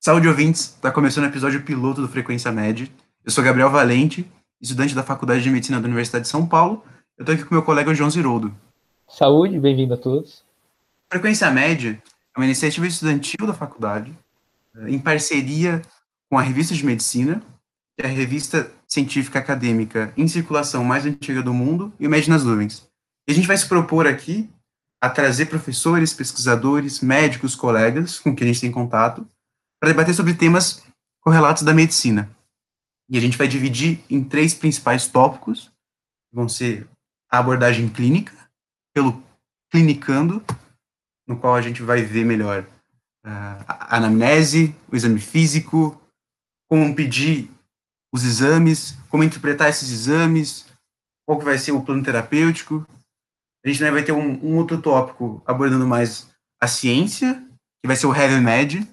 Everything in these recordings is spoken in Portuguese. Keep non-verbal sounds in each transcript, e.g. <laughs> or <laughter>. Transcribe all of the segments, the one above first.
Saúde ouvintes, está começando o episódio piloto do Frequência Média. Eu sou Gabriel Valente, estudante da Faculdade de Medicina da Universidade de São Paulo. Eu estou aqui com meu colega João Ziroldo. Saúde, bem-vindo a todos. Frequência Média é uma iniciativa estudantil da faculdade, eh, em parceria com a Revista de Medicina, que é a revista científica acadêmica em circulação mais antiga do mundo, e o Med nas Nuvens. E a gente vai se propor aqui a trazer professores, pesquisadores, médicos, colegas com quem a gente tem contato, para debater sobre temas correlatos da medicina. E a gente vai dividir em três principais tópicos, vão ser a abordagem clínica, pelo clinicando, no qual a gente vai ver melhor uh, a anamnese, o exame físico, como pedir os exames, como interpretar esses exames, qual que vai ser o plano terapêutico. A gente vai ter um, um outro tópico abordando mais a ciência, que vai ser o Heavy Med,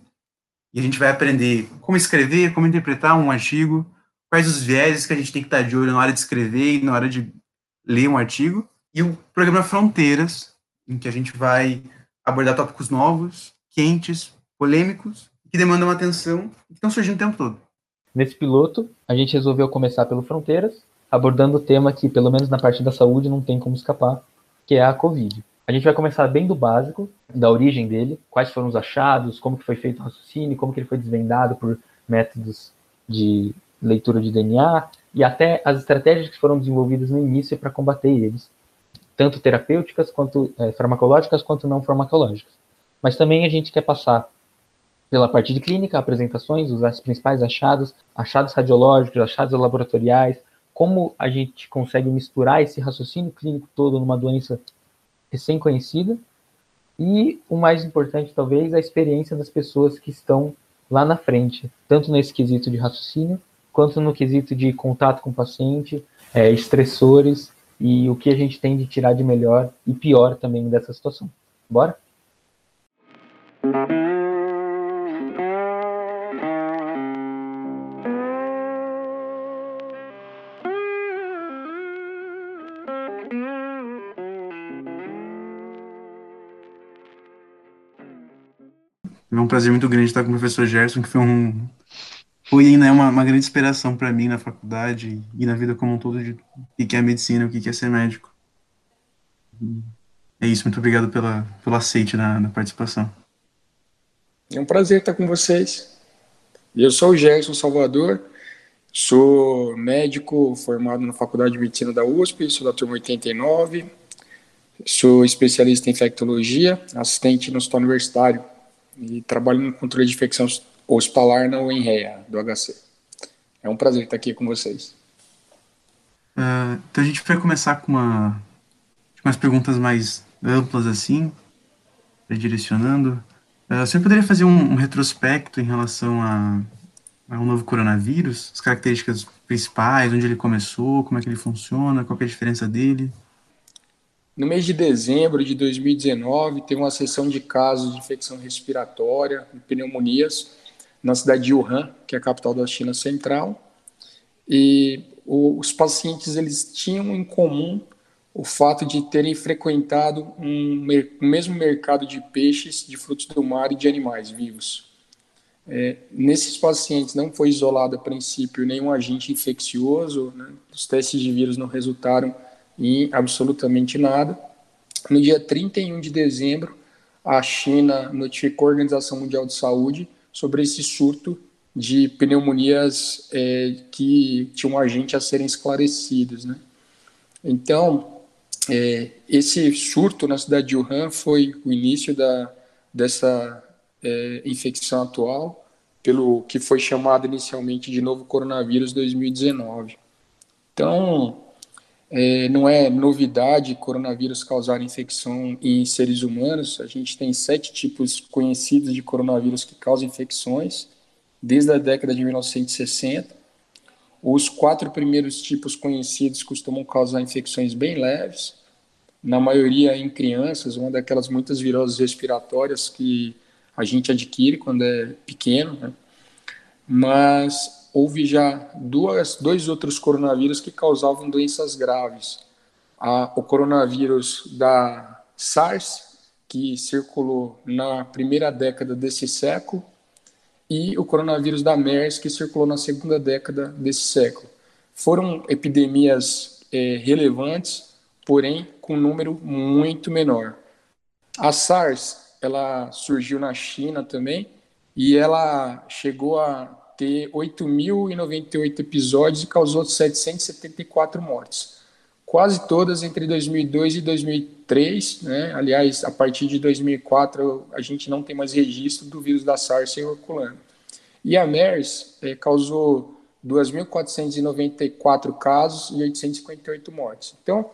e a gente vai aprender como escrever, como interpretar um artigo, quais os vieses que a gente tem que estar de olho na hora de escrever e na hora de ler um artigo. E o programa Fronteiras, em que a gente vai abordar tópicos novos, quentes, polêmicos, que demandam atenção e que estão surgindo o tempo todo. Nesse piloto, a gente resolveu começar pelo Fronteiras, abordando o tema que, pelo menos na parte da saúde, não tem como escapar, que é a Covid. A gente vai começar bem do básico, da origem dele, quais foram os achados, como que foi feito o raciocínio, como que ele foi desvendado por métodos de leitura de DNA e até as estratégias que foram desenvolvidas no início para combater eles, tanto terapêuticas quanto é, farmacológicas quanto não farmacológicas. Mas também a gente quer passar pela parte de clínica, apresentações, os principais achados, achados radiológicos, achados laboratoriais, como a gente consegue misturar esse raciocínio clínico todo numa doença recém-conhecida e o mais importante talvez a experiência das pessoas que estão lá na frente, tanto nesse quesito de raciocínio quanto no quesito de contato com o paciente, é, estressores e o que a gente tem de tirar de melhor e pior também dessa situação. Bora? Prazer muito grande estar com o professor Gerson, que foi um foi ainda é uma, uma grande inspiração para mim na faculdade e na vida como um todo de o que é medicina, o que é ser médico. É isso, muito obrigado pela, pelo aceite na, na participação. É um prazer estar com vocês. Eu sou o Gerson Salvador, sou médico formado na Faculdade de Medicina da USP, sou da turma 89, sou especialista em infectologia, assistente no hospital universitário e trabalho no controle de infecção hospitalar na UENREA, do HC. É um prazer estar aqui com vocês. Uh, então a gente vai começar com uma, umas perguntas mais amplas assim, direcionando. Uh, você poderia fazer um, um, retrospecto em relação a, a um novo coronavírus, as características principais, onde ele começou, como é que ele funciona, qual é a diferença dele? No mês de dezembro de 2019, teve uma sessão de casos de infecção respiratória, pneumonias, na cidade de Wuhan, que é a capital da China Central. E os pacientes eles tinham em comum o fato de terem frequentado um, mesmo mercado de peixes, de frutos do mar e de animais vivos. É, nesses pacientes não foi isolado a princípio nenhum agente infeccioso, né? os testes de vírus não resultaram em absolutamente nada. No dia 31 de dezembro, a China notificou a Organização Mundial de Saúde sobre esse surto de pneumonias é, que tinham agente a serem esclarecidos. Né? Então, é, esse surto na cidade de Wuhan foi o início da, dessa é, infecção atual, pelo que foi chamado inicialmente de novo coronavírus 2019. Então, é, não é novidade coronavírus causar infecção em seres humanos. A gente tem sete tipos conhecidos de coronavírus que causam infecções desde a década de 1960. Os quatro primeiros tipos conhecidos costumam causar infecções bem leves, na maioria em crianças, uma daquelas muitas viroses respiratórias que a gente adquire quando é pequeno, né? mas houve já duas, dois outros coronavírus que causavam doenças graves. O coronavírus da SARS, que circulou na primeira década desse século, e o coronavírus da MERS, que circulou na segunda década desse século. Foram epidemias é, relevantes, porém com um número muito menor. A SARS ela surgiu na China também e ela chegou a ter 8.098 episódios e causou 774 mortes. Quase todas entre 2002 e 2003, né? aliás, a partir de 2004 a gente não tem mais registro do vírus da SARS circulando. E a MERS é, causou 2.494 casos e 858 mortes. Então,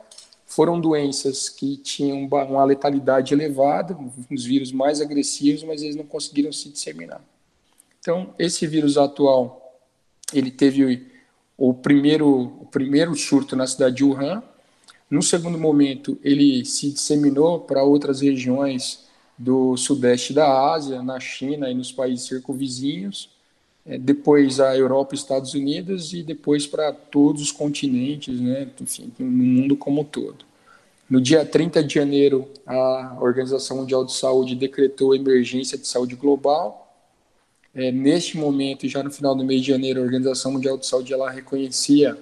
foram doenças que tinham uma letalidade elevada, os vírus mais agressivos, mas eles não conseguiram se disseminar. Então, esse vírus atual, ele teve o primeiro, o primeiro surto na cidade de Wuhan. No segundo momento, ele se disseminou para outras regiões do sudeste da Ásia, na China e nos países circunvizinhos, é, depois a Europa e Estados Unidos e depois para todos os continentes, né, enfim, no mundo como um todo. No dia 30 de janeiro, a Organização Mundial de Saúde decretou emergência de saúde global. É, neste momento, já no final do mês de janeiro, a Organização Mundial de Saúde ela reconhecia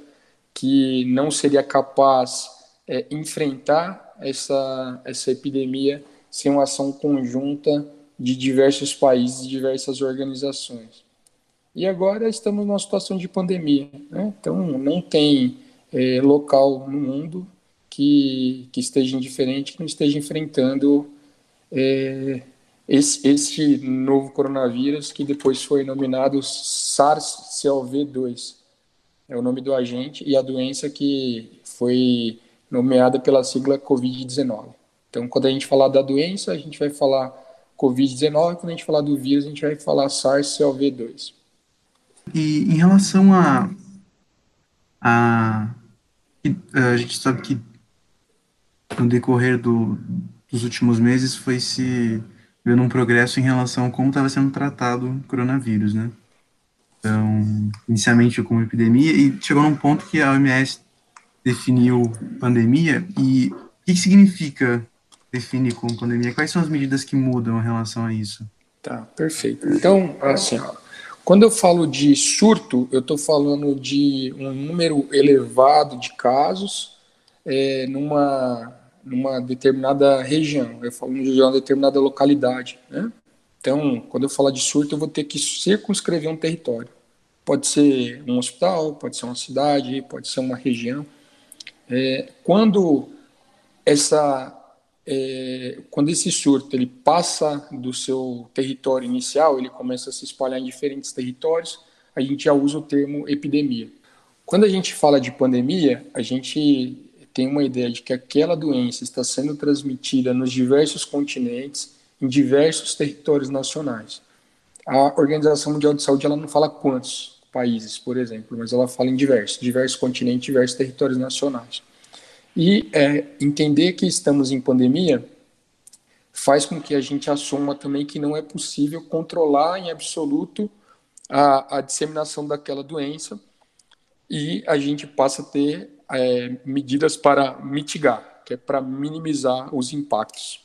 que não seria capaz é, enfrentar essa, essa epidemia sem uma ação conjunta de diversos países e diversas organizações. E agora estamos numa situação de pandemia, né? então não tem é, local no mundo que, que esteja indiferente, que não esteja enfrentando é, esse, esse novo coronavírus que depois foi nominado SARS-CoV-2. É o nome do agente e a doença que foi nomeada pela sigla Covid-19. Então, quando a gente falar da doença, a gente vai falar Covid-19, quando a gente falar do vírus, a gente vai falar SARS-CoV-2. E em relação a, a. A gente sabe que no decorrer do, dos últimos meses foi se vendo um progresso em relação a como estava sendo tratado o coronavírus, né? Então, inicialmente como epidemia e chegou num ponto que a OMS definiu pandemia e o que, que significa definir como pandemia? Quais são as medidas que mudam em relação a isso? Tá, perfeito. Então, assim, quando eu falo de surto, eu estou falando de um número elevado de casos é, numa numa determinada região, eu falo de uma determinada localidade, né? Então, quando eu falar de surto, eu vou ter que circunscrever um território. Pode ser um hospital, pode ser uma cidade, pode ser uma região. É, quando essa, é, quando esse surto ele passa do seu território inicial, ele começa a se espalhar em diferentes territórios, a gente já usa o termo epidemia. Quando a gente fala de pandemia, a gente tem uma ideia de que aquela doença está sendo transmitida nos diversos continentes, em diversos territórios nacionais. A Organização Mundial de Saúde ela não fala quantos países, por exemplo, mas ela fala em diversos, diversos continentes, diversos territórios nacionais. E é, entender que estamos em pandemia faz com que a gente assuma também que não é possível controlar em absoluto a, a disseminação daquela doença e a gente passa a ter é, medidas para mitigar, que é para minimizar os impactos.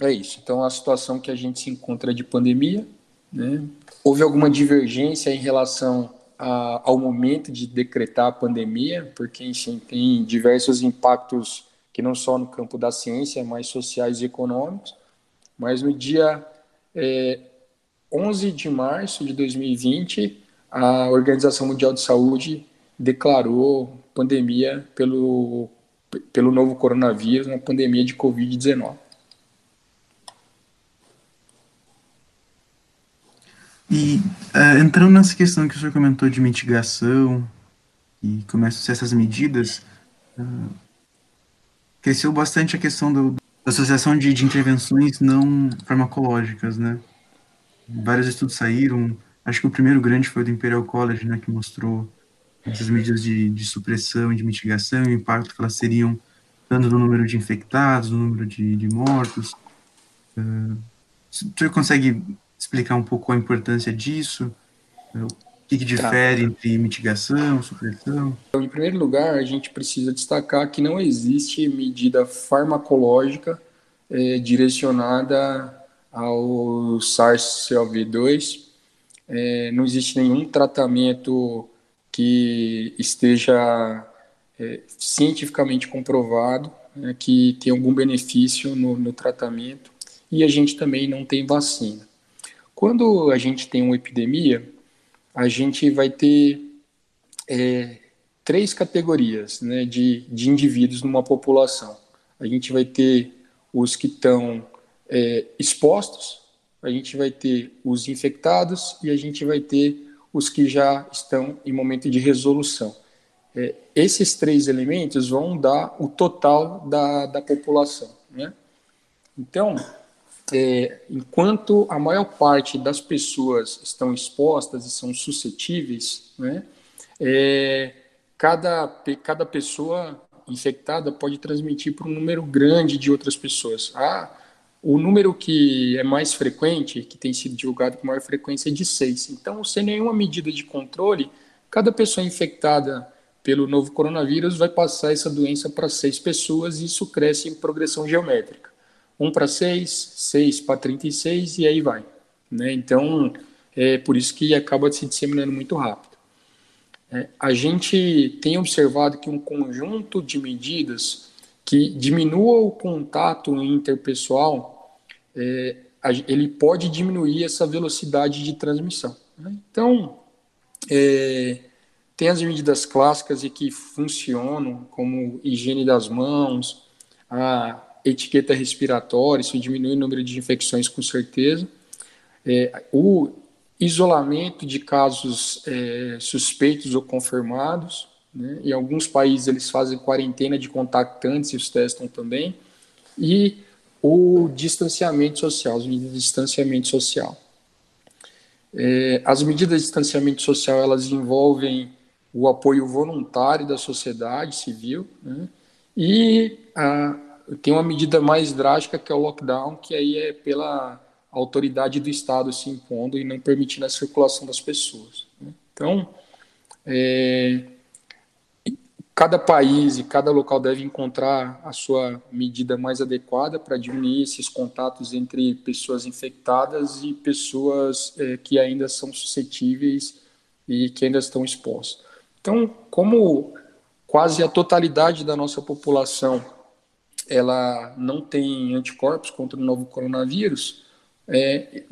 É isso. Então, a situação que a gente se encontra de pandemia, né? houve alguma divergência em relação a, ao momento de decretar a pandemia, porque enfim, tem diversos impactos que não só no campo da ciência, mas sociais e econômicos. Mas no dia é, 11 de março de 2020, a Organização Mundial de Saúde declarou pandemia pelo, pelo novo coronavírus, uma pandemia de Covid-19. E uh, entrando nessa questão que o senhor comentou de mitigação e começam a essas medidas, uh, cresceu bastante a questão do, da associação de, de, intervenções não farmacológicas, né? Vários estudos saíram, acho que o primeiro grande foi do Imperial College, né, que mostrou essas medidas de, de supressão e de mitigação, o impacto que elas teriam tanto no número de infectados, no número de, de mortos. Uh, você consegue explicar um pouco a importância disso? Uh, o que, que difere tá. entre mitigação, supressão? Então, em primeiro lugar, a gente precisa destacar que não existe medida farmacológica eh, direcionada ao SARS-CoV-2 é, não existe nenhum tratamento que esteja é, cientificamente comprovado né, que tem algum benefício no, no tratamento e a gente também não tem vacina. Quando a gente tem uma epidemia, a gente vai ter é, três categorias né, de, de indivíduos numa população. A gente vai ter os que estão é, expostos, a gente vai ter os infectados e a gente vai ter os que já estão em momento de resolução. É, esses três elementos vão dar o total da, da população. Né? Então, é, enquanto a maior parte das pessoas estão expostas e são suscetíveis, né, é, cada, cada pessoa infectada pode transmitir para um número grande de outras pessoas. Ah, o número que é mais frequente, que tem sido divulgado com maior frequência, é de seis. Então, sem nenhuma medida de controle, cada pessoa infectada pelo novo coronavírus vai passar essa doença para seis pessoas e isso cresce em progressão geométrica. Um para seis, seis para 36 e aí vai. Né? Então, é por isso que acaba se disseminando muito rápido. É, a gente tem observado que um conjunto de medidas que diminua o contato interpessoal, é, ele pode diminuir essa velocidade de transmissão. Né? Então, é, tem as medidas clássicas e que funcionam, como higiene das mãos, a etiqueta respiratória, isso diminui o número de infecções com certeza. É, o isolamento de casos é, suspeitos ou confirmados. Né? Em alguns países eles fazem quarentena de contactantes e os testam também. E o distanciamento social, as medidas de distanciamento social. É, as medidas de distanciamento social elas envolvem o apoio voluntário da sociedade civil né? e a, tem uma medida mais drástica que é o lockdown, que aí é pela autoridade do Estado se impondo e não permitindo a circulação das pessoas. Né? Então, é, cada país e cada local deve encontrar a sua medida mais adequada para diminuir esses contatos entre pessoas infectadas e pessoas é, que ainda são suscetíveis e que ainda estão expostas. Então, como quase a totalidade da nossa população ela não tem anticorpos contra o novo coronavírus, é,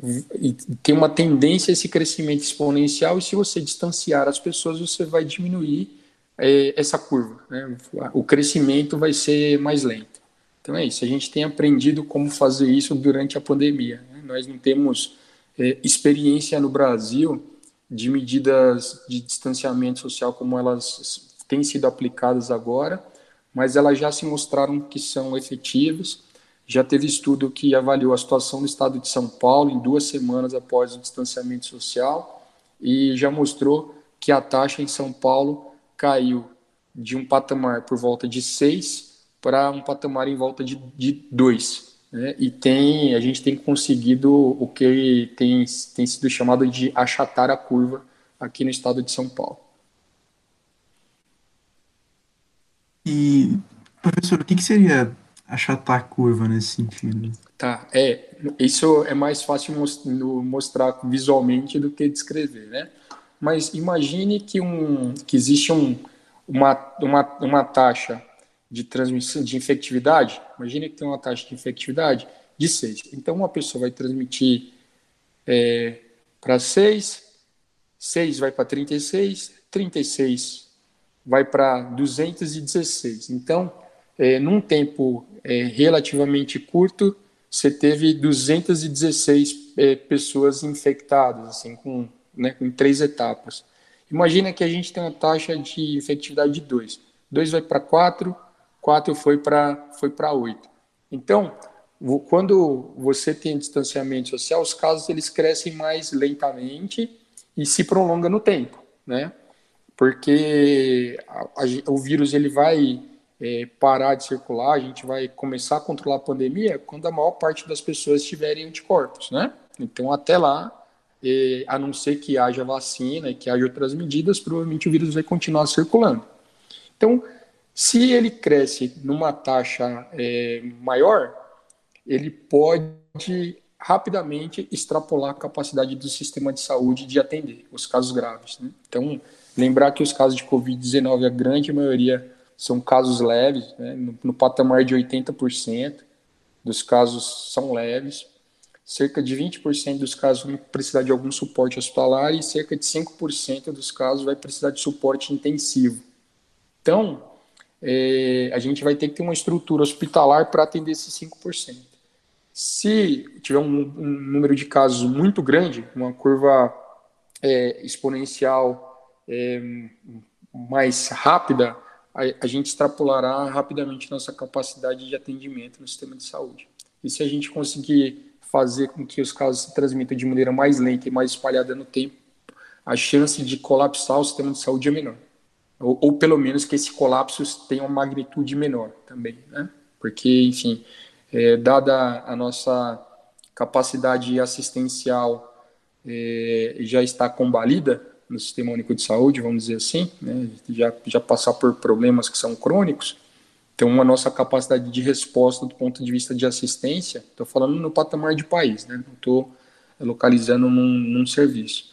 tem uma tendência a esse crescimento exponencial e se você distanciar as pessoas, você vai diminuir essa curva. Né? O crescimento vai ser mais lento. Então é isso, a gente tem aprendido como fazer isso durante a pandemia. Né? Nós não temos é, experiência no Brasil de medidas de distanciamento social como elas têm sido aplicadas agora, mas elas já se mostraram que são efetivas já teve estudo que avaliou a situação do estado de São Paulo em duas semanas após o distanciamento social e já mostrou que a taxa em São Paulo caiu de um patamar por volta de 6 para um patamar em volta de 2. Né? E tem, a gente tem conseguido o que tem, tem sido chamado de achatar a curva aqui no estado de São Paulo. E, professor, o que, que seria achatar a curva nesse sentido. Tá, é, isso é mais fácil mostrar visualmente do que descrever, né? Mas imagine que, um, que existe um, uma, uma, uma taxa de transmissão de infectividade, imagine que tem uma taxa de infectividade de 6. Então, uma pessoa vai transmitir é, para 6, 6 vai para 36, 36 vai para 216. Então, é, num tempo é, relativamente curto, você teve 216 é, pessoas infectadas, assim, com, né, com três etapas. Imagina que a gente tem uma taxa de infectividade de 2. 2 vai para 4, 4 foi para foi 8. Então, quando você tem distanciamento social, os casos eles crescem mais lentamente e se prolonga no tempo, né? Porque a, a, o vírus ele vai é, parar de circular, a gente vai começar a controlar a pandemia quando a maior parte das pessoas tiverem anticorpos, né? Então, até lá, é, a não ser que haja vacina e que haja outras medidas, provavelmente o vírus vai continuar circulando. Então, se ele cresce numa taxa é, maior, ele pode rapidamente extrapolar a capacidade do sistema de saúde de atender os casos graves. Né? Então, lembrar que os casos de Covid-19, a grande maioria são casos leves, né? no, no patamar de 80% dos casos são leves, cerca de 20% dos casos vão precisar de algum suporte hospitalar e cerca de 5% dos casos vai precisar de suporte intensivo. Então, é, a gente vai ter que ter uma estrutura hospitalar para atender esses 5%. Se tiver um, um, número de casos muito grande, uma curva é, exponencial é, mais rápida, a, a, gente extrapolará rapidamente nossa capacidade de atendimento no sistema de saúde. E se a gente conseguir fazer com que os casos se transmitam de maneira mais lenta e mais espalhada no tempo, a chance de colapsar o sistema de saúde é menor. Ou, ou pelo menos que esse colapso tenha uma magnitude menor também, né? Porque, enfim, é, dada a nossa capacidade assistencial é, já está combalida no Sistema Único de Saúde, vamos dizer assim, né? já, já passar por problemas que são crônicos, então a nossa capacidade de resposta do ponto de vista de assistência, estou falando no patamar de país, né? não estou localizando num, num serviço.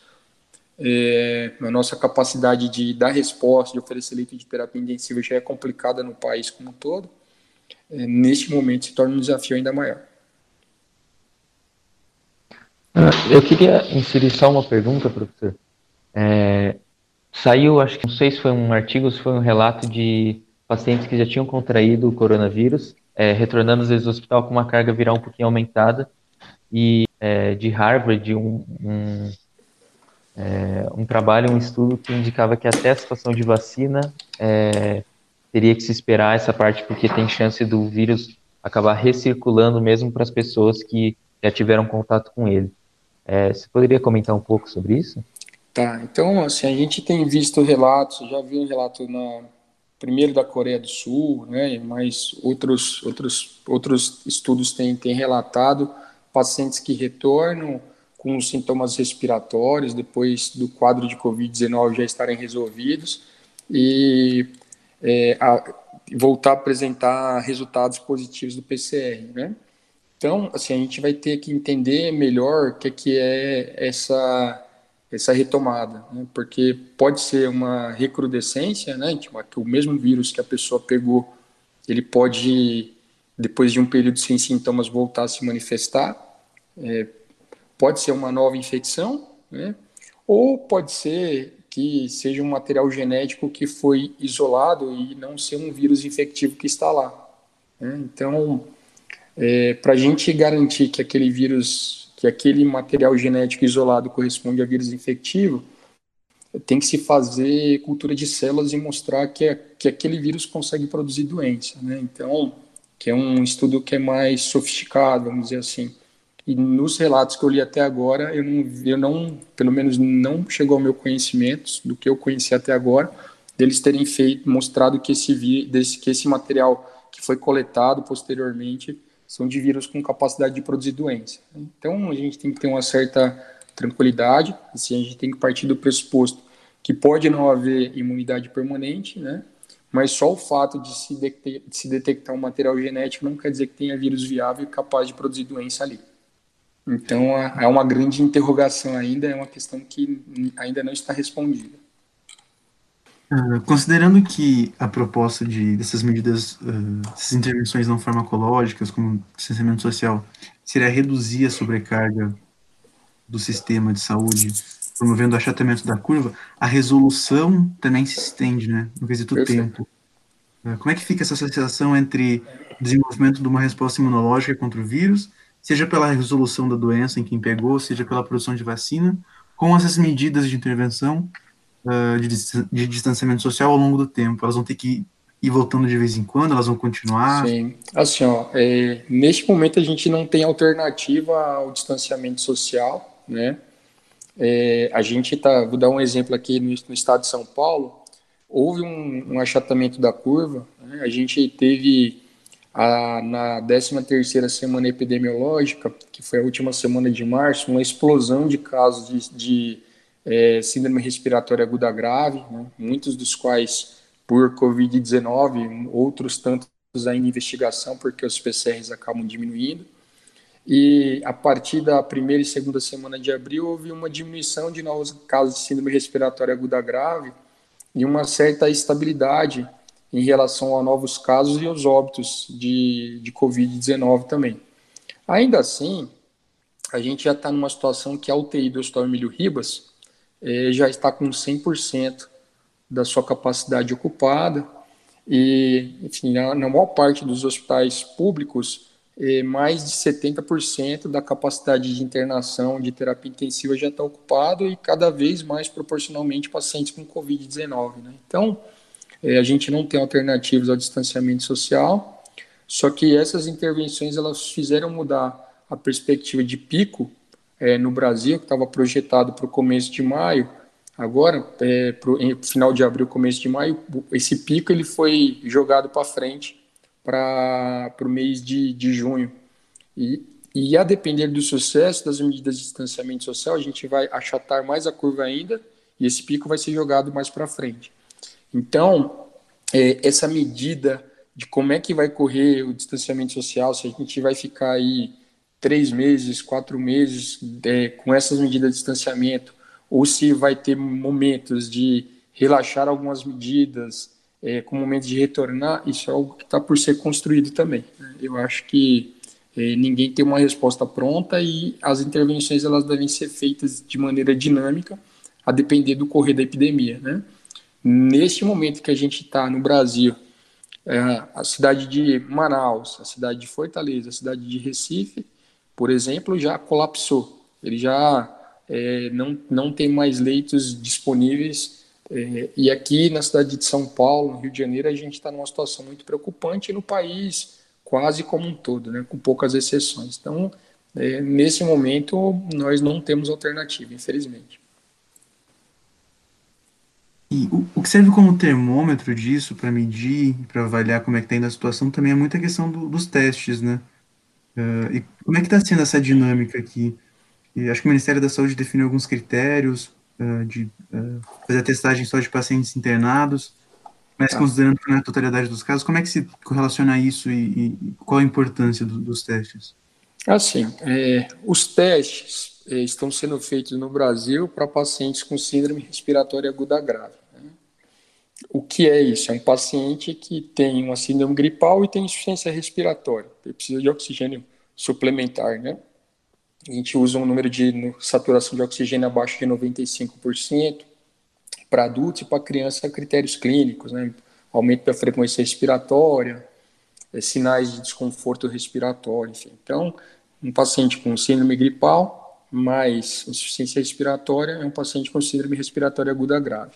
É, a nossa capacidade de dar resposta, de oferecer leito de terapia intensiva já é complicada no país como um todo, é, neste momento se torna um desafio ainda maior. Ah, eu queria inserir só uma pergunta, professor. É, saiu, acho que não sei se foi um artigo, se foi um relato de pacientes que já tinham contraído o coronavírus, é, retornando às vezes ao hospital com uma carga viral um pouquinho aumentada, e é, de Harvard, um, um, é, um, trabalho, um estudo que indicava que até a situação de vacina é, teria que se esperar essa parte porque tem chance do vírus acabar recirculando mesmo para as pessoas que já tiveram contato com ele. É, você poderia comentar um pouco sobre isso? Tá, então assim, a gente tem visto relatos, já vi um relato na, primeiro da Coreia do Sul, né, mas outros, outros, outros estudos têm, têm relatado pacientes que retornam com sintomas respiratórios depois do quadro de Covid-19 já estarem resolvidos e é, a, voltar a apresentar resultados positivos do PCR, né? Então, assim, a gente vai ter que entender melhor o que, que é essa essa retomada, né? porque pode ser uma recrudescência, né? Que o mesmo vírus que a pessoa pegou, ele pode, depois de um período sem sintomas, voltar a se manifestar. É, pode ser uma nova infecção, né? Ou pode ser que seja um material genético que foi isolado e não ser um vírus infectivo que está lá. Né? Então, é, para a gente garantir que aquele vírus, que aquele material genético isolado corresponde a vírus infectivo, tem que se fazer cultura de células e mostrar que, é, que aquele vírus consegue produzir doença. Né? Então, que é um estudo que é mais sofisticado, vamos dizer assim. E nos relatos que eu li até agora, eu não, eu não, pelo menos não chegou ao meu conhecimento do que eu conheci até agora, deles terem feito, mostrado que esse, desse, que esse material que foi coletado posteriormente são de vírus com capacidade de produzir doença. Então a gente tem que ter uma certa tranquilidade, assim, a gente tem que partir do pressuposto que pode não haver imunidade permanente, né? Mas só o fato de se, de, se detectar um material genético não quer dizer que tenha vírus viável e capaz de produzir doença ali. Então, é uma grande interrogação ainda, é uma questão que ainda não está respondida. Uh, considerando que a proposta de, dessas medidas, uh, dessas intervenções não farmacológicas, como distanciamento social, seria reduzir a sobrecarga do sistema de saúde, promovendo o achatamento da curva, a resolução também se estende, né, no quesito Perfeito. tempo. Uh, como é que fica essa associação entre desenvolvimento de uma resposta imunológica contra o vírus seja pela resolução da doença em quem pegou, seja pela produção de vacina, com essas medidas de intervenção uh, de, de, distanciamento social ao longo do tempo. Elas vão ter que ir voltando de vez em quando, elas vão continuar? Sim, assim, ó, é, neste momento a gente não tem alternativa ao distanciamento social, né? É, a gente tá, vou dar um exemplo aqui no, no estado de São Paulo, houve um, um achatamento da curva, né? a gente teve a, na 13ª semana epidemiológica, que foi a última semana de março, uma explosão de casos de, de é, síndrome respiratória aguda grave, né, muitos dos quais por Covid-19, outros tantos ainda em investigação, porque os PCRs acabam diminuindo. e a partir da primeira e segunda semana de abril houve uma diminuição de novos casos de síndrome respiratória aguda grave e uma certa estabilidade em relação a novos casos e os óbitos de, de Covid-19 também. Ainda assim, a gente já está numa situação que a UTI do Hospital Emílio Ribas eh, já está com 100% da sua capacidade ocupada e, enfim, na, na maior parte dos hospitais públicos, eh, mais de 70% da capacidade de internação de terapia intensiva já está ocupado e cada vez mais proporcionalmente pacientes com Covid-19. Né? Então, eh, a gente não tem alternativas ao distanciamento social, só que essas intervenções elas fizeram mudar a perspectiva de pico eh, no Brasil, que estava projetado para o começo de maio, Agora, é, pro, em final de abril, começo de maio, esse pico ele foi jogado para frente para o mês de, de junho. E, e a depender do sucesso das medidas de distanciamento social, a gente vai achatar mais a curva ainda e esse pico vai ser jogado mais para frente. Então, é, essa medida de como é que vai correr o distanciamento social, se a gente vai ficar aí três meses, quatro meses é, com essas medidas de distanciamento, ou se vai ter momentos de relaxar algumas medidas, é, com momentos de retornar, isso é algo que está por ser construído também. Né? Eu acho que é, ninguém tem uma resposta pronta e as intervenções elas devem ser feitas de maneira dinâmica, a depender do correr da epidemia. Né? Neste momento que a gente está no Brasil, é, a cidade de Manaus, a cidade de Fortaleza, a cidade de Recife, por exemplo, já colapsou. Ele já é, não, não tem mais leitos disponíveis. É, e aqui na cidade de São Paulo, no Rio de Janeiro, a gente está numa situação muito preocupante no país quase como um todo, né, com poucas exceções. Então, é, nesse momento, nós não temos alternativa, infelizmente. E o, que serve como termômetro disso para medir, para avaliar como é que está indo a situação, também é muita questão do, dos testes, né? Uh, e como é que está sendo essa dinâmica aqui? E acho que o Ministério da Saúde define alguns critérios uh, de uh, fazer a testagem só de pacientes internados, mas tá. considerando que na totalidade dos casos, como é que se correlaciona isso e, e qual a importância do, dos testes? Assim, é, os testes é, estão sendo feitos no Brasil para pacientes com síndrome respiratória aguda grave. O que é isso? É um paciente que tem uma síndrome gripal e tem insuficiência respiratória, ele precisa de oxigênio suplementar, né? A gente usa um número de saturação de oxigênio abaixo de 95%. Para adultos e para crianças, critérios clínicos, né? aumento da frequência respiratória, é, sinais de desconforto respiratório, enfim. Então, um paciente com síndrome gripal mais insuficiência respiratória é um paciente com síndrome respiratória aguda grave.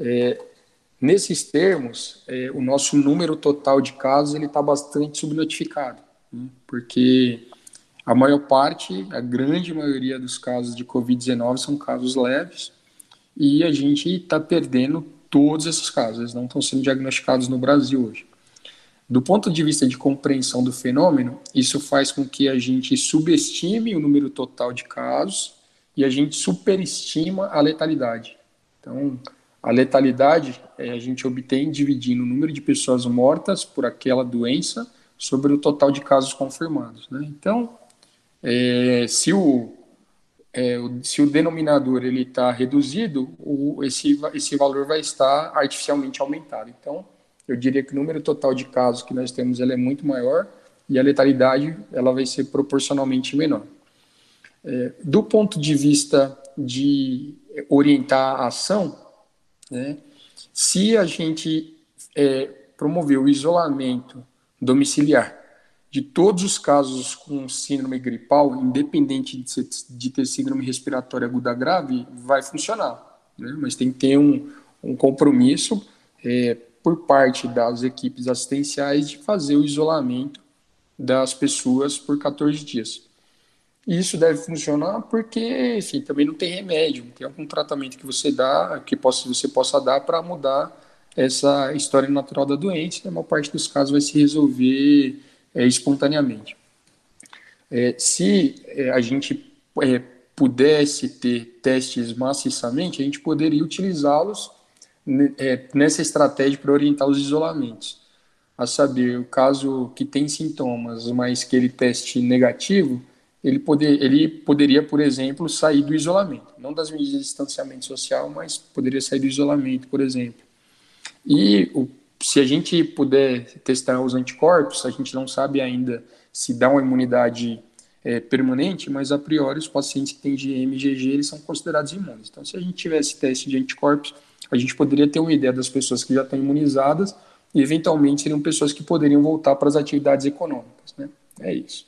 É, nesses termos, é, o nosso número total de casos ele está bastante subnotificado, né? porque a maior parte, a grande maioria dos casos de Covid-19 são casos leves e a gente está perdendo todos esses casos, eles não estão sendo diagnosticados no Brasil hoje. Do ponto de vista de compreensão do fenômeno, isso faz com que a gente subestime o número total de casos e a gente superestima a letalidade. Então, a letalidade é, a gente obtém dividindo o número de pessoas mortas por aquela doença sobre o total de casos confirmados. Né? Então, é, se, o, é, se o denominador ele está reduzido, o, esse, esse valor vai estar artificialmente aumentado. Então, eu diria que o número total de casos que nós temos é muito maior e a letalidade ela vai ser proporcionalmente menor. É, do ponto de vista de orientar a ação, né, se a gente é, promover o isolamento domiciliar de todos os casos com síndrome gripal, independente de, ser, de ter síndrome respiratória aguda grave, vai funcionar. Né? Mas tem que ter um, um compromisso é, por parte das equipes assistenciais de fazer o isolamento das pessoas por 14 dias. Isso deve funcionar porque, enfim, também não tem remédio, tem algum tratamento que você dá, que possa, você possa dar para mudar essa história natural da doença. Na maior parte dos casos vai se resolver é, espontaneamente. É, se é, a gente é, pudesse ter testes maciçamente, a gente poderia utilizá-los é, nessa estratégia para orientar os isolamentos. a saber, o caso que tem sintomas, mas que ele teste negativo, ele, poder, ele poderia, por exemplo, sair do isolamento. Não das medidas de distanciamento social, mas poderia sair do isolamento, por exemplo. E o, se a gente puder testar os anticorpos, a gente não sabe ainda se dá uma imunidade é, permanente, mas a priori os pacientes que têm GM GG eles são considerados imunes. Então, se a gente tivesse teste de anticorpos, a gente poderia ter uma ideia das pessoas que já estão imunizadas e, eventualmente, seriam pessoas que poderiam voltar para as atividades econômicas. Né? É isso.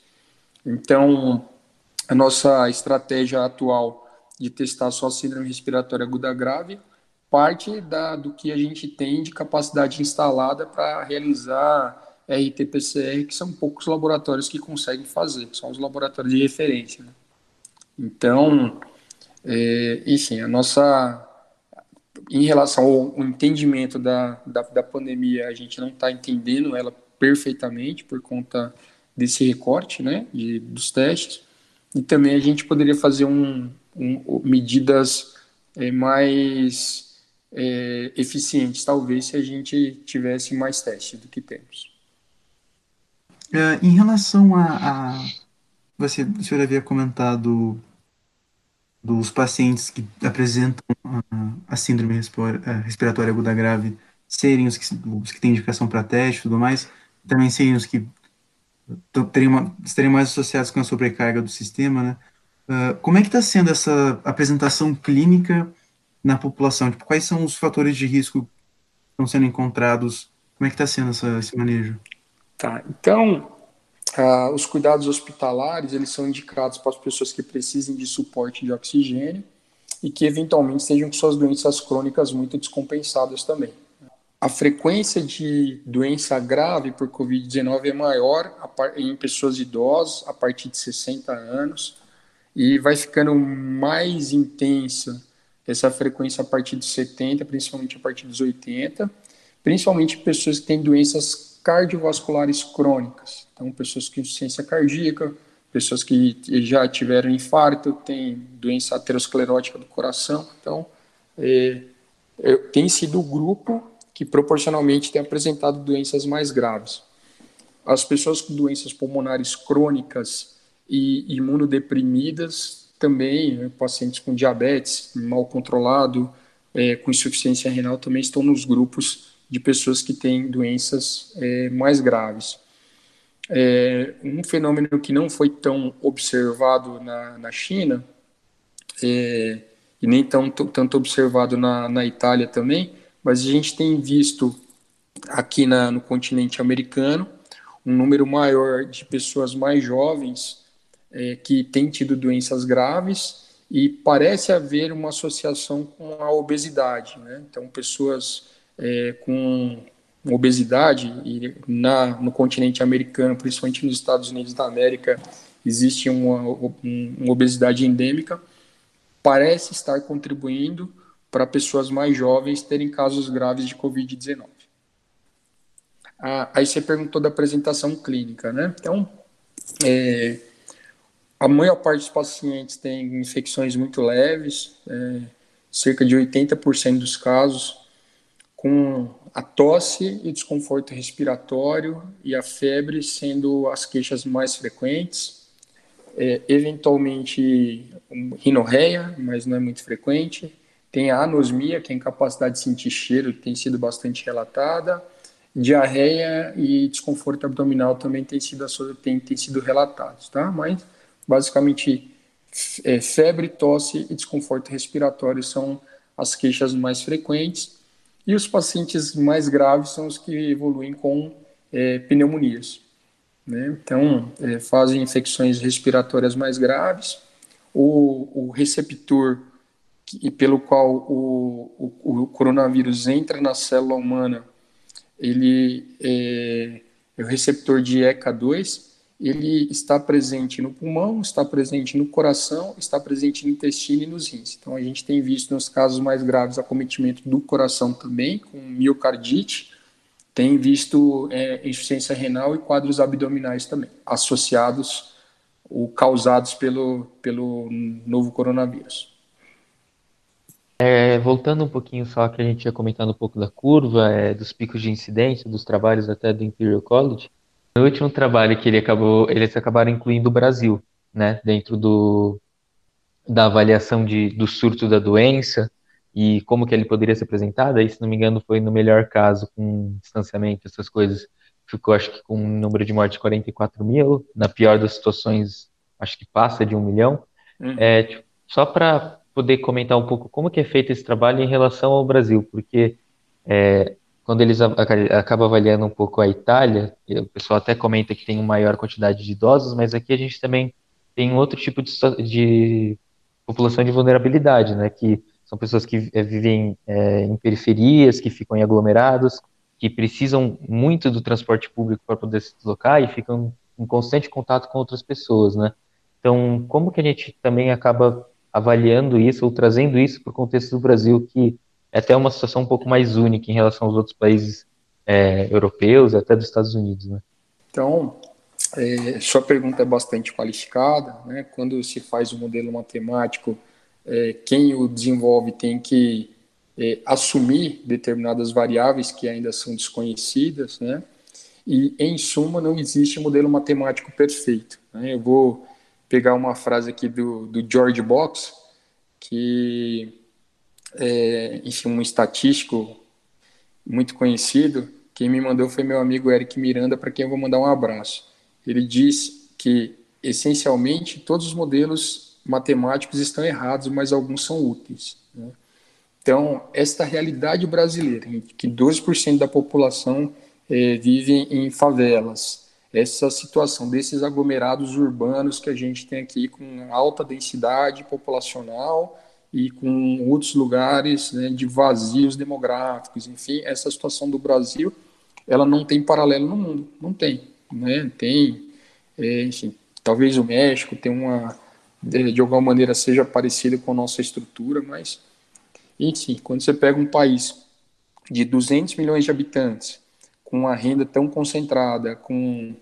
Então, a nossa estratégia atual de testar só síndrome respiratória aguda grave parte da, do que a gente tem de capacidade instalada para realizar RT-PCR, que são poucos laboratórios que conseguem fazer, são os laboratórios de referência. Né? Então, é, e sim, a nossa. Em relação ao entendimento da, da, da pandemia, a gente não está entendendo ela perfeitamente por conta desse recorte né, de, dos testes. E também a gente poderia fazer um, um medidas é, mais é, eficientes, talvez, se a gente tivesse mais testes do que temos. Uh, em relação a, a, Você, o senhor havia comentado dos pacientes que apresentam a, a síndrome respiratória aguda grave serem os que, os que têm indicação para teste e tudo mais, também seriam os que uma, estariam mais associados com a sobrecarga do sistema, né? Uh, como é que está sendo essa apresentação clínica na população? Tipo, quais são os fatores de risco que estão sendo encontrados? Como é que está sendo essa, esse manejo? Tá, então, uh, os cuidados hospitalares, eles são indicados para as pessoas que precisem de suporte de oxigênio e que eventualmente estejam com suas doenças crônicas muito descompensadas também a frequência de doença grave por Covid-19 é maior em pessoas idosas a partir de 60 anos e vai ficando mais intensa essa frequência a partir de 70, principalmente a partir dos 80, principalmente pessoas que têm doenças cardiovasculares crônicas, então pessoas com insuficiência cardíaca, pessoas que já tiveram infarto, têm doença aterosclerótica do coração, então é, é, tem sido o grupo que proporcionalmente têm apresentado doenças mais graves. As pessoas com doenças pulmonares crônicas e imunodeprimidas também, né, pacientes com diabetes mal controlado, é, com insuficiência renal, também estão nos grupos de pessoas que têm doenças é, mais graves. É, um fenômeno que não foi tão observado na, na China, é, e nem tão, tanto observado na, na Itália também, mas a gente tem visto aqui na, no continente americano um número maior de pessoas mais jovens é, que têm tido doenças graves e parece haver uma associação com a obesidade. Né? Então, pessoas é, com obesidade, e na, no continente americano, principalmente nos Estados Unidos da América, existe uma, uma obesidade endêmica, parece estar contribuindo para pessoas mais jovens terem casos graves de Covid-19. Ah, aí você perguntou da apresentação clínica, né? Então, é, a maior parte dos pacientes tem infecções muito leves, é, cerca de 80% dos casos, com a tosse e desconforto respiratório e a febre sendo as queixas mais frequentes. É, eventualmente, rinorreia, mas não é muito frequente tem a anosmia, que é a incapacidade de sentir cheiro, que tem sido bastante relatada. Diarreia e desconforto abdominal também tem sido, tem, tem sido relatados, tá? Mas, basicamente, é, febre, tosse e desconforto respiratório são as queixas mais frequentes. E os pacientes mais graves são os que evoluem com é, pneumonias. Né? Então, é, fazem infecções respiratórias mais graves. O, o receptor e pelo qual o, o, o, coronavírus entra na célula humana, ele é, é o receptor de ECA2, ele está presente no pulmão, está presente no coração, está presente no intestino e nos rins. Então a gente tem visto nos casos mais graves acometimento do coração também, com miocardite, tem visto é, insuficiência renal e quadros abdominais também, associados ou causados pelo, pelo novo coronavírus. É, voltando um pouquinho só que a gente tinha comentado um pouco da curva, é, dos picos de incidência, dos trabalhos até do Imperial College. No último trabalho que ele acabou, eles acabaram incluindo o Brasil, né, dentro do, da avaliação de, do surto da doença e como que ele poderia ser apresentado. Aí, se não me engano, foi no melhor caso com distanciamento, essas coisas, ficou acho que com um número de mortes de 44 mil. Na pior das situações, acho que passa de um milhão. Uhum. É, tipo, só para poder comentar um pouco como que é feito esse trabalho em relação ao Brasil, porque é, quando eles acabam avaliando um pouco a Itália, o pessoal até comenta que tem uma maior quantidade de idosos, mas aqui a gente também tem outro tipo de, de população de vulnerabilidade, né, que são pessoas que é, vivem é, em periferias, que ficam em aglomerados, que precisam muito do transporte público para poder se deslocar e ficam em constante contato com outras pessoas, né? Então, como que a gente também acaba avaliando isso ou trazendo isso para o contexto do Brasil, que é até uma situação um pouco mais única em relação aos outros países é, europeus até dos Estados Unidos, né? Então, é, sua pergunta é bastante qualificada, né? Quando se faz um modelo matemático, é, quem o desenvolve tem que é, assumir determinadas variáveis que ainda são desconhecidas, né? E, em suma, não existe modelo matemático perfeito. Né? Eu vou pegar uma frase aqui do, do George Box, que é, enfim, um estatístico muito conhecido. Quem me mandou foi meu amigo Eric Miranda, para quem eu vou mandar um abraço. Ele diz que, essencialmente, todos os modelos matemáticos estão errados, mas alguns são úteis. Né? Então, esta realidade brasileira, em que 12% da população é, vive em favelas, essa situação desses aglomerados urbanos que a gente tem aqui com alta densidade populacional e com outros lugares né, de vazios demográficos, enfim, essa situação do Brasil, ela não tem paralelo no mundo, não tem, né? Tem, é, enfim, talvez o México tenha uma, de, de alguma maneira seja parecida com a nossa estrutura, mas, enfim, quando você pega um país de 200 milhões de habitantes, com uma renda tão concentrada, com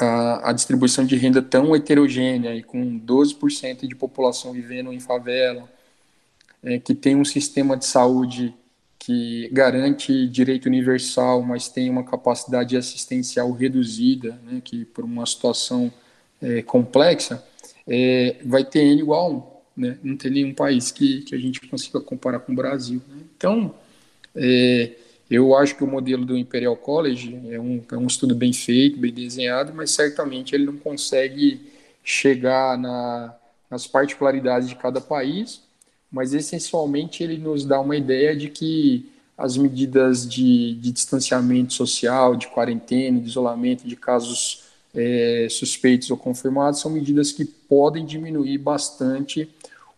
a, a, distribuição de renda tão heterogênea e com 12% de população vivendo em favela, é, que tem um sistema de saúde que garante direito universal, mas tem uma capacidade assistencial reduzida, né, que por uma situação é, complexa, é, vai ter N igual a 1. Né? Não tem nenhum país que, que a gente consiga comparar com o Brasil. Né? Então, é, eu acho que o modelo do Imperial College é um, é um estudo bem feito, bem desenhado, mas certamente ele não consegue chegar na, nas particularidades de cada país, mas essencialmente ele nos dá uma ideia de que as medidas de, de distanciamento social, de quarentena, de isolamento de casos é, suspeitos ou confirmados são medidas que podem diminuir bastante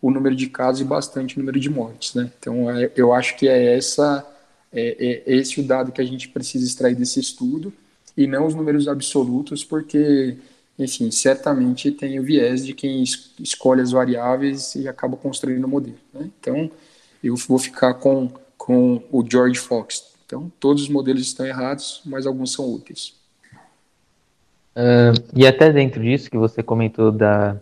o número de casos e bastante o número de mortes. Né? Então, é, eu acho que é essa é, é esse o dado que a gente precisa extrair desse estudo e não os números absolutos, porque, enfim, certamente tem o viés de quem es escolhe as variáveis e acaba construindo o modelo. Né? Então, eu vou ficar com, com o George Fox. Então, todos os modelos estão errados, mas alguns são úteis. Uh, e até dentro disso que você comentou da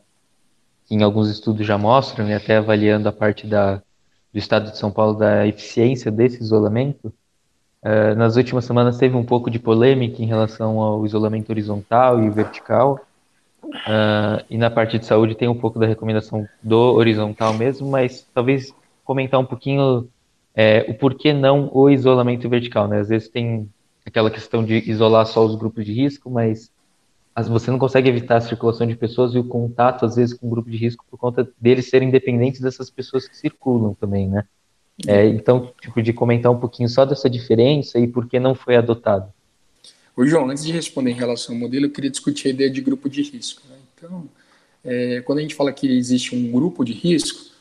que em alguns estudos já mostram, e até avaliando a parte da do Estado de São Paulo da eficiência desse isolamento, uh, nas últimas semanas teve um pouco de polêmica em relação ao isolamento horizontal e vertical, uh, e na parte de saúde tem um pouco da recomendação do horizontal mesmo, mas talvez comentar um pouquinho é, o porquê não o isolamento vertical, né? Às vezes tem aquela questão de isolar só os grupos de risco, mas você não consegue evitar a circulação de pessoas e o contato, às vezes, com o grupo de risco por conta deles serem dependentes dessas pessoas que circulam também, né? É, então, tipo, de comentar um pouquinho só dessa diferença e por que não foi adotado. Ô, João, antes de responder em relação ao modelo, eu queria discutir a ideia de grupo de risco. Né? Então, é, quando a gente fala que existe um grupo de risco,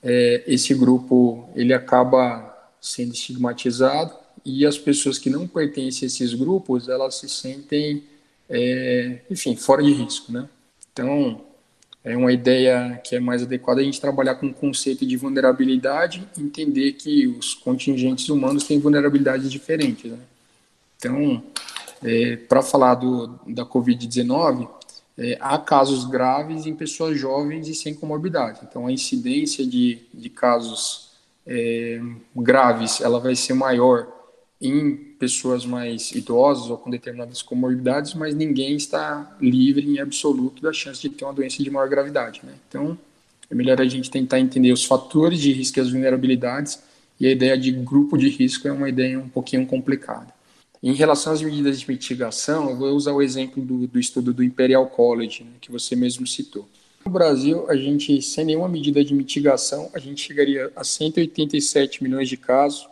é, esse grupo ele acaba sendo estigmatizado e as pessoas que não pertencem a esses grupos, elas se sentem é, enfim, fora de risco, né? Então, é uma ideia que é mais adequada a gente trabalhar com o conceito de vulnerabilidade, entender que os contingentes humanos têm vulnerabilidades diferentes, né? Então, é, para falar do, da Covid-19, é, há casos graves em pessoas jovens e sem comorbidade. Então, a incidência de, de casos é, graves, ela vai ser maior em pessoas mais idosas ou com determinadas comorbidades, mas ninguém está livre em absoluto da chance de ter uma doença de maior gravidade. Né? Então, é melhor a gente tentar entender os fatores de risco e as vulnerabilidades, e a ideia de grupo de risco é uma ideia um pouquinho complicada. Em relação às medidas de mitigação, eu vou usar o exemplo do, do estudo do Imperial College, né, que você mesmo citou. No Brasil, a gente, sem nenhuma medida de mitigação, a gente chegaria a 187 milhões de casos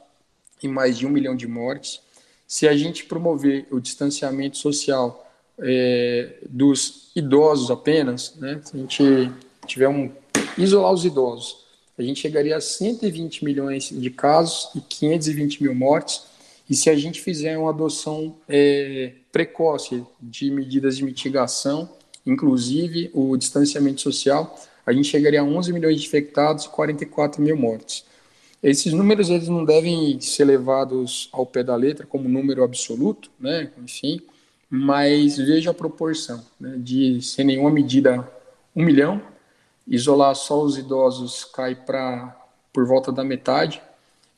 e mais de um milhão de mortes. Se a gente promover o distanciamento social é, dos idosos apenas, né, se a gente tiver um isolar os idosos, a gente chegaria a 120 milhões de casos e 520 mil mortes. E se a gente fizer uma adoção é, precoce de medidas de mitigação, inclusive o distanciamento social, a gente chegaria a 11 milhões de infectados e 44 mil mortes. Esses números eles não devem ser levados ao pé da letra como número absoluto, né? Enfim, mas veja a proporção, né? De sem nenhuma medida um milhão, isolar só os idosos cai para por volta da metade,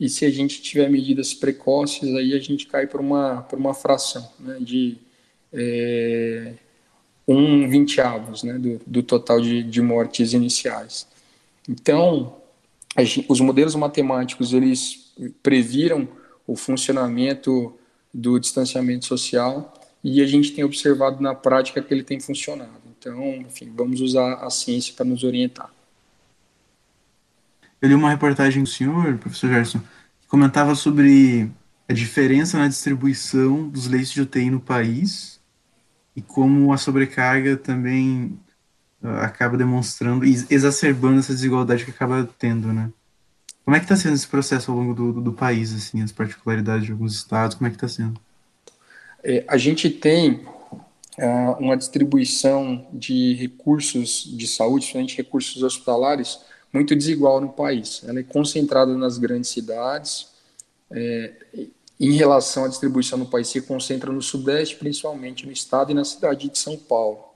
e se a gente tiver medidas precoces aí a gente cai para uma por uma fração, né? De é, um vinteavos né, do, do total de, de mortes iniciais. Então, os modelos matemáticos eles previram o funcionamento do distanciamento social e a gente tem observado na prática que ele tem funcionado. Então, enfim, vamos usar a ciência para nos orientar. Eu li uma reportagem do senhor, professor Gerson, que comentava sobre a diferença na distribuição dos leitos de UTI no país e como a sobrecarga também acaba demonstrando e exacerbando essa desigualdade que acaba tendo, né? Como é que está sendo esse processo ao longo do, do, do, país, assim, as particularidades de alguns estados, como é que está sendo? É, a gente tem uh, uma distribuição de recursos de saúde, principalmente recursos hospitalares, muito desigual no país. Ela é concentrada nas grandes cidades, é, em relação à distribuição no país, se concentra no Sudeste, principalmente no estado e na cidade de São Paulo.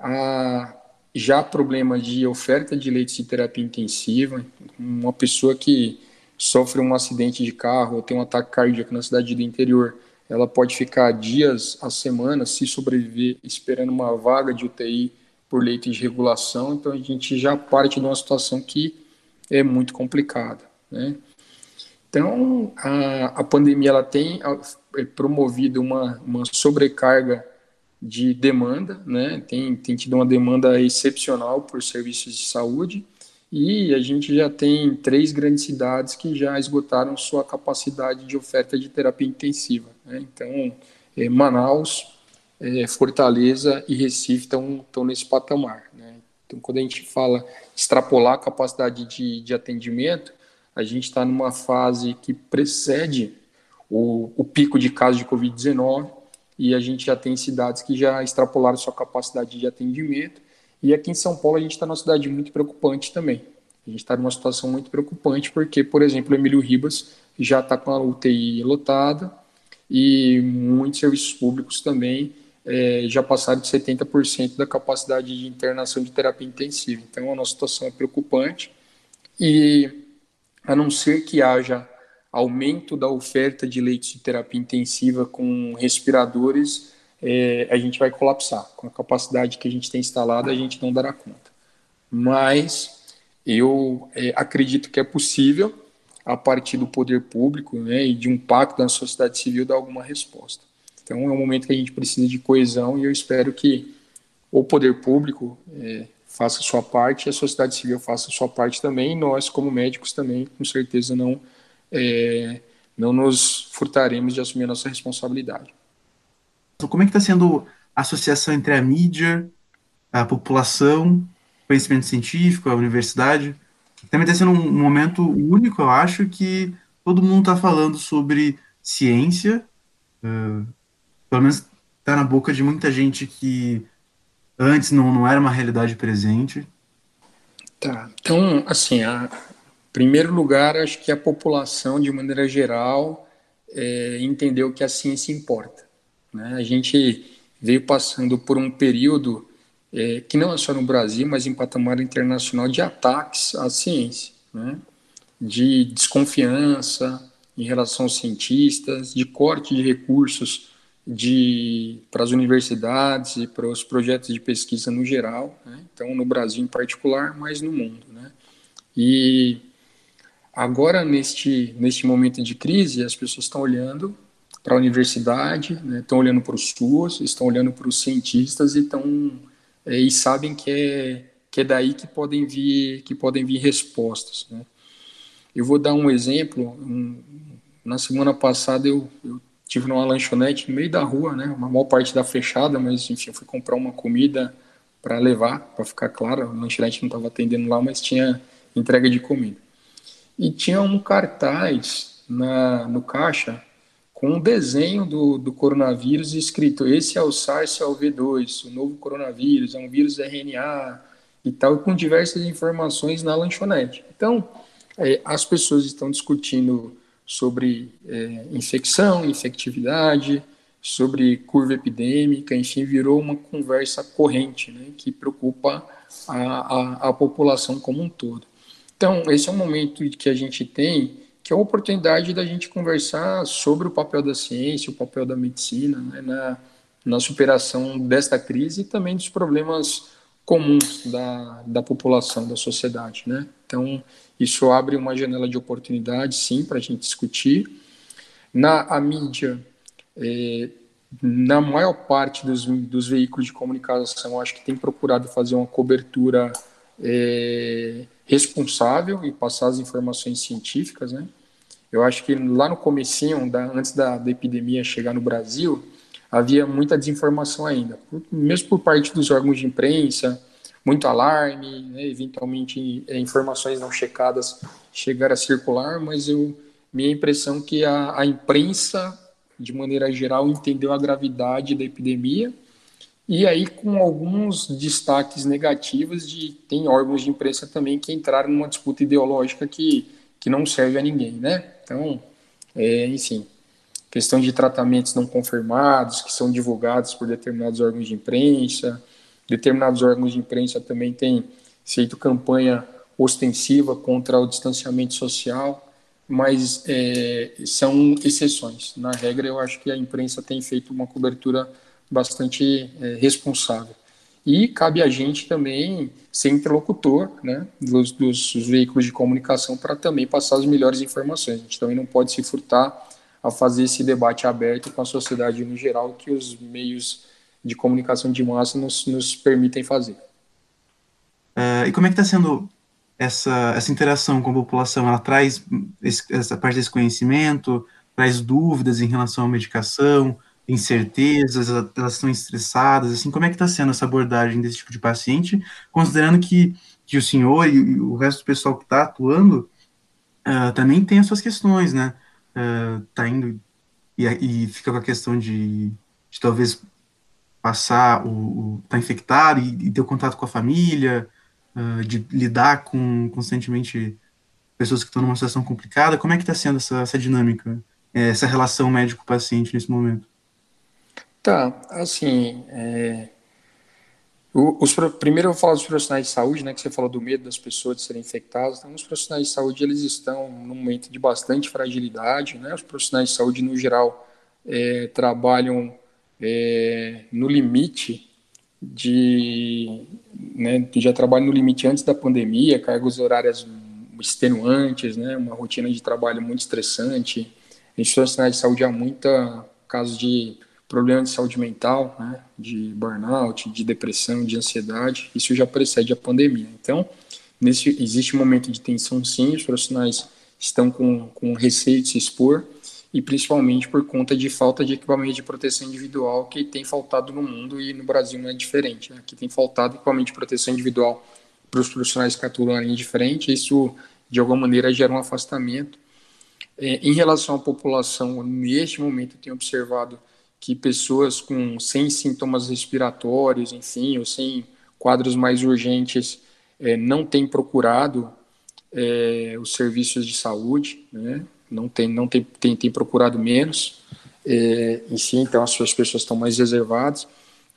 Há já problema de oferta de leitos de terapia intensiva, uma pessoa que sofre um acidente de carro ou tem um ataque cardíaco na cidade do interior, ela pode ficar dias a semana, se sobreviver, esperando uma vaga de UTI por leito de regulação, então a gente já parte de uma situação que é muito complicada, né? Então, a, a pandemia ela tem é, promovido uma, uma sobrecarga de demanda, né? tem, tem tido uma demanda excepcional por serviços de saúde, e a gente já tem três grandes cidades que já esgotaram sua capacidade de oferta de terapia intensiva. Né? Então, é, Manaus, é, Fortaleza e Recife estão, nesse patamar. Né? Então, quando a gente fala extrapolar a capacidade de, de atendimento, a gente está numa fase que precede o, o pico de casos de Covid-19 e a gente já tem cidades que já extrapolaram sua capacidade de atendimento. E aqui em São Paulo a gente está numa cidade muito preocupante também. A gente está numa situação muito preocupante porque, por exemplo, Emílio Ribas já está com a UTI lotada e muitos serviços públicos também é, já passaram de 70% da capacidade de internação de terapia intensiva. Então a nossa situação é preocupante e a não ser que haja aumento da oferta de leitos de terapia intensiva com respiradores, é, a gente vai colapsar. Com a capacidade que a gente tem instalada, a gente não dará conta. Mas eu é, acredito que é possível, a partir do poder público né, e de um pacto da sociedade civil, dar alguma resposta. Então é um momento que a gente precisa de coesão e eu espero que o poder público, é, faça a sua parte, a sociedade civil faça a sua parte também, e nós, como médicos, também, com certeza, não, é, não nos furtaremos de assumir a nossa responsabilidade. Então, como é que está sendo a associação entre a mídia, a população, conhecimento científico, a universidade? Também está sendo um momento único, eu acho, que todo mundo está falando sobre ciência, uh, pelo menos está na boca de muita gente que antes não, não era uma realidade presente? Tá, então, assim, a, primeiro lugar, acho que a população, de maneira geral, é, entendeu que a ciência importa. Né? A gente veio passando por um período é, que não é só no Brasil, mas em patamar internacional, de ataques à ciência. Né? de desconfiança em relação aos cientistas, de corte de recursos de, para as universidades e para os projetos de pesquisa no geral, né? então no Brasil em particular, mas no mundo. Né? E agora, neste, neste momento de crise, as pessoas estão olhando para a universidade, né? estão olhando para os SUAS, estão olhando para os cientistas e, estão, é, e sabem que é, que é daí que podem vir, que podem vir respostas. Né? Eu vou dar um exemplo. Um, na semana passada eu, eu tive numa lanchonete no meio da rua, né? Uma maior parte da fechada, mas enfim, eu fui comprar uma comida para levar, para ficar claro, a lanchonete não estava atendendo lá, mas tinha entrega de comida. E tinha um cartaz na, no caixa com um desenho do, do coronavírus escrito: esse é o SARS-CoV-2, o novo coronavírus, é um vírus RNA e tal, com diversas informações na lanchonete. Então, é, as pessoas estão discutindo sobre é, infecção, infectividade, sobre curva epidêmica, enfim, virou uma conversa corrente, né, que preocupa a, a, a, população como um todo. Então, esse é um momento que a gente tem, que é a oportunidade da gente conversar sobre o papel da ciência, o papel da medicina, né, na, na superação desta crise e também dos problemas comuns da, da população, da sociedade, né? Então, isso abre uma janela de oportunidade, sim, para a gente discutir. Na a mídia, é, na maior parte dos, dos veículos de comunicação, acho que tem procurado fazer uma cobertura é, responsável e passar as informações científicas, né? Eu acho que lá no comecinho, da, antes da, da epidemia chegar no Brasil, havia muita desinformação ainda, mesmo por parte dos órgãos de imprensa, muito alarme, né, eventualmente é, informações não checadas chegar a circular, mas eu, minha impressão é que a, a imprensa, de maneira geral, entendeu a gravidade da epidemia e aí com alguns destaques negativos de tem órgãos de imprensa também que entraram numa disputa ideológica que, que não serve a ninguém, né? Então, é, enfim, questão de tratamentos não confirmados que são divulgados por determinados órgãos de imprensa, Determinados órgãos de imprensa também têm feito campanha ostensiva contra o distanciamento social, mas é, são exceções. Na regra, eu acho que a imprensa tem feito uma cobertura bastante é, responsável. E cabe a gente também ser interlocutor né, dos, dos veículos de comunicação para também passar as melhores informações. A gente também não pode se furtar a fazer esse debate aberto com a sociedade no geral, que os meios de comunicação de massa nos, nos permitem fazer. Uh, e como é que está sendo essa, essa interação com a população? Ela traz esse, essa parte desse conhecimento, traz dúvidas em relação à medicação, incertezas, elas estão estressadas, assim, como é que está sendo essa abordagem desse tipo de paciente, considerando que, que o senhor e, o resto do pessoal que está atuando uh, também tem as suas questões, né? Uh, tá indo e, e fica com a questão de, de talvez passar o, o tá infectado e, e ter o contato com a família, uh, de lidar com constantemente pessoas que estão numa situação complicada. Como é que está sendo essa, essa dinâmica, eh, essa relação médico-paciente nesse momento? Tá, assim, é, os, primeiro eu vou falar dos profissionais de saúde, né, que você falou do medo das pessoas de serem infectadas. Então, os profissionais de saúde, eles estão num momento de bastante fragilidade, né, os profissionais de saúde, no geral, é, trabalham é, no limite de. Né, já trabalho no limite antes da pandemia, cargos horárias extenuantes, né, uma rotina de trabalho muito estressante. Gente profissionais de saúde há muita casos de problemas de saúde mental, né, de burnout, de depressão, de ansiedade. Isso já precede a pandemia. Então, nesse existe um momento de tensão, sim. Os profissionais estão com, com receio de se expor e principalmente por conta de falta de equipamento de proteção individual que tem faltado no mundo e no Brasil não é diferente. Né? Aqui tem faltado equipamento de proteção individual para os profissionais que atuam na linha de frente, isso de alguma maneira gera um afastamento. É, em relação à população, neste momento eu tenho observado que pessoas com sem sintomas respiratórios, enfim, ou sem quadros mais urgentes, é, não têm procurado é, os serviços de saúde, né? não tem, não tem, tem, tem procurado menos, é, em si, então as suas pessoas estão mais reservadas.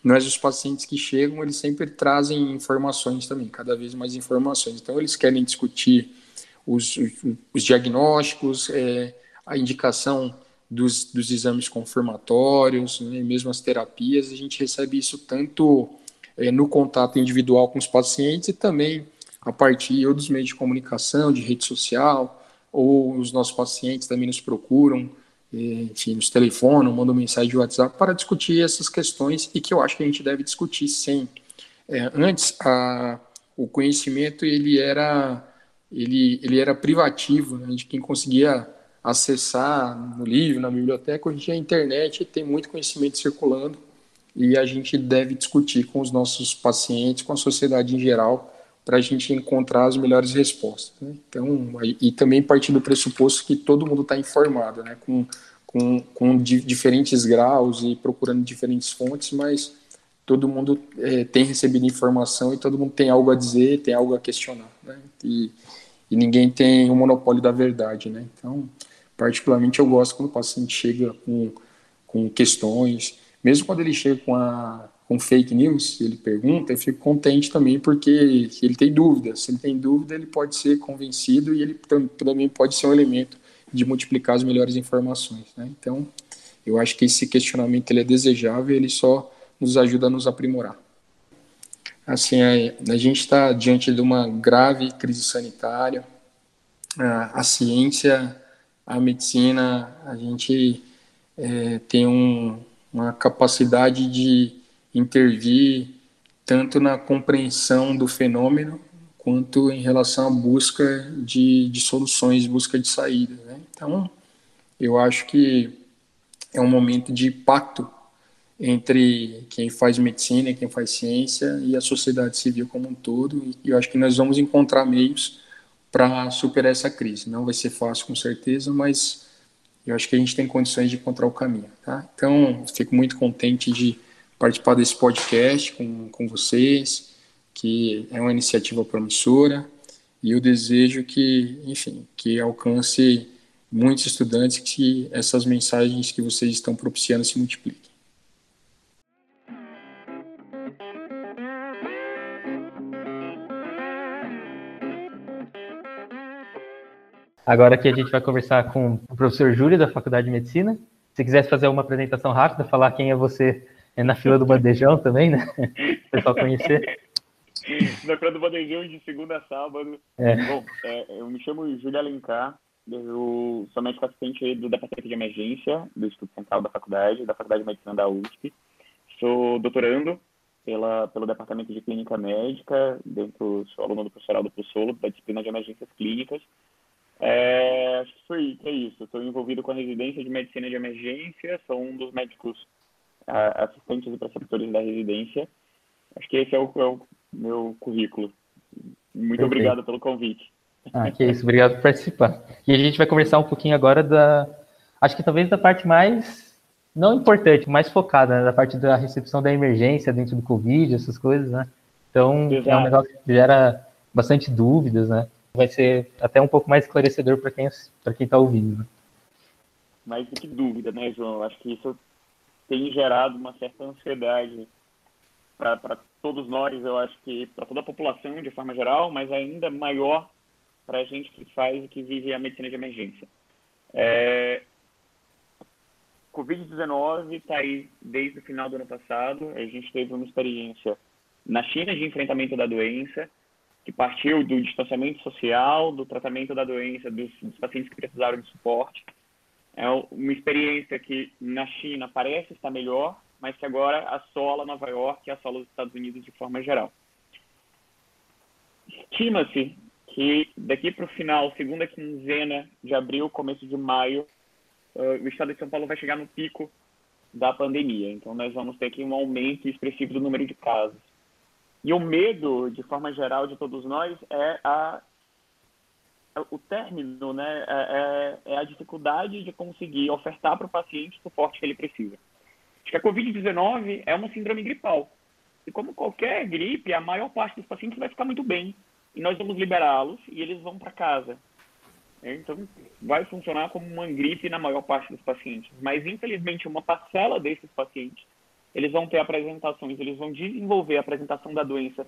Mas os pacientes que chegam, eles sempre trazem informações também, cada vez mais informações. Então eles querem discutir os, os diagnósticos, é, a indicação dos, dos exames confirmatórios, né, mesmo as terapias, a gente recebe isso tanto é, no contato individual com os pacientes e também a partir ou dos meios de comunicação, de rede social, ou os nossos pacientes também nos procuram, é, enfim, nos telefonam, mandam mensagem de WhatsApp para discutir essas questões e que eu acho que a gente deve discutir sempre. É, antes, a, o conhecimento ele era, ele, ele era privativo, né, de quem conseguia acessar no livro, na biblioteca, hoje a internet tem muito conhecimento circulando e a gente deve discutir com os nossos pacientes, com a sociedade em geral, para a gente encontrar as melhores respostas. Né? Então, e também partir do pressuposto que todo mundo está informado, né? com, com, com di diferentes graus e procurando diferentes fontes, mas todo mundo é, tem recebido informação e todo mundo tem algo a dizer, tem algo a questionar. Né? E, e ninguém tem o monopólio da verdade. Né? Então, Particularmente, eu gosto quando o paciente chega com, com questões, mesmo quando ele chega com, a, com fake news, ele pergunta, eu fico contente também porque ele tem dúvida. Se ele tem dúvida, ele pode ser convencido e ele também pode ser um elemento de multiplicar as melhores informações. Né? Então, eu acho que esse questionamento ele é desejável ele só nos ajuda a nos aprimorar. Assim, a, a gente está diante de uma grave crise sanitária, a, a ciência a medicina, a gente é, tem um, uma capacidade de intervir tanto na compreensão do fenômeno quanto em relação à busca de, de soluções, busca de saída. Né? Então, eu acho que é um momento de pacto entre quem faz medicina, quem faz ciência e a sociedade civil como um todo. E eu acho que nós vamos encontrar meios para superar essa crise. Não vai ser fácil, com certeza, mas eu acho que a gente tem condições de encontrar o caminho. Tá? Então, fico muito contente de participar desse podcast com, com vocês, que é uma iniciativa promissora, e eu desejo que, enfim, que alcance muitos estudantes, que essas mensagens que vocês estão propiciando se multipliquem. Agora aqui a gente vai conversar com o professor Júlio, da Faculdade de Medicina. Se quisesse fazer uma apresentação rápida, falar quem é você é na fila do bandejão também, né? <laughs> O pessoal conhecer. <laughs> Na fila do bandejão de segunda a sábado. É. Bom, é, eu me chamo Júlio Alencar, eu sou médico assistente do Departamento de Emergência do Instituto Central da Faculdade, da Faculdade de Medicina da USP. Sou doutorando pela, pelo Departamento de Clínica Médica, dentro, sou aluno do professor Aldo Pussolo, da disciplina de Emergências Clínicas, é, acho que foi é isso. Estou envolvido com a residência de medicina de emergência, sou um dos médicos assistentes e preceptores da residência. Acho que esse é o, é o meu currículo. Muito Perfeito. obrigado pelo convite. Ah, que isso, obrigado por participar. E a gente vai conversar um pouquinho agora da. Acho que talvez da parte mais. Não importante, mais focada, né, da parte da recepção da emergência dentro do Covid, essas coisas, né? Então, Exato. é um negócio que gera bastante dúvidas, né? Vai ser até um pouco mais esclarecedor para quem para quem está ouvindo. Né? Mais do que dúvida, né, João? Acho que isso tem gerado uma certa ansiedade para todos nós, eu acho que para toda a população de forma geral, mas ainda maior para a gente que faz e que vive a medicina de emergência. É... Covid-19 está aí desde o final do ano passado. A gente teve uma experiência na China de enfrentamento da doença que partiu do distanciamento social, do tratamento da doença, dos, dos, pacientes que precisaram de suporte. É uma experiência que na China parece estar melhor, mas que agora assola Nova York e assola os Estados Unidos de forma geral. Estima-se que daqui para o final, segunda quinzena de abril, começo de maio, uh, o estado de São Paulo vai chegar no pico da pandemia. Então, nós vamos ter aqui um aumento expressivo do número de casos. E o medo, de forma geral, de todos nós é a, o término, né? É, é, é a dificuldade de conseguir ofertar para o paciente o suporte que ele precisa. Acho que a Covid-19 é uma síndrome gripal. E como qualquer gripe, a maior parte dos pacientes vai ficar muito bem. E nós vamos liberá-los e eles vão para casa. Então, vai funcionar como uma gripe na maior parte dos pacientes. Mas, infelizmente, uma parcela desses pacientes eles vão ter apresentações, eles vão desenvolver a apresentação da doença,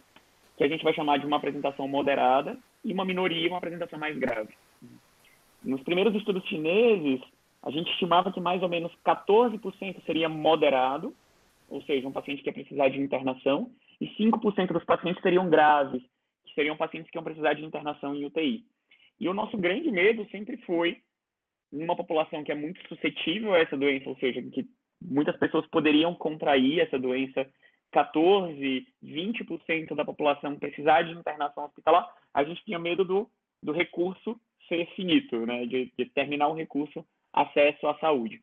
que a gente vai chamar de uma apresentação moderada, e uma minoria uma apresentação mais grave. Nos primeiros estudos chineses, a gente estimava que mais ou menos 14% seria moderado, ou seja, um paciente que ia precisar de internação, e 5% dos pacientes seriam graves, que seriam pacientes que iam precisar de internação em UTI. E o nosso grande medo sempre foi uma população que é muito suscetível a essa doença, ou seja, que muitas pessoas poderiam contrair essa doença, 14, 20% da população precisar de internação hospitalar, a gente tinha medo do, do recurso ser finito, né, de, de terminar o recurso acesso à saúde.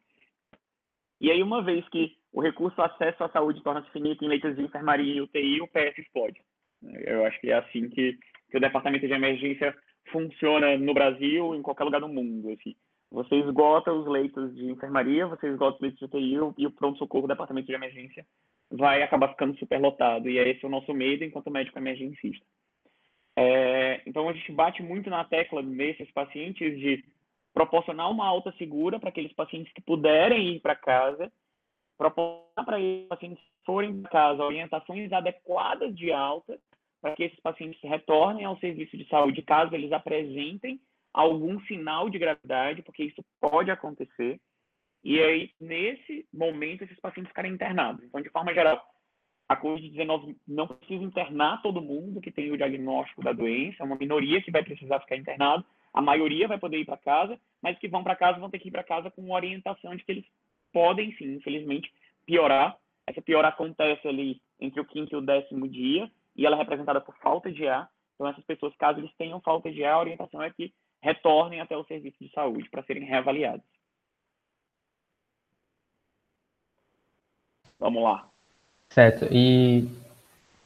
E aí, uma vez que o recurso acesso à saúde torna-se finito em leitos de enfermaria e UTI, o PS explode. Eu acho que é assim que, que o departamento de emergência funciona no Brasil, em qualquer lugar do mundo. Assim. Você esgota os leitos de enfermaria, você esgota os leitos de UTI e o pronto-socorro, o departamento de emergência, vai acabar ficando superlotado. E é esse o nosso medo enquanto médico emergencista. É, então, a gente bate muito na tecla nesses pacientes de proporcionar uma alta segura para aqueles pacientes que puderem ir para casa, proporcionar para esses pacientes que forem para casa orientações adequadas de alta, para que esses pacientes retornem ao serviço de saúde caso eles apresentem algum sinal de gravidade, porque isso pode acontecer. E aí, nesse momento, esses pacientes ficarem internados. Então, de forma geral, a Covid-19 não precisa internar todo mundo que tem o diagnóstico da doença, é uma minoria que vai precisar ficar internado, a maioria vai poder ir para casa, mas que vão para casa vão ter que ir para casa com orientação de que eles podem, sim, infelizmente, piorar. Essa piora acontece ali entre o quinto e o décimo dia, e ela é representada por falta de ar. Então, essas pessoas, caso eles tenham falta de ar, a orientação é que retornem até o serviço de saúde para serem reavaliados. Vamos lá. Certo. E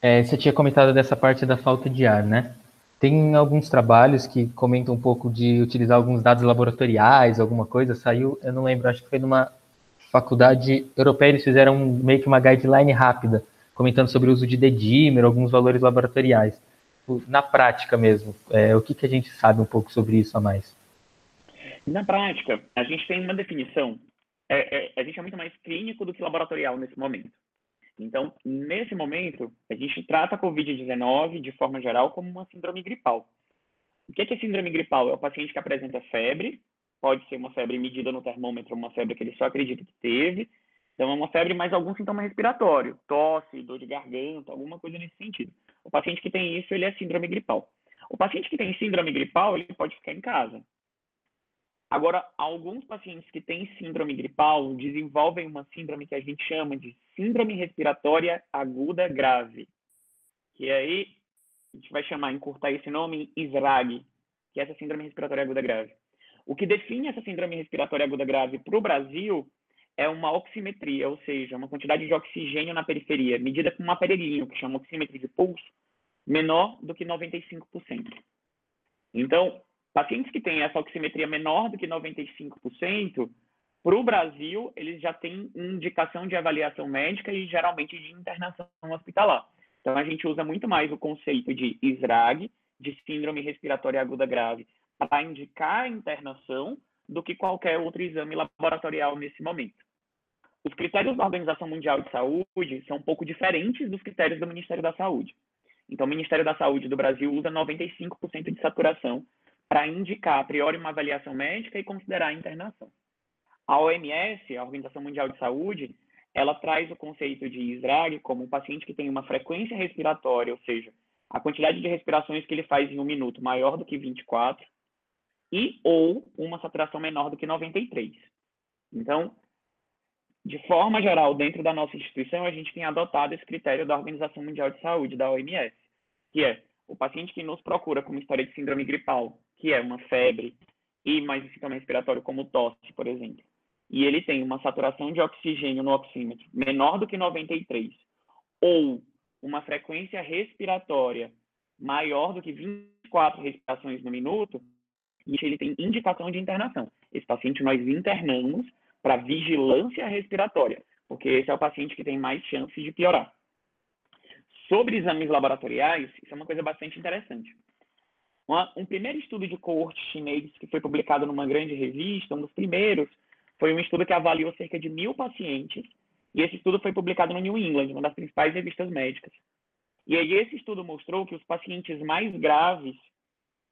é, você tinha comentado dessa parte da falta de ar, né? Tem alguns trabalhos que comentam um pouco de utilizar alguns dados laboratoriais, alguma coisa. Saiu, eu não lembro, acho que foi numa faculdade europeia, eles fizeram meio que uma guideline rápida, comentando sobre o uso de dedímer, alguns valores laboratoriais na prática mesmo, é, o que, que a gente sabe um pouco sobre isso a mais? Na prática, a gente tem uma definição. É, é, a gente é muito mais clínico do que laboratorial nesse momento. Então, nesse momento, a gente trata a Covid-19 de forma geral como uma síndrome gripal. O que é, que é síndrome gripal? É o paciente que apresenta febre, pode ser uma febre medida no termômetro, uma febre que ele só acredita que teve. Então, é uma febre mais algum sintoma respiratório, tosse, dor de garganta, alguma coisa nesse sentido. O paciente que tem isso, ele é síndrome gripal. O paciente que tem síndrome gripal, ele pode ficar em casa. Agora, alguns pacientes que têm síndrome gripal desenvolvem uma síndrome que a gente chama de síndrome respiratória aguda grave. Que aí a gente vai chamar, encurtar esse nome, ISRAG, que é essa síndrome respiratória aguda grave. O que define essa síndrome respiratória aguda grave para o Brasil é uma oximetria, ou seja, uma quantidade de oxigênio na periferia, medida com um aparelhinho que chama oximetria de pulso, menor do que 95%. Então, pacientes que têm essa oximetria menor do que 95%, para o Brasil, eles já têm indicação de avaliação médica e geralmente de internação hospitalar. Então, a gente usa muito mais o conceito de SRAG, de síndrome respiratória aguda grave, para indicar a internação do que qualquer outro exame laboratorial nesse momento. Os critérios da Organização Mundial de Saúde são um pouco diferentes dos critérios do Ministério da Saúde. Então, o Ministério da Saúde do Brasil usa 95% de saturação para indicar a priori uma avaliação médica e considerar a internação. A OMS, a Organização Mundial de Saúde, ela traz o conceito de ISRAG como um paciente que tem uma frequência respiratória, ou seja, a quantidade de respirações que ele faz em um minuto maior do que 24 e ou uma saturação menor do que 93. Então, de forma geral, dentro da nossa instituição, a gente tem adotado esse critério da Organização Mundial de Saúde, da OMS, que é o paciente que nos procura com história de síndrome gripal, que é uma febre e mais um sintoma respiratório como tosse, por exemplo, e ele tem uma saturação de oxigênio no oxímetro menor do que 93, ou uma frequência respiratória maior do que 24 respirações no minuto, ele tem indicação de internação. Esse paciente nós internamos para vigilância respiratória, porque esse é o paciente que tem mais chances de piorar. Sobre exames laboratoriais, isso é uma coisa bastante interessante. Uma, um primeiro estudo de coorte chinês que foi publicado numa grande revista, um dos primeiros, foi um estudo que avaliou cerca de mil pacientes, e esse estudo foi publicado no New England, uma das principais revistas médicas. E aí esse estudo mostrou que os pacientes mais graves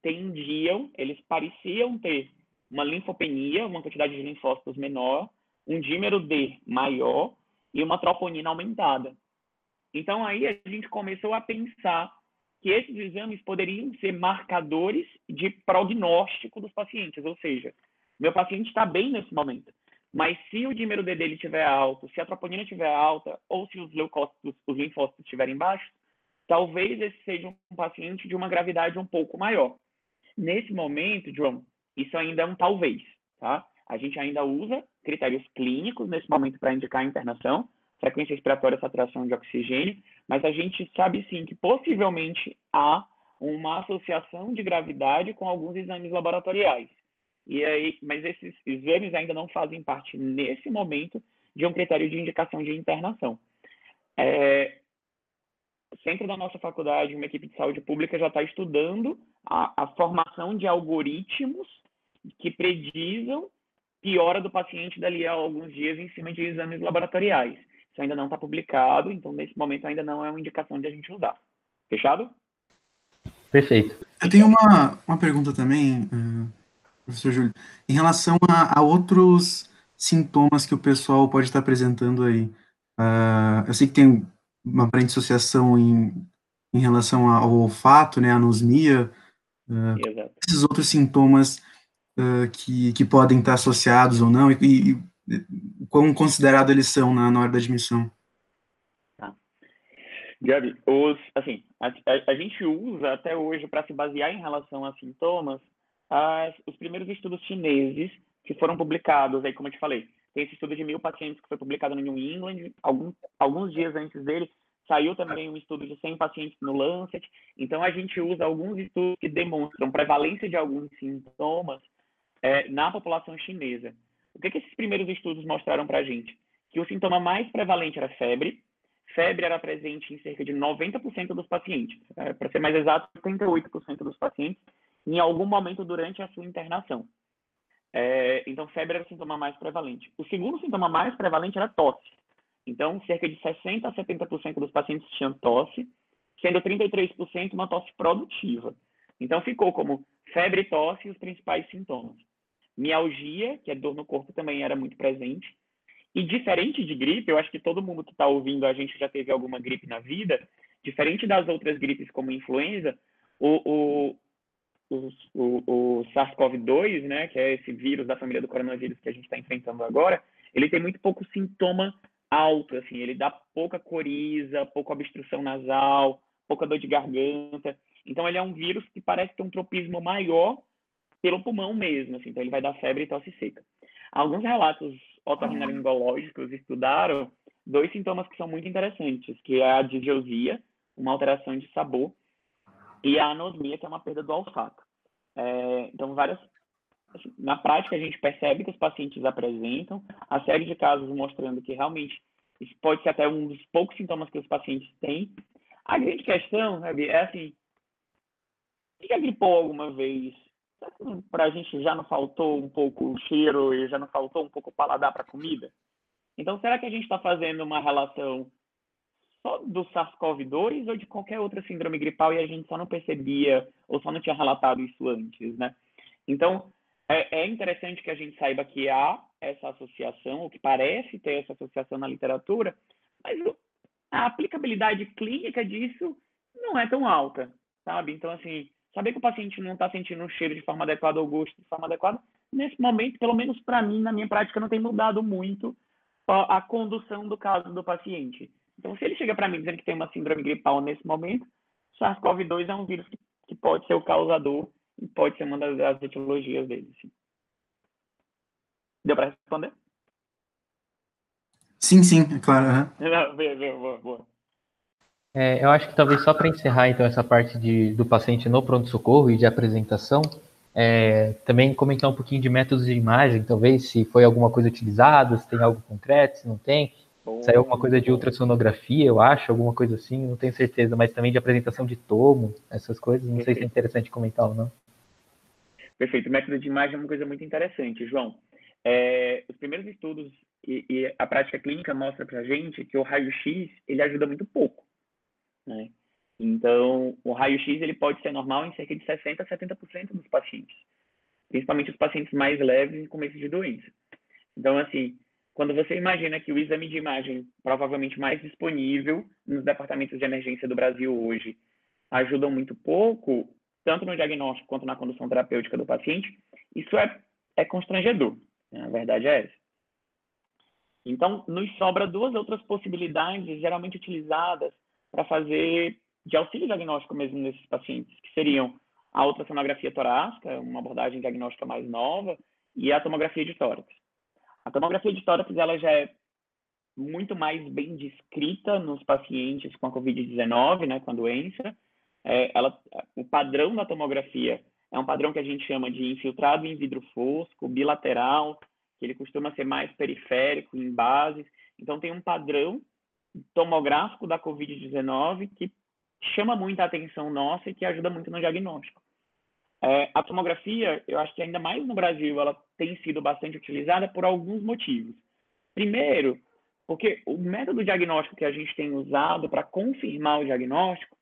tendiam, eles pareciam ter uma linfopenia, uma quantidade de linfócitos menor, um dímero D maior e uma troponina aumentada. Então aí a gente começou a pensar que esses exames poderiam ser marcadores de prognóstico dos pacientes, ou seja, meu paciente está bem nesse momento, mas se o dímero D dele estiver alto, se a troponina estiver alta, ou se os leucócitos, os linfócitos estiverem baixos, talvez esse seja um paciente de uma gravidade um pouco maior. Nesse momento, João, isso ainda é um talvez, tá? A gente ainda usa critérios clínicos nesse momento para indicar a internação, frequência respiratória, saturação de oxigênio, mas a gente sabe sim que possivelmente há uma associação de gravidade com alguns exames laboratoriais. E aí, mas esses exames ainda não fazem parte nesse momento de um critério de indicação de internação. É, centro da nossa faculdade, uma equipe de saúde pública já está estudando a, a formação de algoritmos que predizam piora do paciente dali a alguns dias em cima de exames laboratoriais. Isso ainda não está publicado, então nesse momento ainda não é uma indicação de a gente usar. Fechado? Perfeito. Eu tenho uma, uma pergunta também, uh, professor Júlio, em relação a, a, outros sintomas que o pessoal pode estar apresentando aí. Uh, eu sei que tem uma aparente associação em, em relação ao olfato, né, anosmia, uh, esses outros sintomas que, que podem estar associados ou não, e, e quão considerado eles são na, na hora da admissão? Tá. Gabi, os, assim, a, a, a gente usa até hoje para se basear em relação a sintomas as, os primeiros estudos chineses que foram publicados, aí como eu te falei, tem esse estudo de mil pacientes que foi publicado no New England, algum, alguns dias antes dele saiu também um estudo de 100 pacientes no Lancet, então a gente usa alguns estudos que demonstram prevalência de alguns sintomas é, na população chinesa. O que, que esses primeiros estudos mostraram para a gente? Que o sintoma mais prevalente era febre. Febre era presente em cerca de 90% dos pacientes. É, para ser mais exato, 78% dos pacientes em algum momento durante a sua internação. É, então, febre era o sintoma mais prevalente. O segundo sintoma mais prevalente era tosse. Então, cerca de 60% a 70% dos pacientes tinham tosse, sendo 33% uma tosse produtiva. Então, ficou como febre e tosse os principais sintomas. Mialgia, que é dor no corpo, também era muito presente. E diferente de gripe, eu acho que todo mundo que está ouvindo a gente já teve alguma gripe na vida. Diferente das outras gripes como influenza, o, o, o, o, o SARS-CoV-2, né, que é esse vírus da família do coronavírus que a gente está enfrentando agora, ele tem muito pouco sintoma alto, assim, ele dá pouca coriza, pouca obstrução nasal, pouca dor de garganta. Então, ele é um vírus que parece ter um tropismo maior pelo pulmão mesmo, assim, então ele vai dar febre e tosse seca. Alguns relatos otorrinolaringológicos estudaram dois sintomas que são muito interessantes, que é a digeusia, uma alteração de sabor, e a anosmia, que é uma perda do olfato. É, então, várias assim, na prática, a gente percebe que os pacientes apresentam a série de casos mostrando que realmente isso pode ser até um dos poucos sintomas que os pacientes têm. A grande questão é assim: já gripou alguma vez? Para a gente já não faltou um pouco o cheiro e já não faltou um pouco o paladar para a comida? Então, será que a gente está fazendo uma relação só do SARS-CoV-2 ou de qualquer outra síndrome gripal e a gente só não percebia ou só não tinha relatado isso antes, né? Então, é, é interessante que a gente saiba que há essa associação, ou que parece ter essa associação na literatura, mas a aplicabilidade clínica disso não é tão alta, sabe? Então, assim, saber que o paciente não está sentindo o cheiro de forma adequada ou o gosto de forma adequada, nesse momento, pelo menos para mim, na minha prática, não tem mudado muito a, a condução do caso do paciente. Então, se ele chega para mim dizendo que tem uma síndrome gripal nesse momento, SARS-CoV-2 é um vírus que, que, pode ser o causador e pode ser uma das, das etiologias dele. Sim. Deu para responder? Sim, sim, é claro. Uhum. <laughs> boa, boa. É, eu acho que talvez só para encerrar então essa parte de, do paciente no pronto-socorro e de apresentação, é, também comentar um pouquinho de métodos de imagem, talvez se foi alguma coisa utilizada, se tem algo concreto, se não tem, se é alguma coisa de ultrassonografia, eu acho, alguma coisa assim, não tenho certeza, mas também de apresentação de tomo, essas coisas, não Perfeito. sei se é interessante comentar ou não. Perfeito, o método de imagem é uma coisa muito interessante, João. É, os primeiros estudos e, e a prática clínica mostra para a gente que o raio-x ele ajuda muito pouco. Né? Então, o raio-x ele pode ser normal em cerca de 60% a 70% dos pacientes, principalmente os pacientes mais leves em começo de doença. Então, assim, quando você imagina que o exame de imagem provavelmente mais disponível nos departamentos de emergência do Brasil hoje ajuda muito pouco, tanto no diagnóstico quanto na condução terapêutica do paciente, isso é, é constrangedor. Né? A verdade é essa. Então, nos sobra duas outras possibilidades geralmente utilizadas para fazer de auxílio diagnóstico mesmo nesses pacientes, que seriam a ultrassonografia torácica, uma abordagem diagnóstica mais nova, e a tomografia de tórax. A tomografia de tórax ela já é muito mais bem descrita nos pacientes com a COVID-19, né, com a doença. É, ela, o padrão da tomografia é um padrão que a gente chama de infiltrado em vidro fosco, bilateral, que ele costuma ser mais periférico, em bases. Então, tem um padrão tomográfico da COVID-19 que chama muita atenção nossa e que ajuda muito no diagnóstico. É, a tomografia, eu acho que ainda mais no Brasil, ela tem sido bastante utilizada por alguns motivos. Primeiro, porque o método diagnóstico que a gente tem usado para confirmar o diagnóstico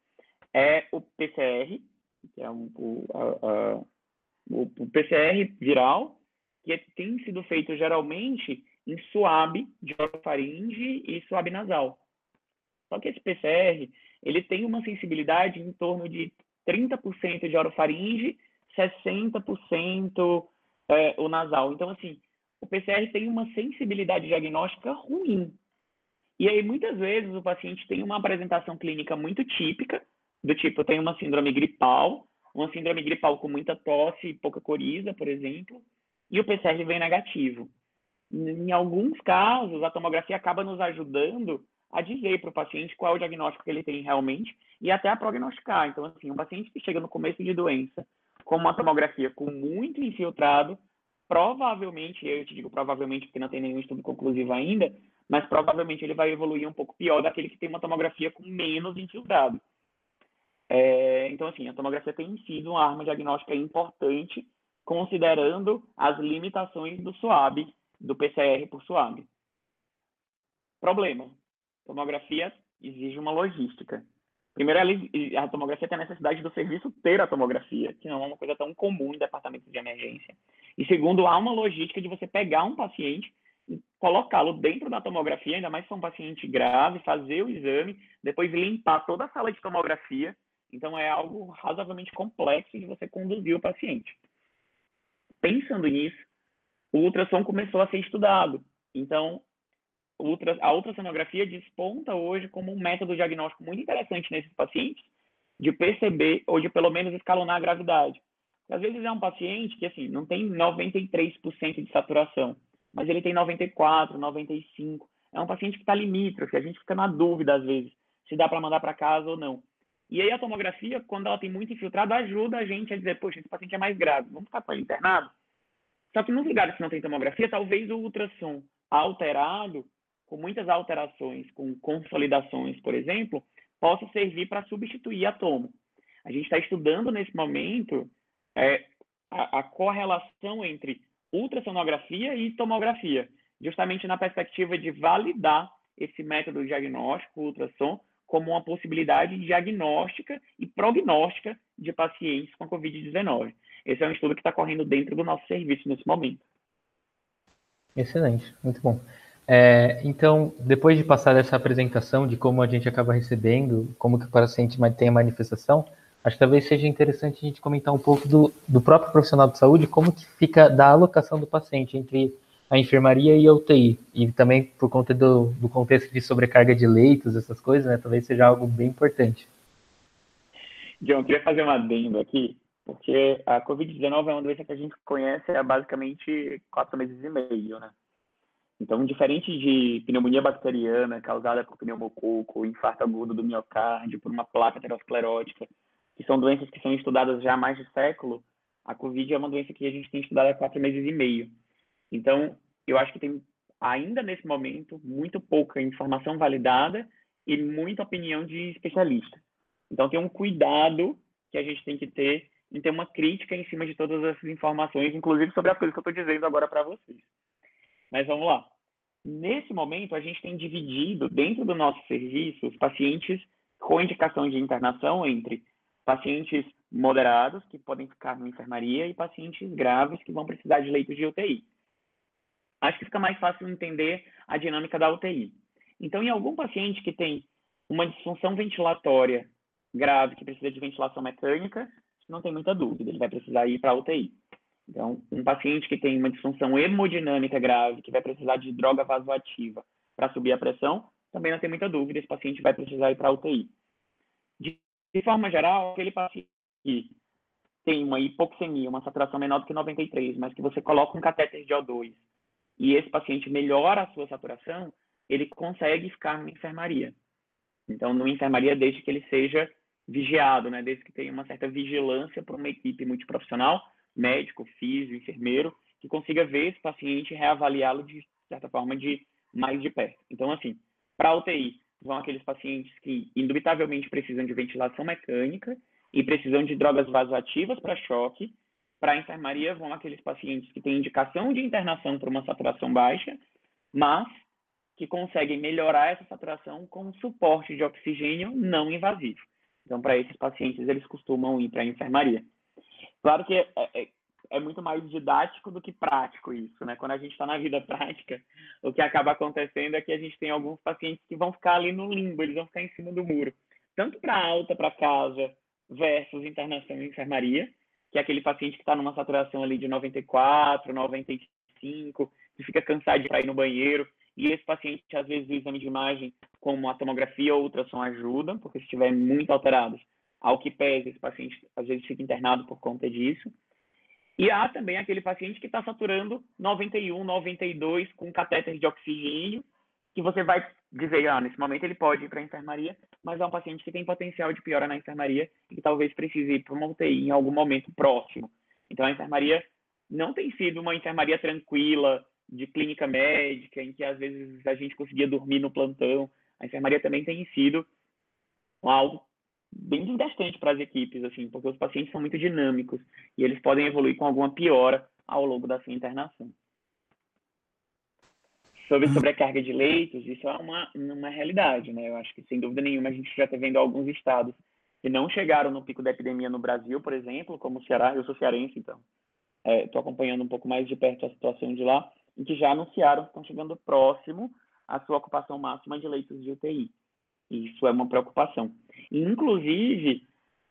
é o PCR, que é um, o, a, a, o, o PCR viral, que tem sido feito geralmente em suave de orofaringe e suave nasal. Só que esse PCR, ele tem uma sensibilidade em torno de 30% de orofaringe, 60% é, o nasal. Então, assim, o PCR tem uma sensibilidade diagnóstica ruim. E aí, muitas vezes, o paciente tem uma apresentação clínica muito típica, do tipo, tem uma síndrome gripal, uma síndrome gripal com muita tosse e pouca coriza, por exemplo, e o PCR vem negativo. Em alguns casos, a tomografia acaba nos ajudando a dizer para o paciente qual é o diagnóstico que ele tem realmente e até a prognosticar. Então, assim, um paciente que chega no começo de doença com uma tomografia com muito infiltrado, provavelmente, eu te digo provavelmente porque não tem nenhum estudo conclusivo ainda, mas provavelmente ele vai evoluir um pouco pior daquele que tem uma tomografia com menos infiltrado. É, então, assim, a tomografia tem sido uma arma diagnóstica importante, considerando as limitações do SWAB, do PCR por SWAB. Problema: tomografia exige uma logística. Primeiro, a tomografia tem a necessidade do serviço ter a tomografia, que não é uma coisa tão comum em departamentos de emergência. E segundo, há uma logística de você pegar um paciente e colocá-lo dentro da tomografia, ainda mais se for um paciente grave, fazer o exame, depois limpar toda a sala de tomografia. Então, é algo razoavelmente complexo de você conduzir o paciente. Pensando nisso, o ultrassom começou a ser estudado. Então, ultra, a ultrassonografia desponta hoje como um método diagnóstico muito interessante nesses pacientes, de perceber ou de pelo menos escalonar a gravidade. Às vezes é um paciente que assim não tem 93% de saturação, mas ele tem 94, 95. É um paciente que está limítrofe, a gente fica na dúvida às vezes se dá para mandar para casa ou não. E aí a tomografia, quando ela tem muito infiltrado, ajuda a gente a dizer, poxa, esse paciente é mais grave, vamos ficar com ele internado? Só que nos lugares que não tem tomografia, talvez o ultrassom alterado com muitas alterações, com consolidações, por exemplo, possa servir para substituir a tomo. A gente está estudando nesse momento é, a, a correlação entre ultrassonografia e tomografia, justamente na perspectiva de validar esse método diagnóstico, ultrassom, como uma possibilidade diagnóstica e prognóstica de pacientes com Covid-19. Esse é um estudo que está correndo dentro do nosso serviço nesse momento. Excelente, muito bom. É, então, depois de passar essa apresentação de como a gente acaba recebendo, como que o paciente tem a manifestação, acho que talvez seja interessante a gente comentar um pouco do, do próprio profissional de saúde, como que fica da alocação do paciente entre a enfermaria e a UTI, e também por conta do, do contexto de sobrecarga de leitos, essas coisas, né, talvez seja algo bem importante. John, eu queria fazer um adendo aqui, porque a Covid-19 é uma doença que a gente conhece há basicamente quatro meses e meio, né? Então, diferente de pneumonia bacteriana causada por pneumococo, infarto agudo do miocárdio, por uma placa aterosclerótica, que são doenças que são estudadas já há mais de século, a COVID é uma doença que a gente tem estudado há quatro meses e meio. Então, eu acho que tem, ainda nesse momento, muito pouca informação validada e muita opinião de especialista. Então, tem um cuidado que a gente tem que ter em ter uma crítica em cima de todas essas informações, inclusive sobre as coisas que eu estou dizendo agora para vocês. Mas vamos lá. Nesse momento, a gente tem dividido dentro do nosso serviço os pacientes com indicação de internação entre pacientes moderados, que podem ficar na enfermaria, e pacientes graves, que vão precisar de leitos de UTI. Acho que fica mais fácil entender a dinâmica da UTI. Então, em algum paciente que tem uma disfunção ventilatória grave, que precisa de ventilação mecânica, não tem muita dúvida, ele vai precisar ir para a UTI. Então, um paciente que tem uma disfunção hemodinâmica grave, que vai precisar de droga vasoativa para subir a pressão, também não tem muita dúvida, esse paciente vai precisar ir para a UTI. De, forma geral, aquele paciente que tem uma hipoxemia, uma saturação menor do que 93, mas que você coloca um catéter de O2 e esse paciente melhora a sua saturação, ele consegue ficar na enfermaria. Então, na enfermaria, desde que ele seja vigiado, né? desde que tenha uma certa vigilância por uma equipe multiprofissional, médico, físico, enfermeiro, que consiga ver esse paciente e reavaliá-lo de certa forma de mais de perto. Então, assim, para a UTI, vão aqueles pacientes que indubitavelmente precisam de ventilação mecânica e precisam de drogas vasoativas para choque. Para a enfermaria, vão aqueles pacientes que têm indicação de internação por uma saturação baixa, mas que conseguem melhorar essa saturação com suporte de oxigênio não invasivo. Então, para esses pacientes, eles costumam ir para a enfermaria. Claro que é, é, é, muito mais didático do que prático isso, né? Quando a gente está na vida <laughs> prática, o que acaba acontecendo é que a gente tem alguns pacientes que vão ficar ali no limbo, eles vão ficar em cima do muro. Tanto para alta, para casa, versus internação em enfermaria, que é aquele paciente que está numa saturação ali de 94, 95, que fica cansado de ir no banheiro, e esse paciente, às vezes, o exame de imagem, como a tomografia ou ultrassom ajudam, porque se estiver muito alterados, ao que pese, esse paciente às vezes fica internado por conta disso. E há também aquele paciente que está saturando 91, 92 com catéter de oxigênio, que você vai dizer, ah, nesse momento ele pode ir para a enfermaria, mas é um paciente que tem potencial de piora na enfermaria e talvez precise ir para uma UTI em algum momento próximo. Então a enfermaria não tem sido uma enfermaria tranquila, de clínica médica, em que às vezes a gente conseguia dormir no plantão. A enfermaria também tem sido algo bem desgastante para as equipes, assim, porque os pacientes são muito dinâmicos e eles podem evoluir com alguma piora ao longo da sua internação. Sobre sobrecarga de leitos, isso é uma, uma realidade, né? Eu acho que, sem dúvida nenhuma, a gente já está vendo alguns estados que não chegaram no pico da epidemia no Brasil, por exemplo, como o Ceará, eu sou cearense, então estou é, acompanhando um pouco mais de perto a situação de lá, e que já anunciaram que estão chegando próximo à sua ocupação máxima de leitos de UTI. Isso é uma preocupação. inclusive,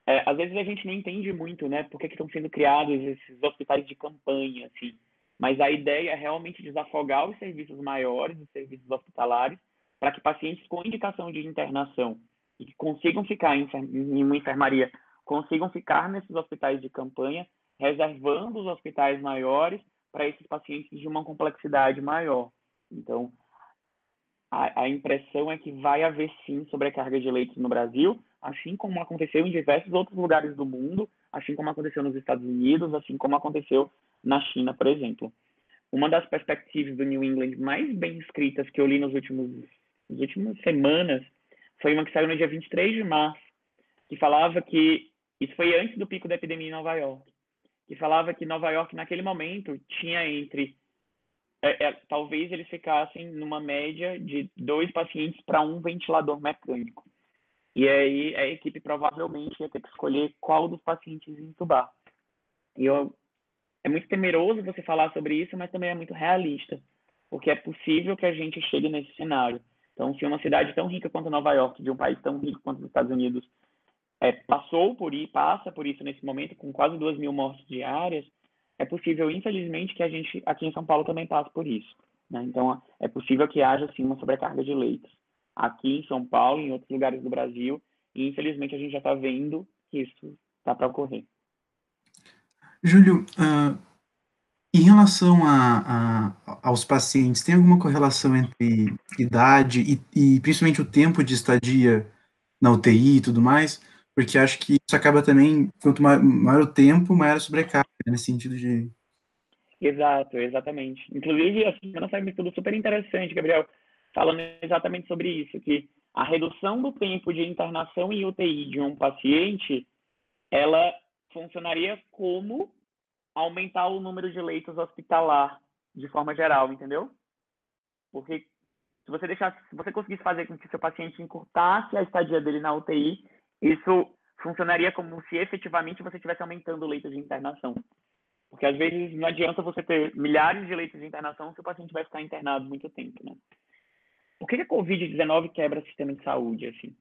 é, às vezes a gente não entende muito, né, por que, que estão sendo criados esses hospitais de campanha, assim. Mas a ideia é realmente desafogar os serviços maiores, os serviços hospitalares, para que pacientes com indicação de internação e que consigam ficar em, em uma enfermaria, consigam ficar nesses hospitais de campanha, reservando os hospitais maiores para esses pacientes de uma complexidade maior. Então, a, a, impressão é que vai haver sim sobrecarga de leitos no Brasil, assim como aconteceu em diversos outros lugares do mundo, assim como aconteceu nos Estados Unidos, assim como aconteceu na China, por exemplo. Uma das perspectivas do New England mais bem escritas que eu li nos últimos, nas últimas semanas foi uma que saiu no dia 23 de março, que falava que isso foi antes do pico da epidemia em Nova York que falava que Nova York, naquele momento, tinha entre. É, é, talvez eles ficassem numa média de dois pacientes para um ventilador mecânico. E aí a equipe provavelmente ia ter que escolher qual dos pacientes entubar. E eu, é muito temeroso você falar sobre isso, mas também é muito realista, porque é possível que a gente chegue nesse cenário. Então, se uma cidade tão rica quanto Nova York, de um país tão rico quanto os Estados Unidos, é, passou por isso, passa por isso nesse momento, com quase duas mil mortes diárias, é possível, infelizmente, que a gente aqui em São Paulo também passe por isso. Né? Então, é possível que haja, sim, uma sobrecarga de leitos aqui em São Paulo, em outros lugares do Brasil, e infelizmente a gente já está vendo que isso está para ocorrer. Júlio, uh, em relação a, a, aos pacientes, tem alguma correlação entre idade e, e principalmente o tempo de estadia na UTI e tudo mais? Porque acho que isso acaba também, quanto maior o tempo, maior a sobrecarga, né, nesse sentido de... Exato, exatamente. Inclusive, a semana saiu um estudo super interessante, Gabriel, falando exatamente sobre isso, que a redução do tempo de internação em UTI de um paciente, ela funcionaria como aumentar o número de leitos hospitalar de forma geral, entendeu? Porque se você deixasse, se você conseguisse fazer com que seu paciente encurtasse a estadia dele na UTI, isso funcionaria como se efetivamente você estivesse aumentando o leito de internação. Porque às vezes não adianta você ter milhares de leitos de internação se o paciente vai ficar internado muito tempo, né? Por que a COVID-19 quebra o sistema de saúde, assim?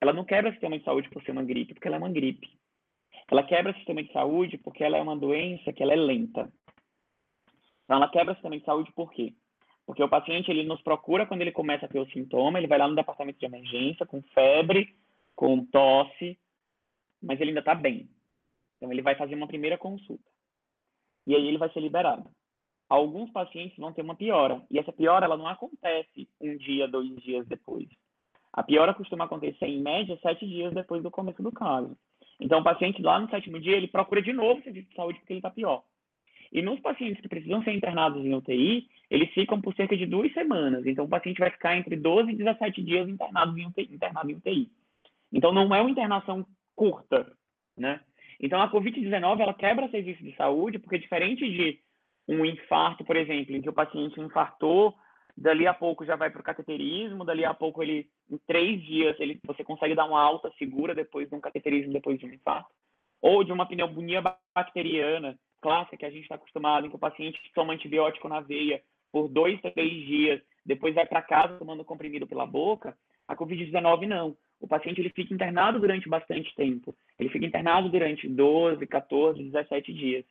Ela não quebra o sistema de saúde por ser uma gripe, porque ela é uma gripe. Ela quebra o sistema de saúde porque ela é uma doença que ela é lenta. Então, ela quebra o sistema de saúde por quê? Porque o paciente ele nos procura quando ele começa a ter o sintoma, ele vai lá no departamento de emergência com febre, com tosse, mas ele ainda está bem. Então ele vai fazer uma primeira consulta. E aí ele vai ser liberado. Alguns pacientes vão ter uma piora, e essa piora ela não acontece um dia, dois dias depois. A piora costuma acontecer em média sete dias depois do começo do caso. Então o paciente lá no sétimo dia ele procura de novo o serviço de saúde porque ele está pior. E nos pacientes que precisam ser internados em UTI, eles ficam por cerca de duas semanas. Então, o paciente vai ficar entre 12 e 17 dias internado em UTI. Internado em UTI. Então, não é uma internação curta, né? Então, a COVID-19, ela quebra serviço de saúde, porque diferente de um infarto, por exemplo, em que o paciente infartou, dali a pouco já vai para o cateterismo, dali a pouco ele, em três dias, ele, você consegue dar uma alta segura depois de um cateterismo, depois de um infarto. Ou de uma pneumonia bacteriana, clássica que a gente está acostumado, em que o paciente toma antibiótico na veia por dois, três dias, depois vai para casa tomando comprimido pela boca, a Covid-19 não. O paciente ele fica internado durante bastante tempo. Ele fica internado durante 12, 14, 17 dias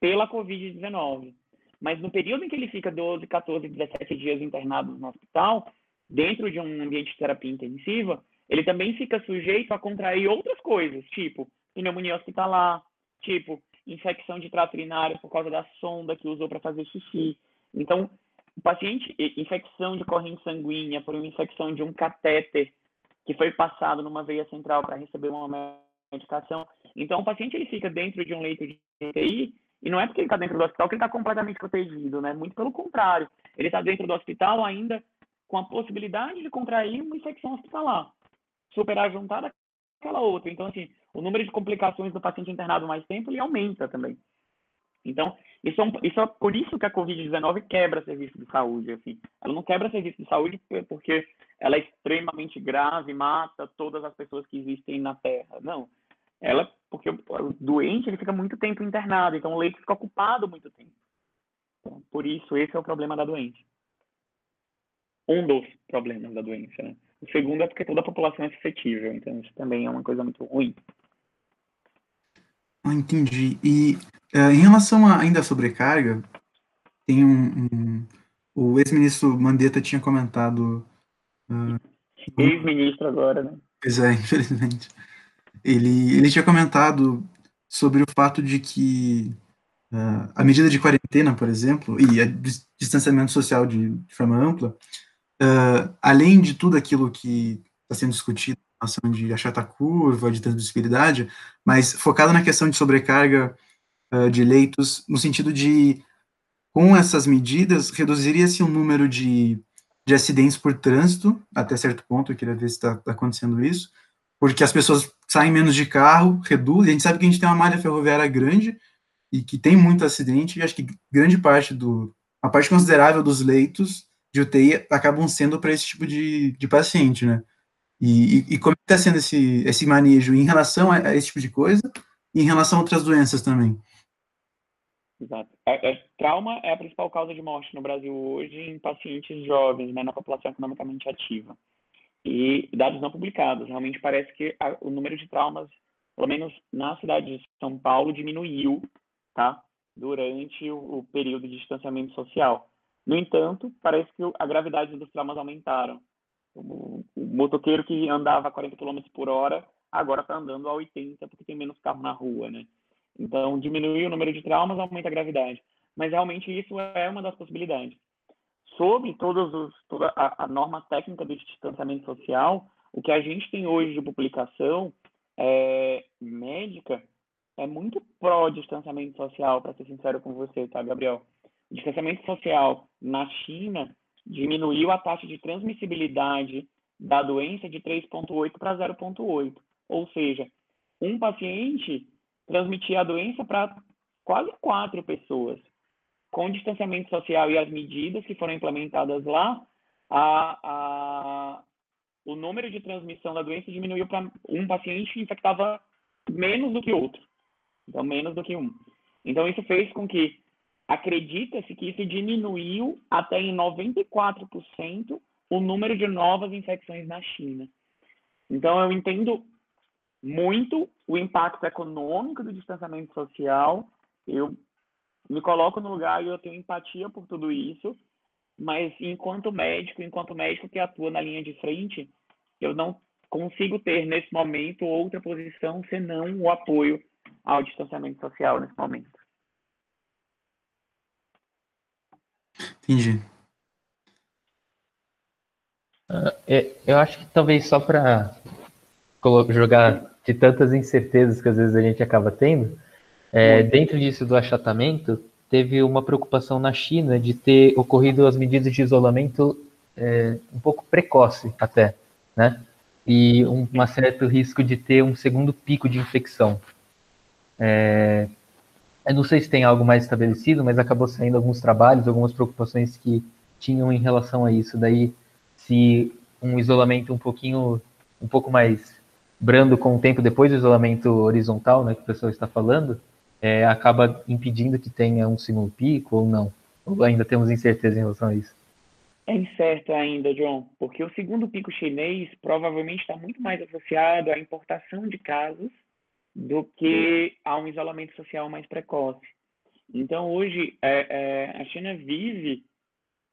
pela Covid-19. Mas no período em que ele fica 12, 14, 17 dias internado no hospital, dentro de um ambiente de terapia intensiva, ele também fica sujeito a contrair outras coisas, tipo pneumonia hospitalar, tipo infecção de trato urinário por causa da sonda que usou para fazer xixi. Então, o paciente, infecção de corrente sanguínea por uma infecção de um catéter que foi passado numa veia central para receber uma medicação. Então, o paciente ele fica dentro de um leito de UTI e não é porque ele está dentro do hospital que ele está completamente protegido, né? Muito pelo contrário. Ele está dentro do hospital ainda com a possibilidade de contrair uma infecção hospitalar, superar juntada aquela outra. Então, assim, o número de complicações do paciente internado mais tempo ele aumenta também. Então, isso é, um, isso é por isso que a Covid-19 quebra serviço de saúde. Assim. Ela não quebra serviço de saúde porque ela é extremamente grave, mata todas as pessoas que existem na Terra. Não. Ela, porque o doente ele fica muito tempo internado, então o leito fica ocupado muito tempo. Então, por isso, esse é o problema da doença. Um dos problemas da doença, né? O segundo é porque toda a população é suscetível, então isso também é uma coisa muito ruim. Ah, entendi. E uh, em relação a, ainda à sobrecarga, tem um, um o ex-ministro Mandetta tinha comentado. Uh, ex-ministro agora, né? Pois é, <laughs> infelizmente. Ele, ele tinha comentado sobre o fato de que uh, a medida de quarentena, por exemplo, e a distanciamento social de, de forma ampla, uh, além de tudo aquilo que está sendo discutido relação de achatar curva, de transmissibilidade, mas focado na questão de sobrecarga uh, de leitos, no sentido de, com essas medidas, reduziria-se o número de, de acidentes por trânsito, até certo ponto, eu queria ver se está tá acontecendo isso, porque as pessoas saem menos de carro, reduz, a gente sabe que a gente tem uma malha ferroviária grande, e que tem muito acidente, e acho que grande parte do, a parte considerável dos leitos de UTI acabam sendo para esse tipo de, de paciente, né? E, e, e como está sendo esse, esse manejo em relação a, a, esse tipo de coisa e em relação a outras doenças também? Exato. É, é, trauma é a principal causa de morte no Brasil hoje em pacientes jovens, né, na população economicamente ativa. E dados não publicados. Realmente parece que a, o número de traumas, pelo menos na cidade de São Paulo, diminuiu, tá? Durante o, o período de distanciamento social. No entanto, parece que a gravidade dos traumas aumentaram. O, o motoqueiro que andava a 40 km por hora agora está andando a 80 porque tem menos carro na rua, né? Então, diminuir o número de traumas aumenta a gravidade. Mas realmente isso é uma das possibilidades. Sobre todos os, toda a, a norma técnica do distanciamento social, o que a gente tem hoje de publicação é, médica é muito pró-distanciamento social, para ser sincero com você, tá, Gabriel? O distanciamento social na China diminuiu a taxa de transmissibilidade da doença de 3,8 para 0,8. Ou seja, um paciente transmitia a doença para quase quatro pessoas. Com o distanciamento social e as medidas que foram implementadas lá, a, a, o número de transmissão da doença diminuiu para um paciente infectava menos do que outro. Então, menos do que um. Então, isso fez com que acredita-se que isso diminuiu até em 94% o número de novas infecções na China. Então, eu entendo muito o impacto econômico do distanciamento social. Eu me coloco no lugar e eu tenho empatia por tudo isso, mas enquanto médico, enquanto médico que atua na linha de frente, eu não consigo ter nesse momento outra posição senão o apoio ao distanciamento social nesse momento. Entendi. Uh, eu acho que talvez só para jogar de tantas incertezas que às vezes a gente acaba tendo, é, dentro disso do achatamento, teve uma preocupação na China de ter ocorrido as medidas de isolamento é, um pouco precoce até, né? E um, um certo risco de ter um segundo pico de infecção. É, eu não sei se tem algo mais estabelecido, mas acabou saindo alguns trabalhos, algumas preocupações que tinham em relação a isso. Daí, se um isolamento um pouquinho, um pouco mais brando com o tempo depois do isolamento horizontal, né, que o pessoal está falando, é, acaba impedindo que tenha um segundo pico ou não? Ou ainda temos incerteza em relação a isso? É incerto ainda, John, porque o segundo pico chinês provavelmente está muito mais associado à importação de casos do que a um isolamento social mais precoce. Então, hoje, é, é, a China vive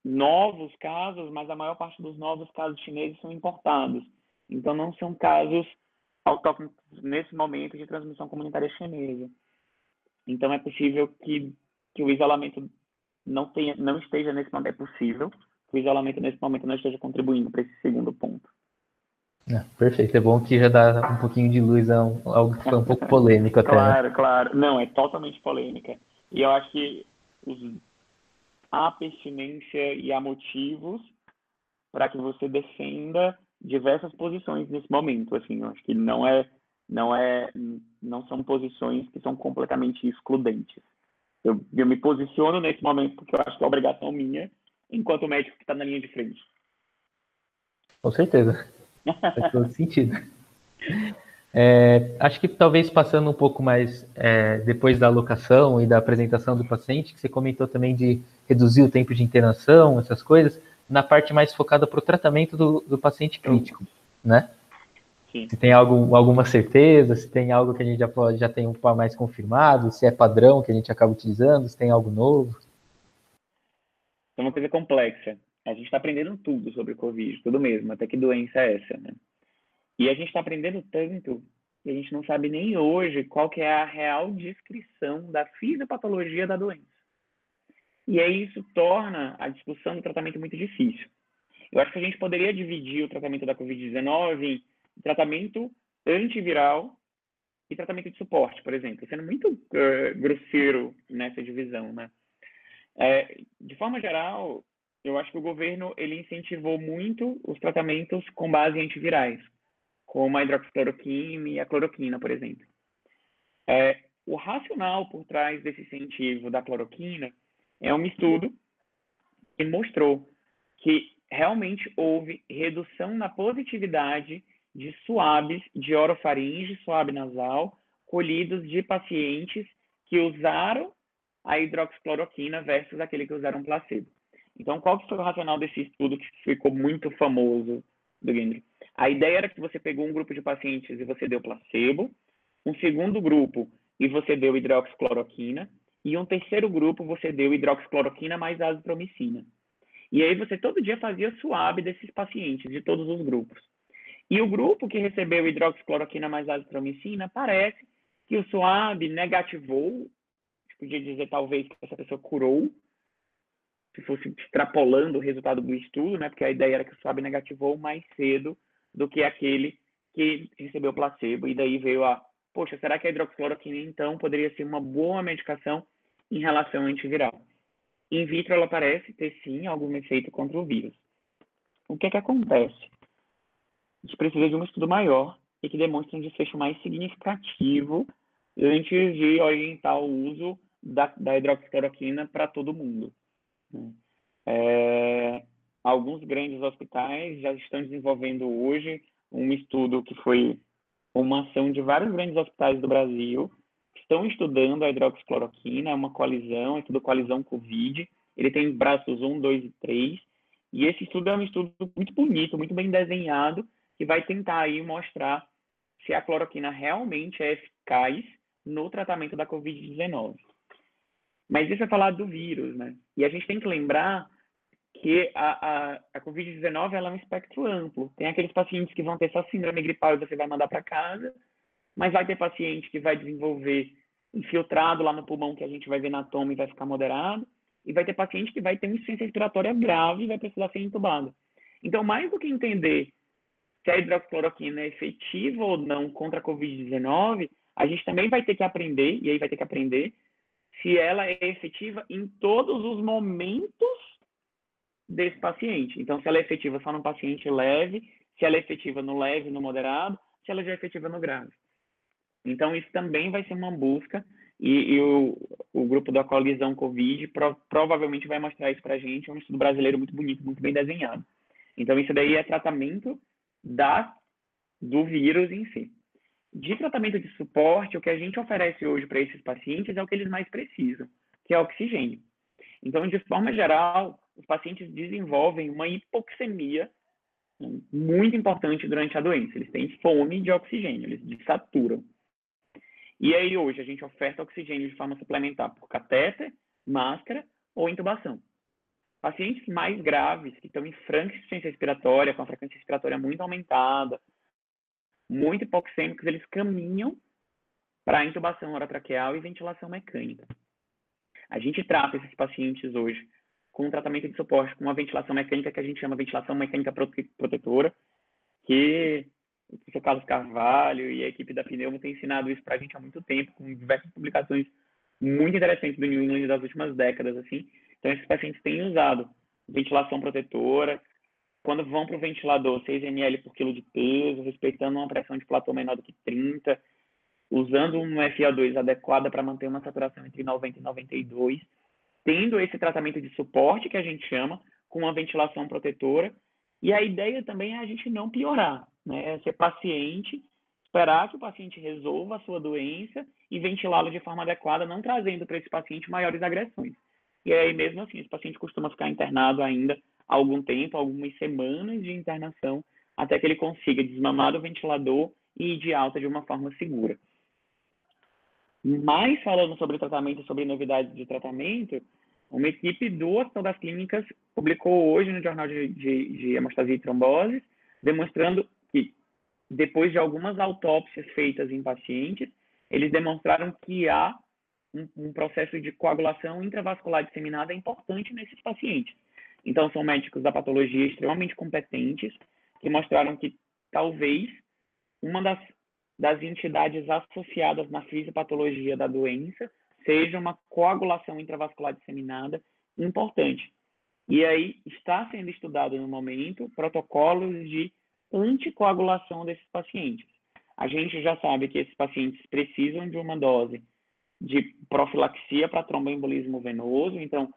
novos casos, mas a maior parte dos novos casos chineses são importados. Então, não são casos autóctonos nesse momento de transmissão comunitária chinesa. Então, é possível que, que o isolamento não, tenha, não esteja nesse momento, é possível que o isolamento nesse momento não esteja contribuindo para esse segundo ponto. É, perfeito, é bom que já dá um pouquinho de luz a, um, algo que foi um pouco <laughs> polêmico até. Né? Claro, claro. Não, é totalmente polêmica. E eu acho que os, há pertinência e há motivos para que você defenda diversas posições nesse momento. Assim, eu acho que não é, não é, não são posições que são completamente excludentes. Eu, eu me posiciono nesse momento porque eu acho que é obrigação minha, enquanto médico que está na linha de frente. Com certeza. Faz todo <laughs> sentido. É, acho que talvez passando um pouco mais é, depois da alocação e da apresentação do paciente, que você comentou também de reduzir o tempo de internação, essas coisas, na parte mais focada para o tratamento do, do paciente crítico, né? Sim. Se tem algo, alguma certeza, se tem algo que a gente já, pode, já tem um pouco mais confirmado, se é padrão que a gente acaba utilizando, se tem algo novo. É uma coisa complexa. A gente está aprendendo tudo sobre o Covid, tudo mesmo, até que doença é essa, né? E a gente está aprendendo tanto que a gente não sabe nem hoje qual que é a real descrição da fisiopatologia da doença. E aí isso torna a discussão do tratamento muito difícil. Eu acho que a gente poderia dividir o tratamento da Covid-19 em tratamento antiviral e tratamento de suporte, por exemplo, sendo muito uh, grosseiro nessa divisão, né? É, de forma geral, eu acho que o governo ele incentivou muito os tratamentos com base em antivirais, como a hidroxicloroquina e a cloroquina, por exemplo. É, o racional por trás desse incentivo da cloroquina é um estudo que mostrou que realmente houve redução na positividade de suaves de orofaringe, suave nasal, colhidos de pacientes que usaram a hidroxicloroquina versus aquele que usaram placebo. Então, qual que foi o racional desse estudo que ficou muito famoso do Gendry? A ideia era que você pegou um grupo de pacientes e você deu placebo, um segundo grupo e você deu hidroxicloroquina, e um terceiro grupo você deu hidroxicloroquina mais azitromicina. E aí você todo dia fazia suave desses pacientes, de todos os grupos. E o grupo que recebeu hidroxicloroquina mais azitromicina, parece que o suave negativou, podia dizer talvez que essa pessoa curou, se fosse extrapolando o resultado do estudo, né? Porque a ideia era que o SWAB negativou mais cedo do que aquele que recebeu placebo. E daí veio a, poxa, será que a hidroxicloroquina, então, poderia ser uma boa medicação em relação ao antiviral? In vitro, ela parece ter, sim, algum efeito contra o vírus. O que é que acontece? A gente precisa de um estudo maior e que demonstre um desfecho mais significativo antes de orientar o uso da, da hidroxicloroquina para todo mundo. Né? É, alguns grandes hospitais já estão desenvolvendo hoje um estudo que foi uma ação de vários grandes hospitais do Brasil estão estudando a hidroxicloroquina, é uma coalizão, é tudo coalizão Covid. Ele tem braços 1, 2 e 3. E esse estudo é um estudo muito bonito, muito bem desenhado, que vai tentar aí mostrar se a cloroquina realmente é eficaz no tratamento da Covid-19. Mas isso é falar do vírus, né? E a gente tem que lembrar que a, a, a Covid-19 é um espectro amplo. Tem aqueles pacientes que vão ter só síndrome gripal e você vai mandar para casa, mas vai ter paciente que vai desenvolver infiltrado lá no pulmão, que a gente vai ver na toma e vai ficar moderado, e vai ter paciente que vai ter uma insuficiência respiratória grave e vai precisar ser entubado. Então, mais do que entender se a hidroxicloroquina é efetiva ou não contra a Covid-19, a gente também vai ter que aprender, e aí vai ter que aprender, se ela é efetiva em todos os momentos desse paciente. Então, se ela é efetiva só no paciente leve, se ela é efetiva no leve, no moderado, se ela já é efetiva no grave. Então, isso também vai ser uma busca, e, e o, o, grupo da colisão Covid pro, provavelmente vai mostrar isso para a gente, é um estudo brasileiro muito bonito, muito bem desenhado. Então, isso daí é tratamento da, do vírus em si. De tratamento de suporte, o que a gente oferece hoje para esses pacientes é o que eles mais precisam, que é oxigênio. Então, de forma geral, os pacientes desenvolvem uma hipoxemia muito importante durante a doença. Eles têm fome de oxigênio, eles desaturam. E aí, hoje, a gente oferta oxigênio de forma suplementar por catéter, máscara ou intubação. Pacientes mais graves, que estão em franca insuficiência respiratória, com a frequência respiratória muito aumentada, muito hipoxêmicos, eles caminham para intubação orotraqueal e ventilação mecânica. A gente trata esses pacientes hoje com um tratamento de suporte com uma ventilação mecânica que a gente chama ventilação mecânica protetora, que o professor Carlos Carvalho e a equipe da Pneumo têm ensinado isso para a gente há muito tempo, com diversas publicações muito interessantes do New England das últimas décadas, assim. Então, esses pacientes têm usado ventilação protetora, quando vão para o ventilador, 6 ml por quilo de peso, respeitando uma pressão de platô menor do que 30, usando um FO2 adequada para manter uma saturação entre 90 e 92, tendo esse tratamento de suporte que a gente chama, com uma ventilação protetora, e a ideia também é a gente não piorar, né? É ser paciente, esperar que o paciente resolva a sua doença e ventilá-lo de forma adequada, não trazendo para esse paciente maiores agressões. E aí, mesmo assim, esse paciente costuma ficar internado ainda algum tempo, algumas semanas de internação, até que ele consiga desmamar do ventilador e ir de alta de uma forma segura. Mais falando sobre tratamento, sobre novidades de tratamento, uma equipe do Hospital das Clínicas publicou hoje no Jornal de, de, de Hemostasia e Trombose, demonstrando depois de algumas autópsias feitas em pacientes, eles demonstraram que há um, um processo de coagulação intravascular disseminada importante nesses pacientes. Então, são médicos da patologia extremamente competentes, que mostraram que talvez uma das, das entidades associadas na fisiopatologia da doença seja uma coagulação intravascular disseminada importante. E aí está sendo estudado no momento protocolos de anticoagulação desses pacientes. A gente já sabe que esses pacientes precisam de uma dose de profilaxia para tromboembolismo venoso, então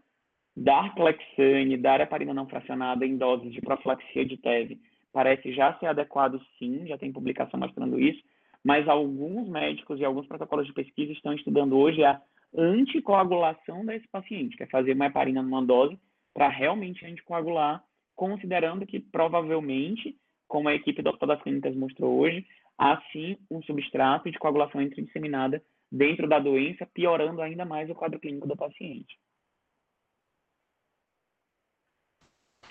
dar clexane, dar heparina não fracionada em doses de profilaxia de TEV parece já ser adequado sim, já tem publicação mostrando isso, mas alguns médicos e alguns protocolos de pesquisa estão estudando hoje a anticoagulação desse paciente, que é fazer uma heparina numa dose para realmente anticoagular, considerando que provavelmente, como a equipe do Hospital das Clínicas mostrou hoje, há sim um substrato de coagulação interdisseminada dentro da doença, piorando ainda mais o quadro clínico do paciente.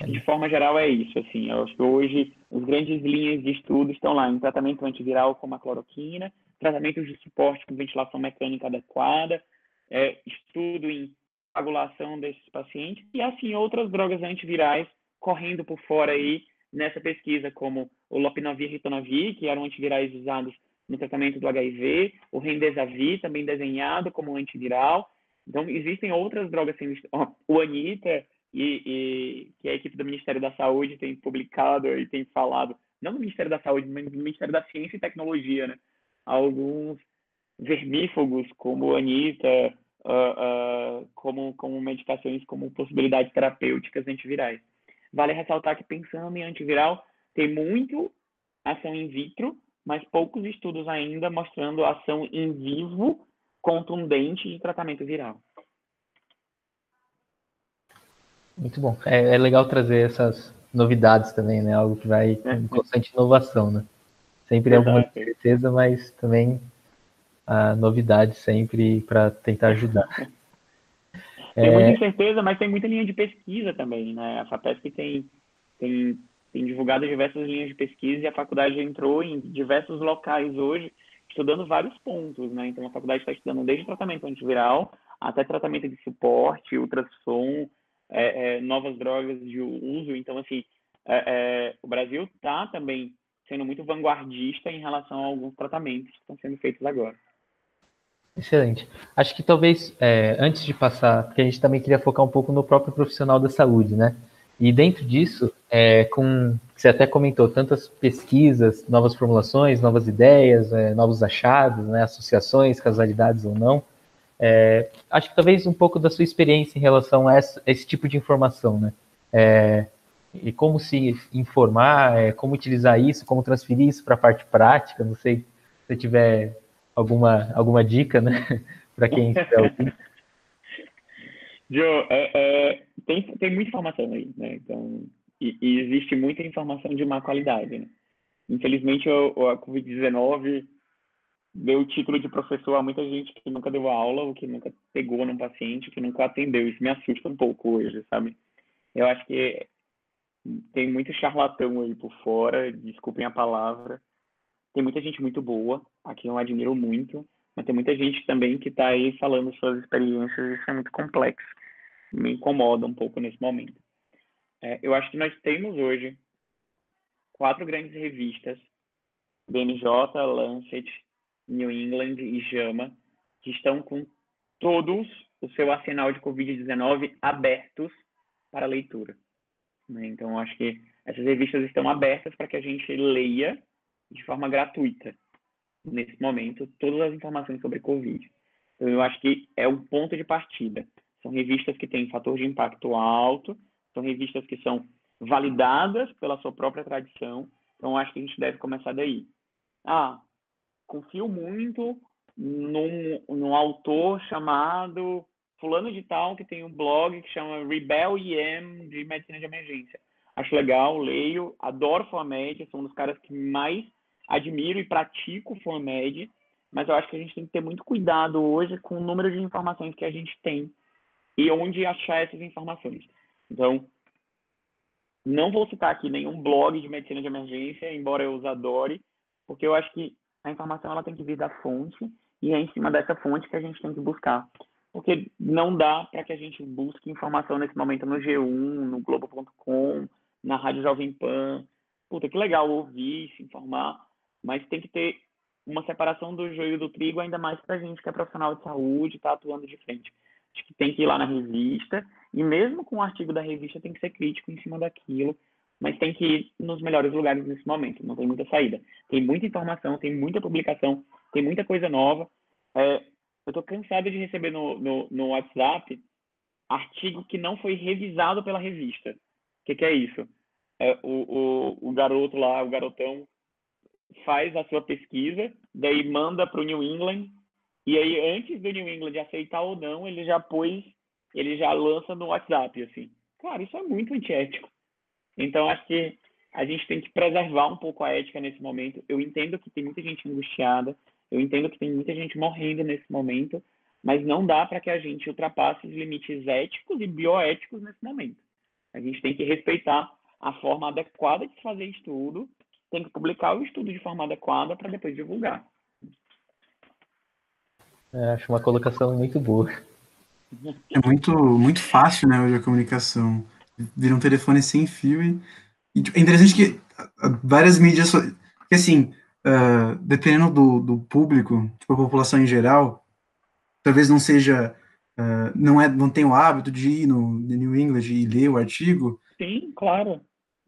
De forma geral, é isso. Assim, eu acho que hoje as grandes linhas de estudo estão lá em tratamento antiviral como a cloroquina, tratamento de suporte com ventilação mecânica adequada, é, estudo em coagulação desses pacientes e, assim, outras drogas antivirais correndo por fora aí nessa pesquisa, como o lopinavir e ritonavir, que eram antivirais usados no tratamento do HIV, o rendesavir, também desenhado como antiviral. Então, existem outras drogas sendo... O Anita e, e, que a equipe do Ministério da Saúde tem publicado e tem falado, não do Ministério da Saúde, mas do Ministério da Ciência e Tecnologia, né? Alguns vermífugos, como Anitta, uh, uh, como, como medicações, como possibilidades terapêuticas antivirais. Vale ressaltar que pensando em antiviral, tem muito ação in vitro, mas poucos estudos ainda mostrando ação em vivo contundente de tratamento viral. Muito bom. É, é legal trazer essas novidades também, né? Algo que vai é. em constante inovação, né? Sempre é alguma certeza, mas também a novidade sempre para tentar ajudar. <laughs> Tem é... muita incerteza, mas tem muita linha de pesquisa também, né? A FAPESP tem, tem, tem divulgado diversas linhas de pesquisa e a faculdade entrou em diversos locais hoje, estudando vários pontos, né? Então a faculdade está estudando desde tratamento antiviral até tratamento de suporte, ultrassom, é, é, novas drogas de uso. Então, assim, é, é o Brasil está também sendo muito vanguardista em relação a alguns tratamentos que estão sendo feitos agora. Excelente. Acho que talvez, é, antes de passar, porque a gente também queria focar um pouco no próprio profissional da saúde, né? E dentro disso, é, com você até comentou tantas pesquisas, novas formulações, novas ideias, é, novos achados, né, associações, casualidades ou não. É, acho que talvez um pouco da sua experiência em relação a, essa, a esse tipo de informação, né? É, e como se informar, é, como utilizar isso, como transferir isso para a parte prática. Não sei se você tiver alguma, alguma dica, né, <laughs> para quem estiver ouvindo. Joe, é, é, tem, tem muita informação aí, né? Então, e, e, existe muita informação de má qualidade, né? Infelizmente, a Covid-19 deu o título de professor a muita gente que nunca deu aula, ou que nunca pegou num paciente, que nunca atendeu. Isso me assusta um pouco hoje, sabe? Eu acho que tem muito charlatão aí por fora, desculpem a palavra. Tem muita gente muito boa, aqui eu admiro muito, mas tem muita gente também que está aí falando suas experiências, isso é muito complexo. Me incomoda um pouco nesse momento. É, eu acho que nós temos hoje quatro grandes revistas, BNJ, Lancet, New England e JAMA, que estão com todos o seu arsenal de Covid-19 abertos para leitura. Né? Então, acho que essas revistas estão abertas para que a gente leia de forma gratuita, nesse momento, todas as informações sobre Covid. Então, eu acho que é um ponto de partida. São revistas que têm fator de impacto alto, são revistas que são validadas pela sua própria tradição. Então, acho que a gente deve começar daí. Ah, confio muito num, num autor chamado fulano de tal que tem um blog que chama Rebel IM de medicina de emergência. Acho legal, leio, adoro FOAMED, sou um dos caras que mais admiro e pratico FOAMED, mas eu acho que a gente tem que ter muito cuidado hoje com o número de informações que a gente tem e onde achar essas informações. Então, não vou citar aqui nenhum blog de medicina de emergência, embora eu os adore, porque eu acho que a informação ela tem que vir da fonte e é em cima dessa fonte que a gente tem que buscar porque não dá para que a gente busque informação nesse momento no G1, no Globo.com, na Rádio Jovem Pan. Puta, que legal ouvir, se informar, mas tem que ter uma separação do joio do trigo, ainda mais para a gente que é profissional de saúde, está atuando de frente. Acho que tem que ir lá na revista, e mesmo com o artigo da revista, tem que ser crítico em cima daquilo, mas tem que ir nos melhores lugares nesse momento, não tem muita saída. Tem muita informação, tem muita publicação, tem muita coisa nova. É, eu estou cansado de receber no, no, no, WhatsApp artigo que não foi revisado pela revista. O que, que é isso? É, o, o, o garoto lá, o garotão, faz a sua pesquisa, daí manda para o New England, e aí antes do New England aceitar ou não, ele já pôs, ele já lança no WhatsApp, assim. Claro, isso é muito antiético. Então, acho que a gente tem que preservar um pouco a ética nesse momento. Eu entendo que tem muita gente angustiada, eu entendo que tem muita gente morrendo nesse momento, mas não dá para que a gente ultrapasse os limites éticos e bioéticos nesse momento. A gente tem que respeitar a forma adequada de fazer estudo, tem que publicar o estudo de forma adequada para depois divulgar. É, acho uma colocação muito boa. É muito, muito fácil, né, hoje a comunicação. Vira um telefone sem fio e, e tipo, é interessante que várias mídias, que assim, uh, dependendo do, do público, tipo a população em geral, talvez não seja, uh, não é, não tem o hábito de ir no New England e ler o artigo. Sim, claro.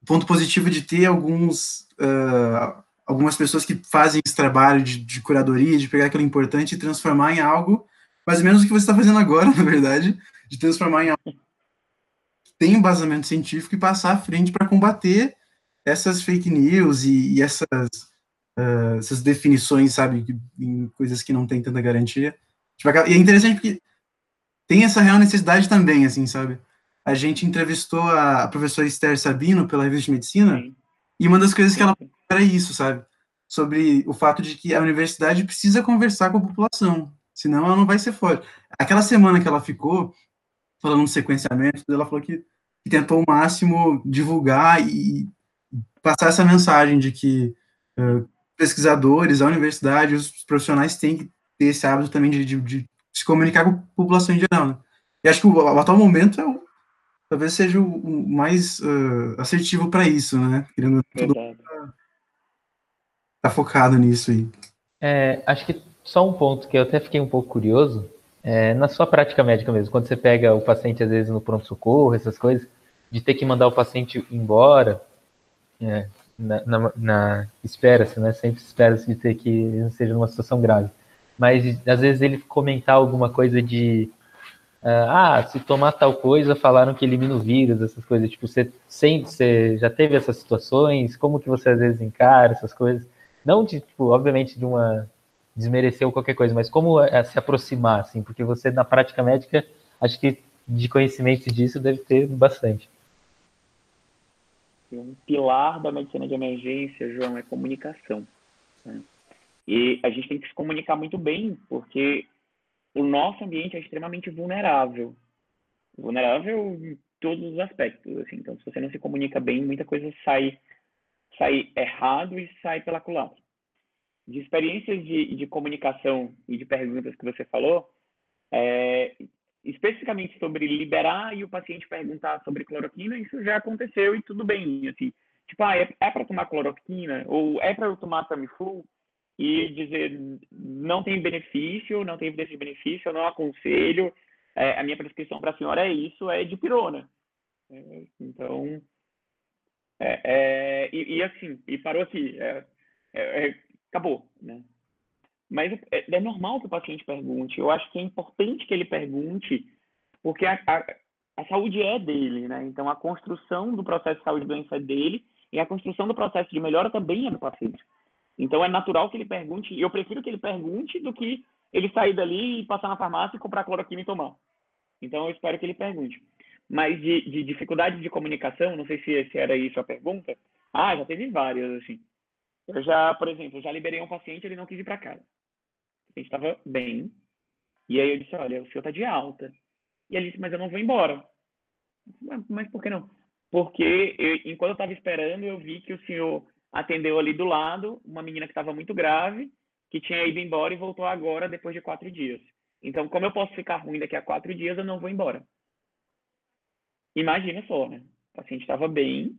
Ponto positivo de ter alguns, uh, algumas pessoas que fazem esse trabalho de, de curadoria, de pegar aquilo importante e transformar em algo mais ou menos o que você está fazendo agora, <laughs> na verdade, de transformar em algo tem embasamento científico e passar à frente para combater essas fake news e, e essas, uh, essas definições, sabe, em coisas que não tem tanta garantia. Tipo, e é interessante porque tem essa real necessidade também, assim, sabe? A gente entrevistou a, professora Esther Sabino pela revista de medicina Sim. e uma das coisas que ela era isso, sabe? Sobre o fato de que a universidade precisa conversar com a população, senão ela não vai ser forte. Aquela semana que ela ficou falando no sequenciamento, ela falou que, que tentou ao máximo divulgar e passar essa mensagem de que uh, pesquisadores, a universidade, os profissionais têm que ter esse hábito também de, de, de se comunicar com a população em geral. Né? E acho que o, o, atual momento é o, talvez seja o, o mais uh, assertivo para isso, né? Querendo tudo tá focado nisso aí. É, acho que só um ponto que eu até fiquei um pouco curioso, é, na sua prática médica mesmo, quando você pega o paciente às vezes no pronto-socorro, essas coisas, de ter que mandar o paciente embora, é, na, na, na espera-se, né? Sempre espera-se de ter que ele não seja numa situação grave. Mas às vezes ele comentar alguma coisa de ah, se tomar tal coisa, falaram que elimina o vírus, essas coisas. Tipo, você, sem, você já teve essas situações? Como que você às vezes encara essas coisas? Não de, tipo, obviamente, de uma desmerecer ou qualquer coisa, mas como é, se aproximar, assim, porque você na prática médica, acho que de conhecimento disso deve ter bastante. Um pilar da medicina de emergência, João, é comunicação. Né? E a gente tem que se comunicar muito bem, porque o nosso ambiente é extremamente vulnerável. Vulnerável em todos os aspectos. Assim. Então, se você não se comunica bem, muita coisa sai, sai errado e sai pela culatra. De experiências de, de comunicação e de perguntas que você falou, é, especificamente sobre liberar e o paciente perguntar sobre cloroquina, isso já aconteceu e tudo bem. Assim, tipo, ah, é, é para tomar cloroquina? Ou é para eu tomar Tamiflu? E dizer não tem benefício, não tem evidência de benefício, eu não aconselho, é, a minha prescrição para a senhora é isso, é de pirona. É, então, é, é, e, e, assim, e parou aqui, é, é, acabou, né? Mas é, normal que o paciente pergunte, eu acho que é importante que ele pergunte, porque a, a, a saúde é dele, né? Então, a construção do processo de saúde e doença é dele, e a construção do processo de melhora também é do paciente. Então é natural que ele pergunte, e eu prefiro que ele pergunte do que ele sair dali e passar na farmácia e comprar cloroquina e tomar. Então eu espero que ele pergunte. Mas de, de dificuldade de comunicação, não sei se, se era isso a pergunta. Ah, já teve várias, assim. Eu já, por exemplo, já liberei um paciente, ele não quis ir para casa. A gente estava bem. E aí eu disse, olha, o senhor está de alta. E ele disse, mas eu não vou embora. Mas por que não? Porque eu, enquanto eu estava esperando, eu vi que o senhor atendeu ali do lado uma menina que estava muito grave, que tinha ido embora e voltou agora depois de quatro dias. Então, como eu posso ficar ruim daqui a quatro dias, eu não vou embora. Imagina só, né? O paciente estava bem,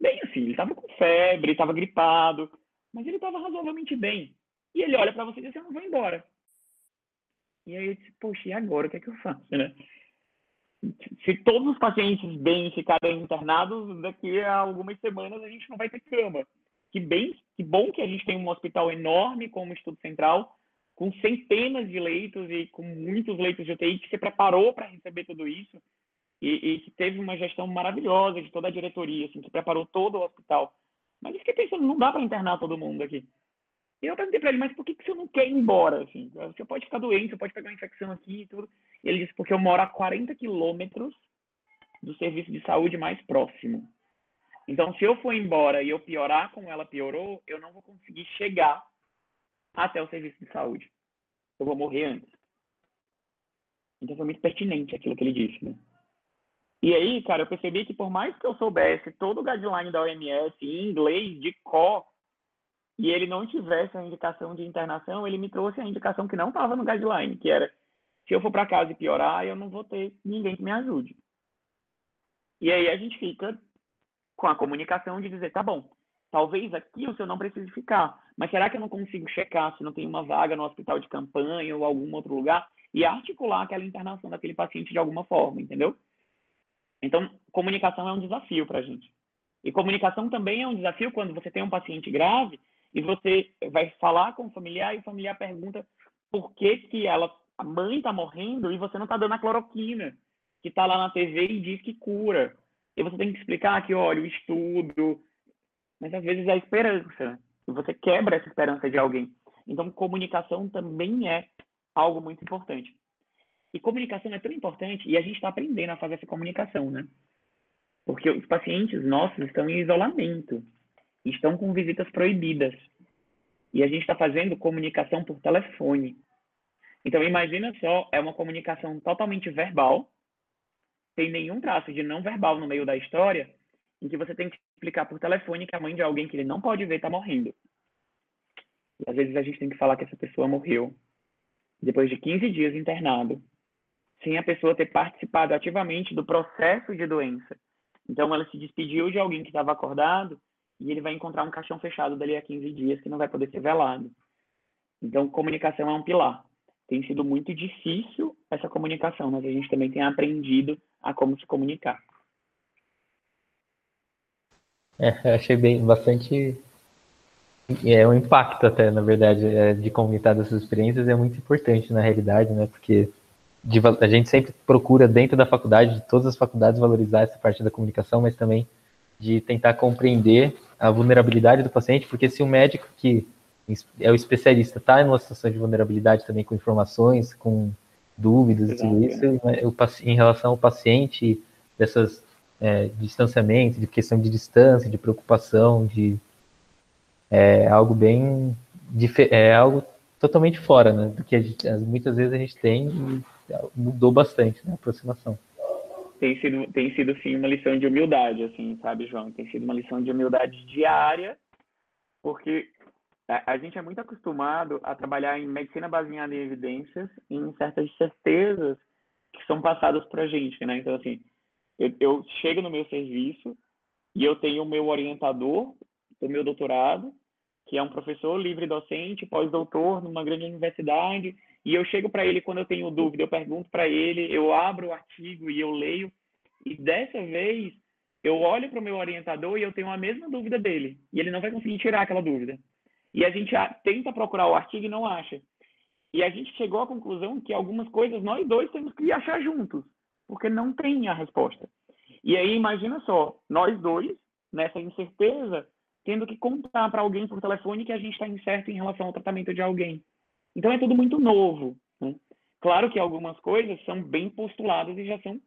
bem assim, ele estava com febre, estava gripado, mas ele estava razoavelmente bem. E ele olha para você e diz, eu não vou embora. E aí eu disse, poxa, e agora o que é que eu faço, né? Se todos os pacientes bem ficarem internados, daqui a algumas semanas a gente não vai ter cama. Que bem, que bom que a gente tem um hospital enorme como o Instituto Central, com centenas de leitos e com muitos leitos de UTI que se preparou para receber tudo isso e, e, que teve uma gestão maravilhosa de toda a diretoria, assim, que preparou todo o hospital. Mas eu fiquei pensando, não dá para internar todo mundo aqui. E eu perguntei para ele, mas por que, que você não quer ir embora? Assim? Você pode ficar doente, você pode pegar uma infecção aqui e tudo. E ele disse, porque eu moro a 40 quilômetros do serviço de saúde mais próximo. Então, se eu for embora e eu piorar como ela piorou, eu não vou conseguir chegar até o serviço de saúde. Eu vou morrer antes. Então, foi muito pertinente aquilo que ele disse, né? E aí, cara, eu percebi que por mais que eu soubesse todo o guideline da OMS em inglês, de cor, e ele não tivesse a indicação de internação, ele me trouxe a indicação que não estava no guideline, que era se eu for para casa e piorar, eu não vou ter ninguém que me ajude. E aí a gente fica com a comunicação de dizer, tá bom, talvez aqui o senhor não precise ficar, mas será que eu não consigo checar se não tem uma vaga no hospital de campanha ou algum outro lugar e articular aquela internação daquele paciente de alguma forma, entendeu? Então, comunicação é um desafio para a gente. E comunicação também é um desafio quando você tem um paciente grave e você vai falar com o familiar e o familiar pergunta por que, que ela, a mãe está morrendo e você não está dando a cloroquina, que está lá na TV e diz que cura. E você tem que explicar que, olha, o estudo, mas às vezes é a esperança. E você quebra essa esperança de alguém. Então, comunicação também é algo muito importante. E comunicação é tão importante, e a gente está aprendendo a fazer essa comunicação, né? Porque os pacientes nossos estão em isolamento, estão com visitas proibidas. E a gente está fazendo comunicação por telefone. Então, imagina só, é uma comunicação totalmente verbal, tem nenhum traço de não verbal no meio da história, em que você tem que explicar por telefone que a mãe de alguém que ele não pode ver está morrendo. E às vezes a gente tem que falar que essa pessoa morreu depois de 15 dias internado, sem a pessoa ter participado ativamente do processo de doença. Então ela se despediu de alguém que estava acordado e ele vai encontrar um caixão fechado dali a 15 dias que não vai poder ser velado. Então comunicação é um pilar. Tem sido muito difícil essa comunicação, mas a gente também tem aprendido a como se comunicar. É, achei bem bastante é um impacto até, na verdade, é, de comunicar dessas experiências é muito importante na realidade, né? Porque de, a gente sempre procura dentro da faculdade, de todas as faculdades, valorizar essa parte da comunicação, mas também de tentar compreender a vulnerabilidade do paciente, porque se o médico que é o especialista está em uma situação de vulnerabilidade também com informações, com dúvidas e tudo isso, né, em relação ao paciente, dessas é, distanciamento, de questão de distância, de preocupação, de é algo bem é algo totalmente fora, né, do que a gente, muitas vezes a gente tem e mudou bastante né, a aproximação. Tem sido, tem sido sim uma lição de humildade, assim, sabe, João? Tem sido uma lição de humildade diária, porque a, gente é muito acostumado a trabalhar em medicina baseada em evidências, em certas certezas que são passadas para a gente, né? Então, assim, eu, eu chego no meu serviço e eu tenho o meu orientador do meu doutorado, que é um professor livre docente, pós-doutor numa grande universidade, e eu chego para ele quando eu tenho dúvida, eu pergunto para ele, eu abro o artigo e eu leio, e dessa vez eu olho para o meu orientador e eu tenho a mesma dúvida dele, e ele não vai conseguir tirar aquela dúvida. E a gente tenta procurar o artigo e não acha. E a gente chegou à conclusão que algumas coisas nós dois temos que achar juntos, porque não tem a resposta. E aí imagina só, nós dois, nessa incerteza, tendo que contar para alguém por telefone que a gente está incerto em relação ao tratamento de alguém. Então é tudo muito novo. Né? Claro que algumas coisas são bem postuladas e já são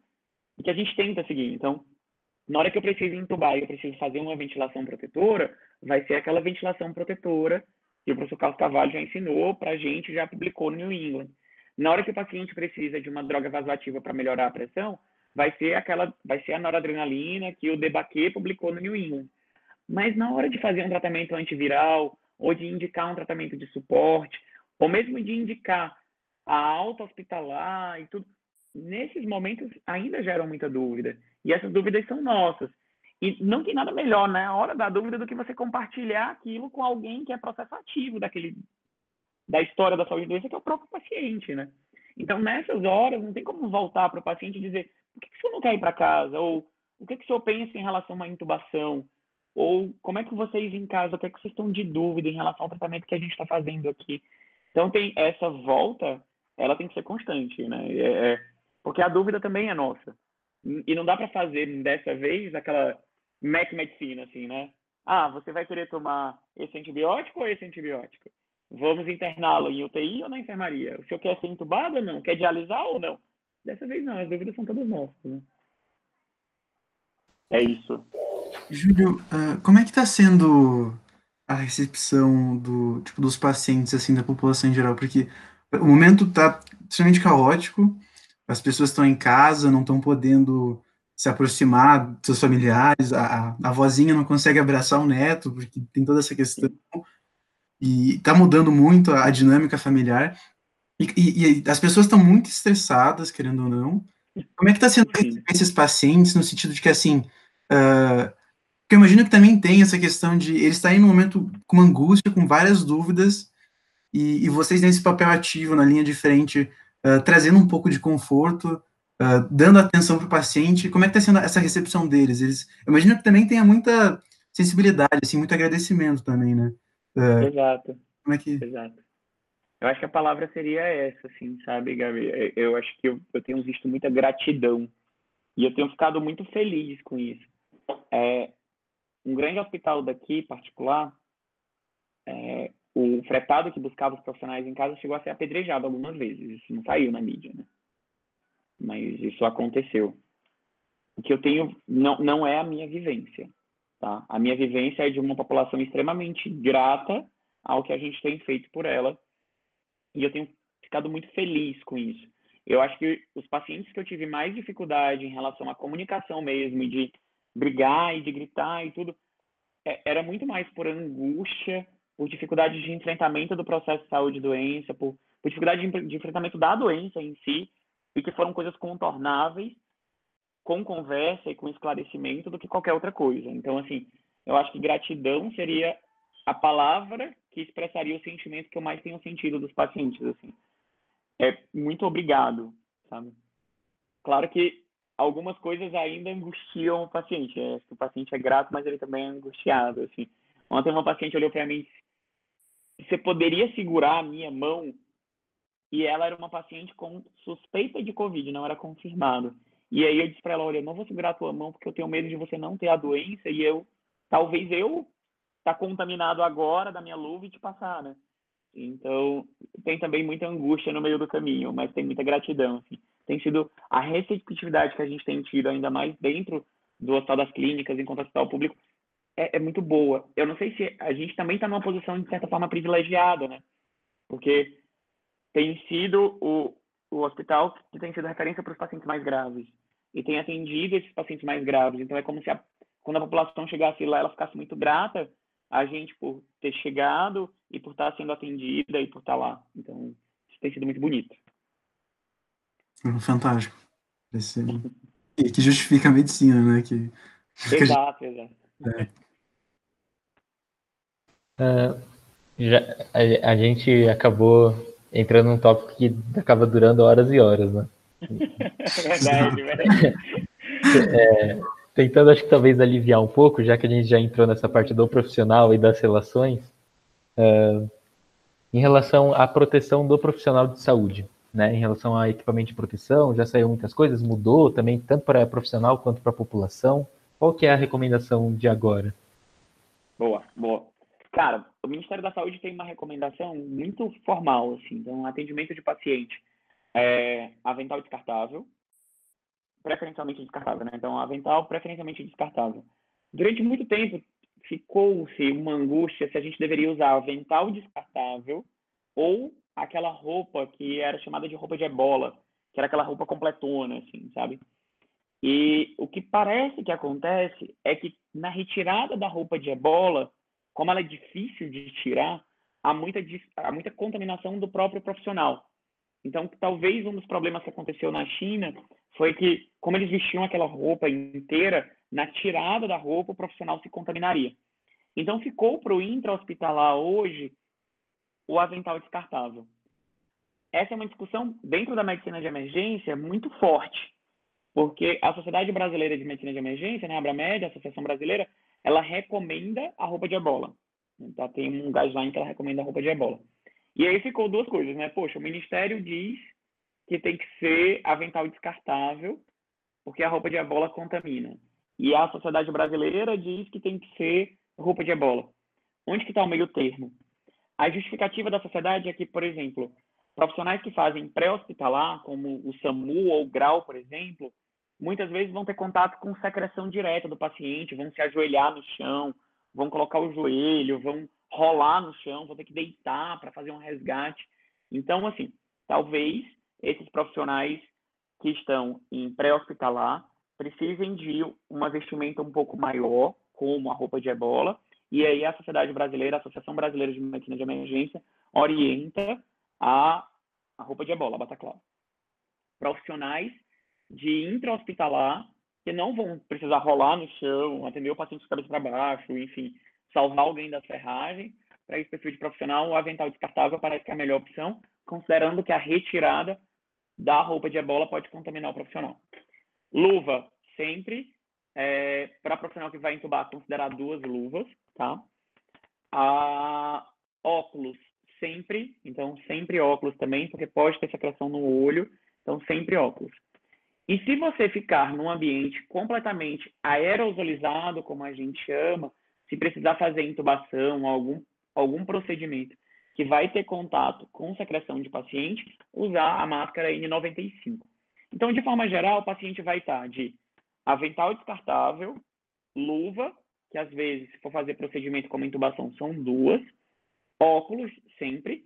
que a gente tenta seguir. Então, na hora que eu preciso entubar e eu preciso fazer uma ventilação protetora, vai ser aquela ventilação protetora que o professor Carlos Carvalho já ensinou para a gente, já publicou no New England. Na hora que o paciente precisa de uma droga vasoativa para melhorar a pressão, vai ser aquela, vai ser a noradrenalina que o Debaquet publicou no New England. Mas na hora de fazer um tratamento antiviral, ou de indicar um tratamento de suporte, ou mesmo de indicar a alta hospitalar e tudo, nesses momentos ainda geram muita dúvida. E essas dúvidas são nossas. E não tem nada melhor na né, hora da dúvida do que você compartilhar aquilo com alguém que é processo ativo daquele, da história da saúde doença, que é o próprio paciente, né? Então, nessas horas, não tem como voltar para o paciente e dizer por que, que o senhor não quer ir para casa? Ou o que, que o senhor pensa em relação a uma intubação? Ou como é que vocês em casa, o que é que vocês estão de dúvida em relação ao tratamento que a gente está fazendo aqui? Então, tem essa volta, ela tem que ser constante, né? É, é, porque a dúvida também é nossa. E não dá para fazer dessa vez aquela mec medicina, assim, né? Ah, você vai querer tomar esse antibiótico ou esse antibiótico? Vamos interná-lo em UTI ou na enfermaria? O senhor quer ser entubado ou não? Quer dialisar ou não? Dessa vez não, as dúvidas são todas nossas, né? É isso. Júlio, uh, como é que está sendo a recepção do, tipo, dos pacientes, assim, da população em geral? Porque o momento está extremamente caótico, as pessoas estão em casa, não estão podendo se aproximar dos seus familiares, a, a, vozinha não consegue abraçar o neto, porque tem toda essa questão, e está mudando muito a, a, dinâmica familiar, e, e, e as pessoas estão muito estressadas, querendo ou não. Como é que está sendo esses pacientes, no sentido de que, assim, uh, porque eu imagino que também tem essa questão de eles estarem no momento com angústia, com várias dúvidas, e, e vocês nesse papel ativo na linha de frente, uh, trazendo um pouco de conforto, uh, dando atenção para o paciente. Como é que está sendo essa recepção deles? Eles, eu imagino que também tenha muita sensibilidade, assim, muito agradecimento também, né? Uh, Exato. Como é que... Exato. Eu acho que a palavra seria essa, assim, sabe, Gabi? Eu acho que eu, eu tenho visto muita gratidão E eu tenho ficado muito feliz com isso. É, um grande hospital daqui, particular, é, o fretado que buscava os profissionais em casa chegou a ser apedrejado algumas vezes. Isso não saiu na mídia, né? Mas isso aconteceu. O que eu tenho não, não é a minha vivência. Tá? A minha vivência é de uma população extremamente grata ao que a gente tem feito por ela. E eu tenho ficado muito feliz com isso. Eu acho que os pacientes que eu tive mais dificuldade em relação à comunicação mesmo, de brigar e de gritar e tudo, é, era muito mais por angústia, por dificuldade de enfrentamento do processo de saúde e doença, por, por dificuldade de, de enfrentamento da doença em si, e que foram coisas contornáveis, com conversa e com esclarecimento do que qualquer outra coisa. Então, assim, eu acho que gratidão seria a palavra que expressaria o sentimento que eu mais tenho sentido dos pacientes, assim. É muito obrigado, sabe? Claro que algumas coisas ainda angustiam o paciente. É, o paciente é grato, mas ele também é angustiado, assim. Ontem uma paciente olhou para mim você poderia segurar a minha mão e ela era uma paciente com suspeita de Covid, não era confirmado. E aí eu disse para ela, olha, eu não vou segurar a tua mão porque eu tenho medo de você não ter a doença e eu, talvez eu tá contaminado agora da minha luva e te passar, né? Então, tem também muita angústia no meio do caminho, mas tem muita gratidão, assim. Tem sido a receptividade que a gente tem tido, ainda mais dentro do Hospital das Clínicas, enquanto hospital público, é, é muito boa. Eu não sei se a gente também está numa posição, de certa forma, privilegiada, né? Porque tem sido o, o hospital que tem sido referência para os pacientes mais graves e tem atendido esses pacientes mais graves. Então é como se a, quando a população chegasse lá, ela ficasse muito grata a gente por ter chegado e por estar sendo atendida e por estar lá. Então isso tem sido muito bonito. Fantástico. Esse... E que justifica a medicina, né? Que... Exato, exato. É. Uh, já, a, a, gente acabou entrando num tópico que acaba durando horas e horas, né? verdade, <laughs> verdade. É, tentando, acho que talvez aliviar um pouco, já que a gente já entrou nessa parte do profissional e das relações, uh, em relação à proteção do profissional de saúde, né? Em relação a equipamento de proteção, já saiu muitas coisas, mudou também, tanto para profissional quanto para a população. Qual que é a recomendação de agora? Boa, boa. Cara, o Ministério da Saúde tem uma recomendação muito formal, assim, então, atendimento de paciente. É, avental descartável, preferencialmente descartável, né? Então, avental preferencialmente descartável. Durante muito tempo, ficou-se uma angústia se a gente deveria usar avental descartável ou aquela roupa que era chamada de roupa de ebola, que era aquela roupa completona, assim, sabe? E o que parece que acontece é que na retirada da roupa de ebola, como ela é difícil de tirar, há muita, há muita contaminação do próprio profissional. Então, talvez um dos problemas que aconteceu na China foi que, como eles vestiam aquela roupa inteira, na tirada da roupa o profissional se contaminaria. Então, ficou para o intra-hospitalar hoje o avental descartável. Essa é uma discussão dentro da medicina de emergência muito forte, porque a Sociedade Brasileira de Medicina de Emergência, né, a Abramed, a Associação Brasileira, ela recomenda a roupa de ebola. Então, tem um guideline que ela recomenda a roupa de ebola. E aí ficou duas coisas, né? Poxa, o Ministério diz que tem que ser avental descartável, porque a roupa de ebola contamina. E a Sociedade Brasileira diz que tem que ser roupa de ebola. Onde que está o meio termo? A justificativa da sociedade é que, por exemplo, profissionais que fazem pré-hospitalar, como o SAMU ou o GRAU, por exemplo, muitas vezes vão ter contato com secreção direta do paciente, vão se ajoelhar no chão, vão colocar o joelho, vão rolar no chão, vão ter que deitar para fazer um resgate. Então, assim, talvez esses profissionais que estão em pré-hospitalar precisem de uma vestimenta um pouco maior, como a roupa de ebola, e aí a Sociedade Brasileira, a Associação Brasileira de Medicina de Emergência, orienta a, a roupa de ebola, a bataclava. Profissionais de intra-hospitalar que não vão precisar rolar no chão, atender o paciente de cabeça para baixo, enfim, salvar alguém da ferragem. Para esse perfil de profissional, o avental descartável parece que é a melhor opção, considerando que a retirada da roupa de ebola pode contaminar o profissional. Luva, sempre. É, para profissional que vai entubar, considerar duas luvas, tá? A, óculos, sempre. Então, sempre óculos também, porque pode ter secreção no olho. Então, sempre óculos. E se você ficar num ambiente completamente aerosolizado, como a gente chama, se precisar fazer intubação, algum, algum procedimento que vai ter contato com secreção de paciente, usar a máscara N95. Então, de forma geral, o paciente vai estar de avental descartável, luva, que às vezes, se for fazer procedimento como intubação, são duas, óculos, sempre,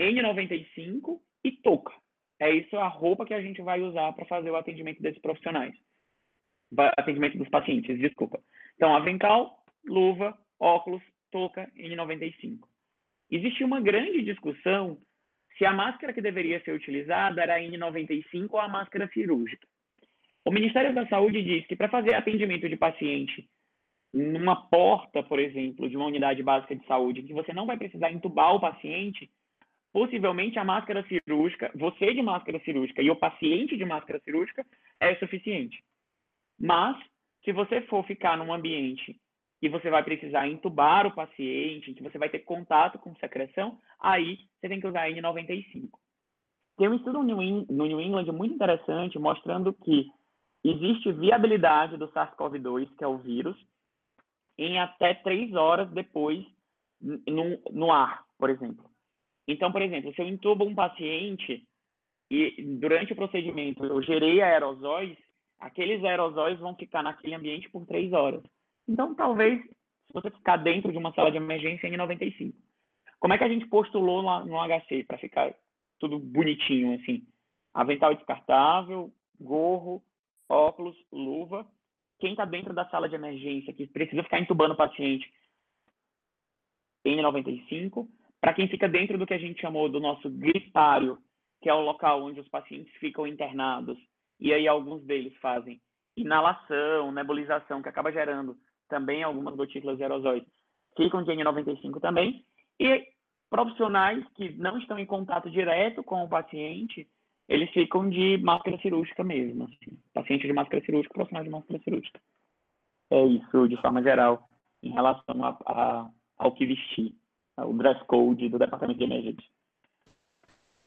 N95 e touca. É isso a roupa que a gente vai usar para fazer o atendimento desses profissionais. Atendimento dos pacientes, desculpa. Então, avental, luva, óculos, touca, N95. Existia uma grande discussão se a máscara que deveria ser utilizada era a N95 ou a máscara cirúrgica. O Ministério da Saúde diz que para fazer atendimento de paciente numa porta, por exemplo, de uma unidade básica de saúde, que você não vai precisar entubar o paciente, possivelmente a máscara cirúrgica, você de máscara cirúrgica e o paciente de máscara cirúrgica é suficiente. Mas, se você for ficar num ambiente que você vai precisar entubar o paciente, que você vai ter contato com secreção, aí você tem que usar N95. Tem um estudo no New England muito interessante mostrando que existe viabilidade do SARS-CoV-2, que é o vírus, em até três horas depois no, no ar, por exemplo. Então, por exemplo, se eu intubo um paciente e durante o procedimento eu gerei aerosóis, aqueles aerosóis vão ficar naquele ambiente por três horas. Então, talvez, se você ficar dentro de uma sala de emergência, N95. Como é que a gente postulou no, no HC para ficar tudo bonitinho, assim? Avental descartável, gorro, óculos, luva. Quem está dentro da sala de emergência, que precisa ficar entubando o paciente, N95. Para quem fica dentro do que a gente chamou do nosso gripário, que é o local onde os pacientes ficam internados, e aí alguns deles fazem inalação, nebulização, que acaba gerando também algumas gotículas de aerosóis, ficam de N95 também. E profissionais que não estão em contato direto com o paciente, eles ficam de máscara cirúrgica mesmo. Assim. Paciente de máscara cirúrgica, profissional de máscara cirúrgica. É isso, de forma geral, em relação a, a, ao que vestir o dress code do departamento de emergência.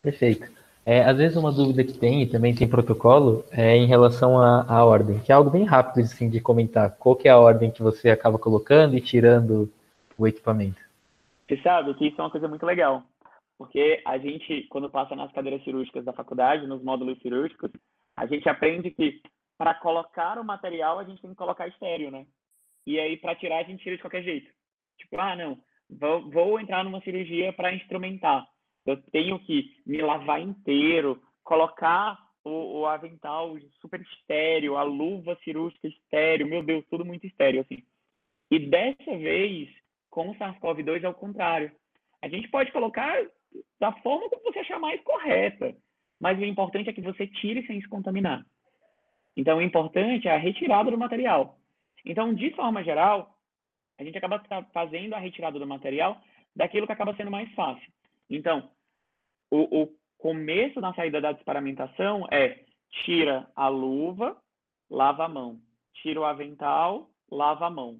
Perfeito. É, às vezes uma dúvida que tem, e também tem protocolo, é em relação à, à ordem, que é algo bem rápido assim, de comentar. Qual que é a ordem que você acaba colocando e tirando o equipamento? Você sabe que isso é uma coisa muito legal, porque a gente, quando passa nas cadeiras cirúrgicas da faculdade, nos módulos cirúrgicos, a gente aprende que para colocar o material a gente tem que colocar estéreo, né? E aí para tirar a gente tira de qualquer jeito. Tipo, ah, não, vou, vou entrar numa cirurgia para instrumentar. Eu tenho que me lavar inteiro, colocar o, o, avental super estéreo, a luva cirúrgica estéreo, meu Deus, tudo muito estéreo, assim. E dessa vez, com o SARS-CoV-2 é o contrário. A gente pode colocar da forma como você achar mais correta, mas o importante é que você tire sem se contaminar. Então, o importante é a retirada do material. Então, de forma geral, a gente acaba fazendo a retirada do material daquilo que acaba sendo mais fácil. Então, o, o começo da saída da desparamentação é tira a luva, lava a mão. Tira o avental, lava a mão.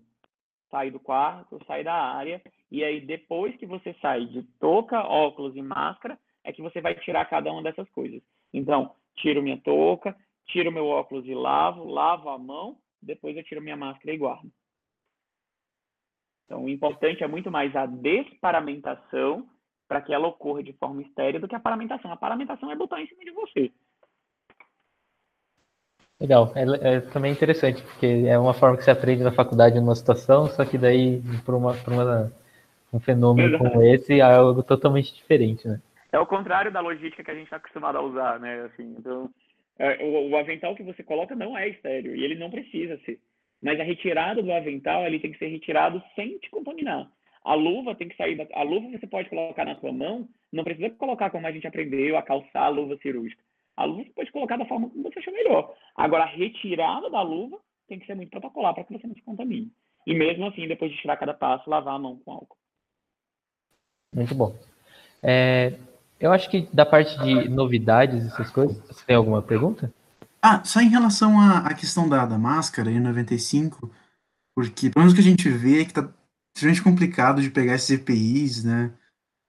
Sai do quarto, sai da área. E aí, depois que você sai de touca, óculos e máscara, é que você vai tirar cada uma dessas coisas. Então, tiro minha touca, tiro meu óculos e lavo, lavo a mão, depois eu tiro minha máscara e guardo. Então, o importante é muito mais a desparamentação para que ela ocorra de forma estéreo do que a paramentação. A paramentação é botar em cima de você. Legal, é, é, também interessante, porque é uma forma que você aprende na faculdade numa situação, só que daí, para uma, uma, um fenômeno como esse, é algo totalmente diferente, né? É o contrário da logística que a gente está acostumado a usar, né? Assim, então, é, o, o, avental que você coloca não é estéreo, e ele não precisa ser. Mas a retirada do avental ele tem que ser retirado sem te contaminar. A luva tem que sair da... A luva você pode colocar na sua mão, não precisa colocar como a gente aprendeu a calçar a luva cirúrgica. A luva você pode colocar da forma como você achar melhor. Agora, a retirada da luva tem que ser muito protocolar para que você não se contamine. E mesmo assim, depois de tirar cada passo, lavar a mão com álcool. Muito bom. É, eu acho que da parte de novidades, essas coisas, você tem alguma pergunta? Ah, só em relação à, à questão da, da máscara N95, porque pelo menos o que a gente vê é que tá extremamente complicado de pegar esses EPIs, né?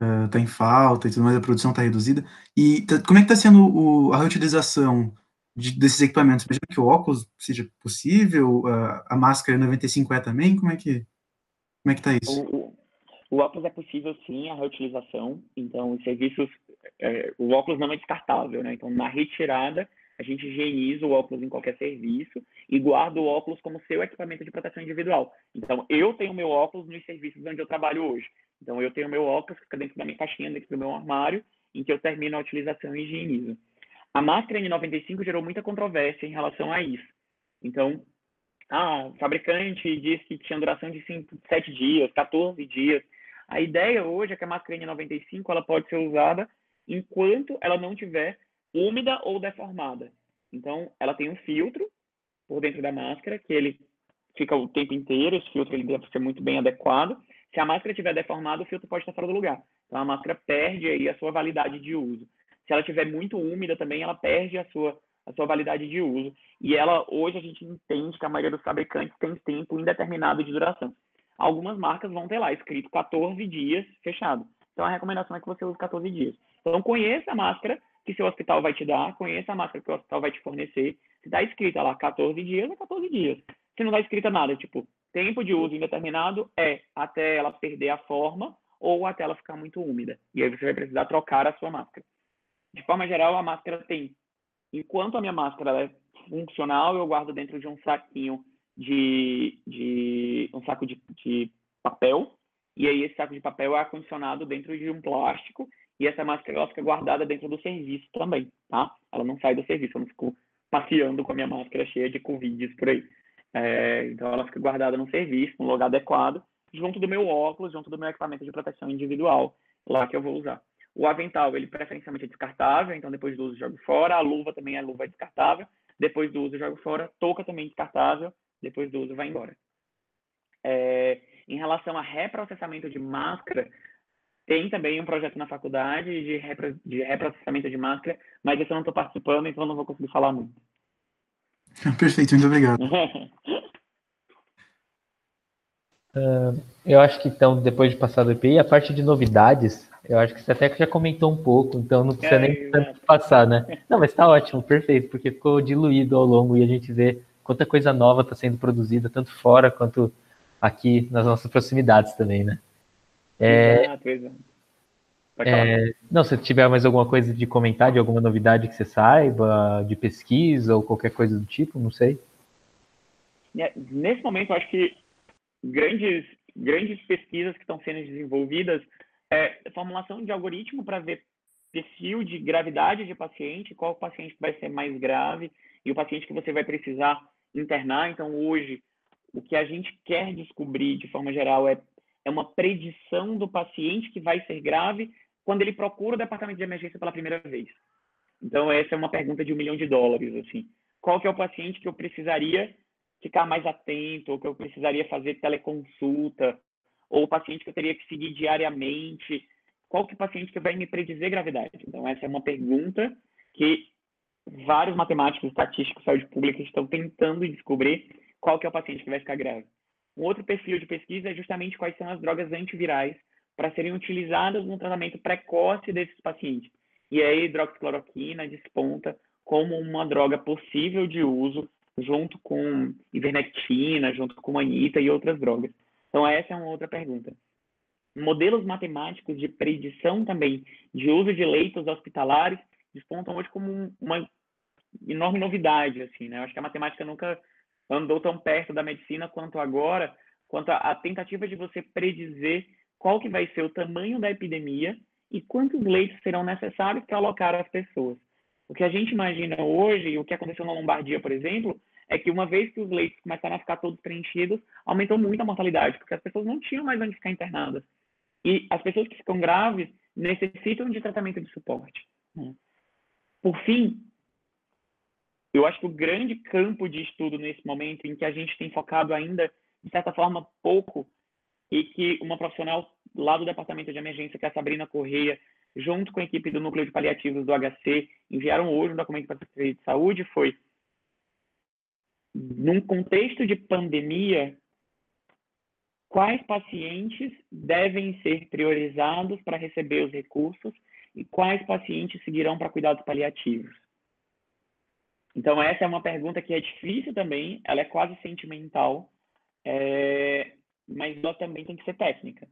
Uh, tá em falta e tudo mais, a produção tá reduzida. E tá, como é que tá sendo o, a reutilização de, desses equipamentos? Imagina que o óculos seja possível, a, a máscara 95 é também? Como é que como é que está isso? O, o, óculos é possível sim a reutilização, então os serviços, é, o óculos não é descartável, né? Então na retirada a gente higieniza o óculos em qualquer serviço e guarda o óculos como seu equipamento de proteção individual. Então, eu tenho meu óculos nos serviços onde eu trabalho hoje. Então, eu tenho meu óculos que fica dentro da minha caixinha, dentro do meu armário, em que eu termino a utilização e higienizo. A máscara N95 gerou muita controvérsia em relação a isso. Então, ah, o fabricante disse que tinha duração de 5, 7 dias, 14 dias. A ideia hoje é que a máscara N95 ela pode ser usada enquanto ela não tiver úmida ou deformada. Então, ela tem um filtro por dentro da máscara, que ele fica o tempo inteiro, esse filtro ele deve ser muito bem adequado. Se a máscara estiver deformada, o filtro pode estar fora do lugar. Então, a máscara perde aí a sua validade de uso. Se ela estiver muito úmida também, ela perde a sua, a sua validade de uso. E ela, hoje, a gente entende que a maioria dos fabricantes tem tempo indeterminado de duração. Algumas marcas vão ter lá escrito 14 dias fechado. Então, a recomendação é que você use 14 dias. Então, conheça a máscara, que seu hospital vai te dar, conheça a máscara que o hospital vai te fornecer. Se está escrita lá 14 dias, é 14 dias. Se não está escrita nada, tipo, tempo de uso indeterminado é até ela perder a forma ou até ela ficar muito úmida. E aí você vai precisar trocar a sua máscara. De forma geral, a máscara tem, enquanto a minha máscara é funcional, eu guardo dentro de um saquinho de, de um saco de, de papel, e aí esse saco de papel é acondicionado dentro de um plástico e essa máscara ela fica guardada dentro do serviço também, tá? Ela não sai do serviço, eu não fico passeando com a minha máscara cheia de Covid por aí. É, então ela fica guardada no serviço, no lugar adequado, junto do meu óculos, junto do meu equipamento de proteção individual, lá que eu vou usar. O avental, ele preferencialmente é descartável, então depois do uso jogo fora. A luva também, a luva é descartável. Depois do uso jogo fora. Touca também descartável. Depois do uso vai embora. É, em relação a reprocessamento de máscara, tem também um projeto na faculdade de, repro, de reprocessamento de máscara, mas esse eu não estou participando, então não vou conseguir falar muito. <laughs> Perfeito, muito obrigado. uh, <laughs> eu acho que então, depois de passar do EPI, a parte de novidades, eu acho que você até já comentou um pouco, então não precisa é, nem tanto passar, né? Não, mas está ótimo, perfeito, porque ficou diluído ao longo e a gente vê quanta coisa nova está sendo produzida, tanto fora quanto aqui nas nossas proximidades também, né? É, é, não, se tiver mais alguma coisa de comentar, de alguma novidade que você saiba, de pesquisa ou qualquer coisa do tipo, não sei. É, nesse momento, eu acho que grandes, grandes pesquisas que estão sendo desenvolvidas é formulação de algoritmo para ver perfil de gravidade de paciente, qual paciente vai ser mais grave e o paciente que você vai precisar internar. Então, hoje, o que a gente quer descobrir, de forma geral, é é uma predição do paciente que vai ser grave quando ele procura o departamento de emergência pela primeira vez. Então, essa é uma pergunta de um milhão de dólares, assim. Qual que é o paciente que eu precisaria ficar mais atento, ou que eu precisaria fazer teleconsulta, ou o paciente que eu teria que seguir diariamente? Qual que é o paciente que vai me predizer gravidade? Então, essa é uma pergunta que vários matemáticos, estatísticos, de saúde pública estão tentando descobrir qual que é o paciente que vai ficar grave. Um outro perfil de pesquisa é justamente quais são as drogas antivirais para serem utilizadas no tratamento precoce desses pacientes. E aí, hidroxicloroquina desponta como uma droga possível de uso junto com ivermectina, junto com manita e outras drogas. Então, essa é uma outra pergunta. Modelos matemáticos de predição também de uso de leitos hospitalares despontam hoje como uma enorme novidade, assim, né? Eu acho que a matemática nunca andou tão perto da medicina quanto agora, quanto a, tentativa de você predizer qual que vai ser o tamanho da epidemia e quantos leitos serão necessários para alocar as pessoas. O que a gente imagina hoje, e o que aconteceu na Lombardia, por exemplo, é que uma vez que os leitos começaram a ficar todos preenchidos, aumentou muito a mortalidade, porque as pessoas não tinham mais onde ficar internadas. E as pessoas que ficam graves necessitam de tratamento de suporte. Né? Por fim, eu acho que o grande campo de estudo nesse momento, em que a gente tem focado ainda, de certa forma, pouco, e que uma profissional lá do departamento de emergência, que é a Sabrina Correia, junto com a equipe do núcleo de paliativos do HC, enviaram hoje um documento para a Secretaria de Saúde, foi num contexto de pandemia, quais pacientes devem ser priorizados para receber os recursos e quais pacientes seguirão para cuidados paliativos. Então, essa é uma pergunta que é difícil também, ela é quase sentimental, é, mas ela também tem que ser técnica.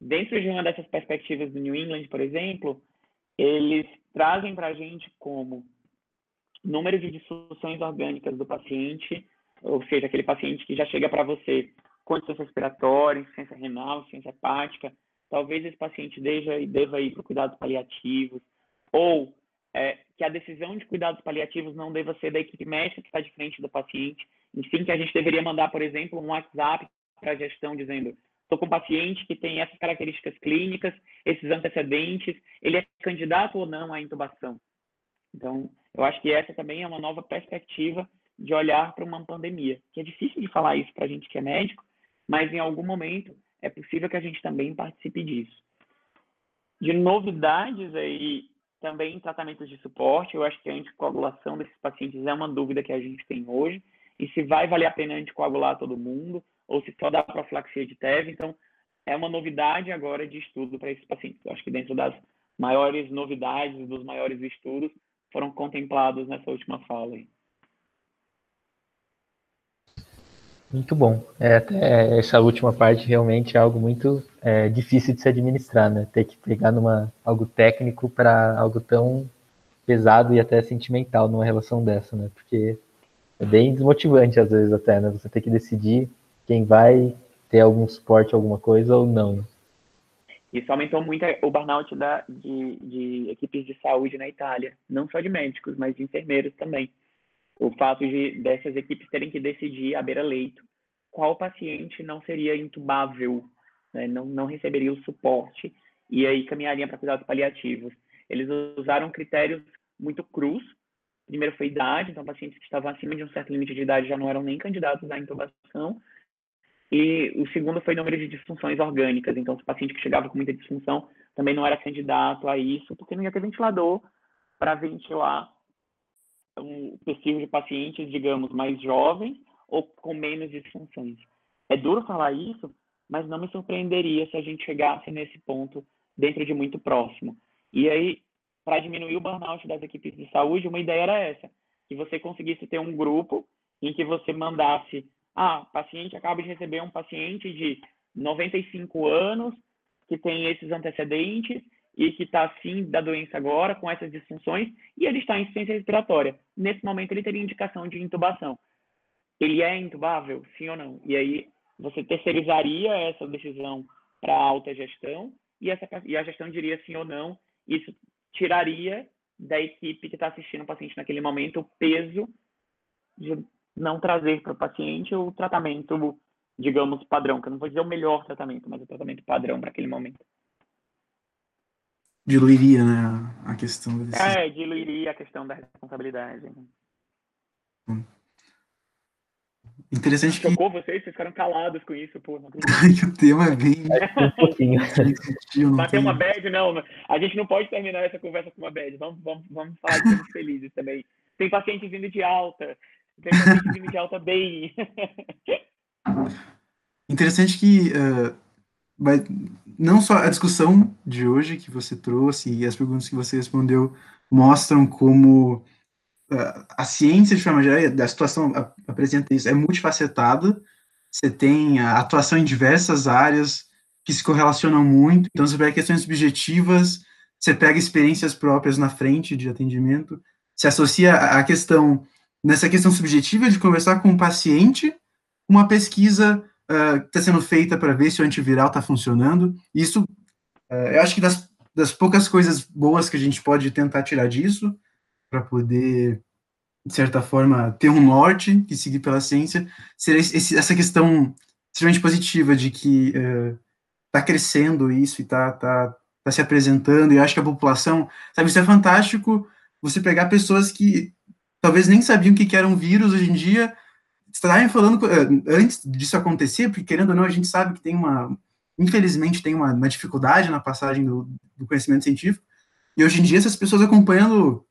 Dentro de uma dessas perspectivas do New England, por exemplo, eles trazem para a gente como número de disfunções orgânicas do paciente, ou seja, aquele paciente que já chega para você com insuficiência respiratória, insuficiência renal, insuficiência hepática, talvez esse paciente deva, deva ir para cuidados paliativos, ou é, que a decisão de cuidados paliativos não deva ser da equipe médica que está de frente do paciente, e sim que a gente deveria mandar, por exemplo, um WhatsApp para a gestão dizendo estou com um paciente que tem essas características clínicas, esses antecedentes, ele é candidato ou não à intubação. Então, eu acho que essa também é uma nova perspectiva de olhar para uma pandemia, que é difícil de falar isso para a gente que é médico, mas em algum momento é possível que a gente também participe disso. De novidades aí, também tratamentos de suporte, eu acho que a anticoagulação desses pacientes é uma dúvida que a gente tem hoje, e se vai valer a pena anticoagular todo mundo, ou se só dá profilaxia de TEV, então é uma novidade agora de estudo para esses pacientes. Eu acho que dentro das maiores novidades, dos maiores estudos, foram contemplados nessa última fala. Aí. Muito bom. É, até essa última parte realmente é algo muito é, difícil de se administrar, né? Ter que pegar numa, algo técnico para algo tão pesado e até sentimental numa relação dessa, né? Porque é bem desmotivante às vezes até, né? Você ter que decidir quem vai ter algum suporte, alguma coisa ou não. Isso aumentou muito o burnout da, de, de equipes de saúde na Itália, não só de médicos, mas de enfermeiros também o fato de dessas equipes terem que decidir à beira-leito qual paciente não seria intubável, né, não, não receberia o suporte e aí caminharia para cuidados paliativos. Eles usaram critérios muito crus. Primeiro foi idade, então pacientes que estavam acima de um certo limite de idade já não eram nem candidatos à intubação. E o segundo foi número de disfunções orgânicas. Então, se o paciente que chegava com muita disfunção também não era candidato a isso, porque não ia ter ventilador para ventilar um perfil de pacientes, digamos, mais jovens ou com menos disfunções. É duro falar isso, mas não me surpreenderia se a gente chegasse nesse ponto dentro de muito próximo. E aí, para diminuir o burnout das equipes de saúde, uma ideia era essa, que você conseguisse ter um grupo em que você mandasse, ah, paciente acaba de receber um paciente de 95 anos que tem esses antecedentes e que está assim da doença agora, com essas disfunções, e ele está em insuficiência respiratória. Nesse momento, ele teria indicação de intubação. Ele é intubável, sim ou não? E aí, você terceirizaria essa decisão para a alta gestão, e, essa, e a gestão diria sim ou não. Isso tiraria da equipe que está assistindo o paciente naquele momento o peso de não trazer para o paciente o tratamento, digamos, padrão, que eu não vou dizer o melhor tratamento, mas o tratamento padrão para aquele momento diluiria né, a questão da decisão. É, diluiria a questão da responsabilidade. Hum. Interessante que... Chocou vocês? Vocês ficaram calados com isso, pô. <laughs> o tema é bem... um pouquinho. Bater uma bad, não. A gente não pode terminar essa conversa com uma bad. Vamos, vamos, vamos falar de coisas felizes também. Tem paciente vindo de alta. Tem paciente vindo de alta bem. Interessante que... Uh não só a discussão de hoje que você trouxe e as perguntas que você respondeu mostram como uh, a ciência, de forma geral, da situação apresenta isso, é multifacetada, você tem a atuação em diversas áreas que se correlacionam muito, então você pega questões subjetivas, você pega experiências próprias na frente de atendimento, se associa a questão, nessa questão subjetiva de conversar com o paciente, uma pesquisa está uh, sendo feita para ver se o antiviral está funcionando. Isso, uh, eu acho que das, das poucas coisas boas que a gente pode tentar tirar disso, para poder, de certa forma, ter um norte e seguir pela ciência, seria esse, essa questão extremamente positiva de que está uh, crescendo isso e está tá, tá se apresentando, e eu acho que a população, sabe, isso é fantástico, você pegar pessoas que talvez nem sabiam que, que era um vírus hoje em dia, estarem falando eh, antes disso acontecer, porque querendo ou não, a gente sabe que tem uma, infelizmente, tem uma, uma dificuldade na passagem do, do, conhecimento científico, e hoje em dia essas pessoas acompanhando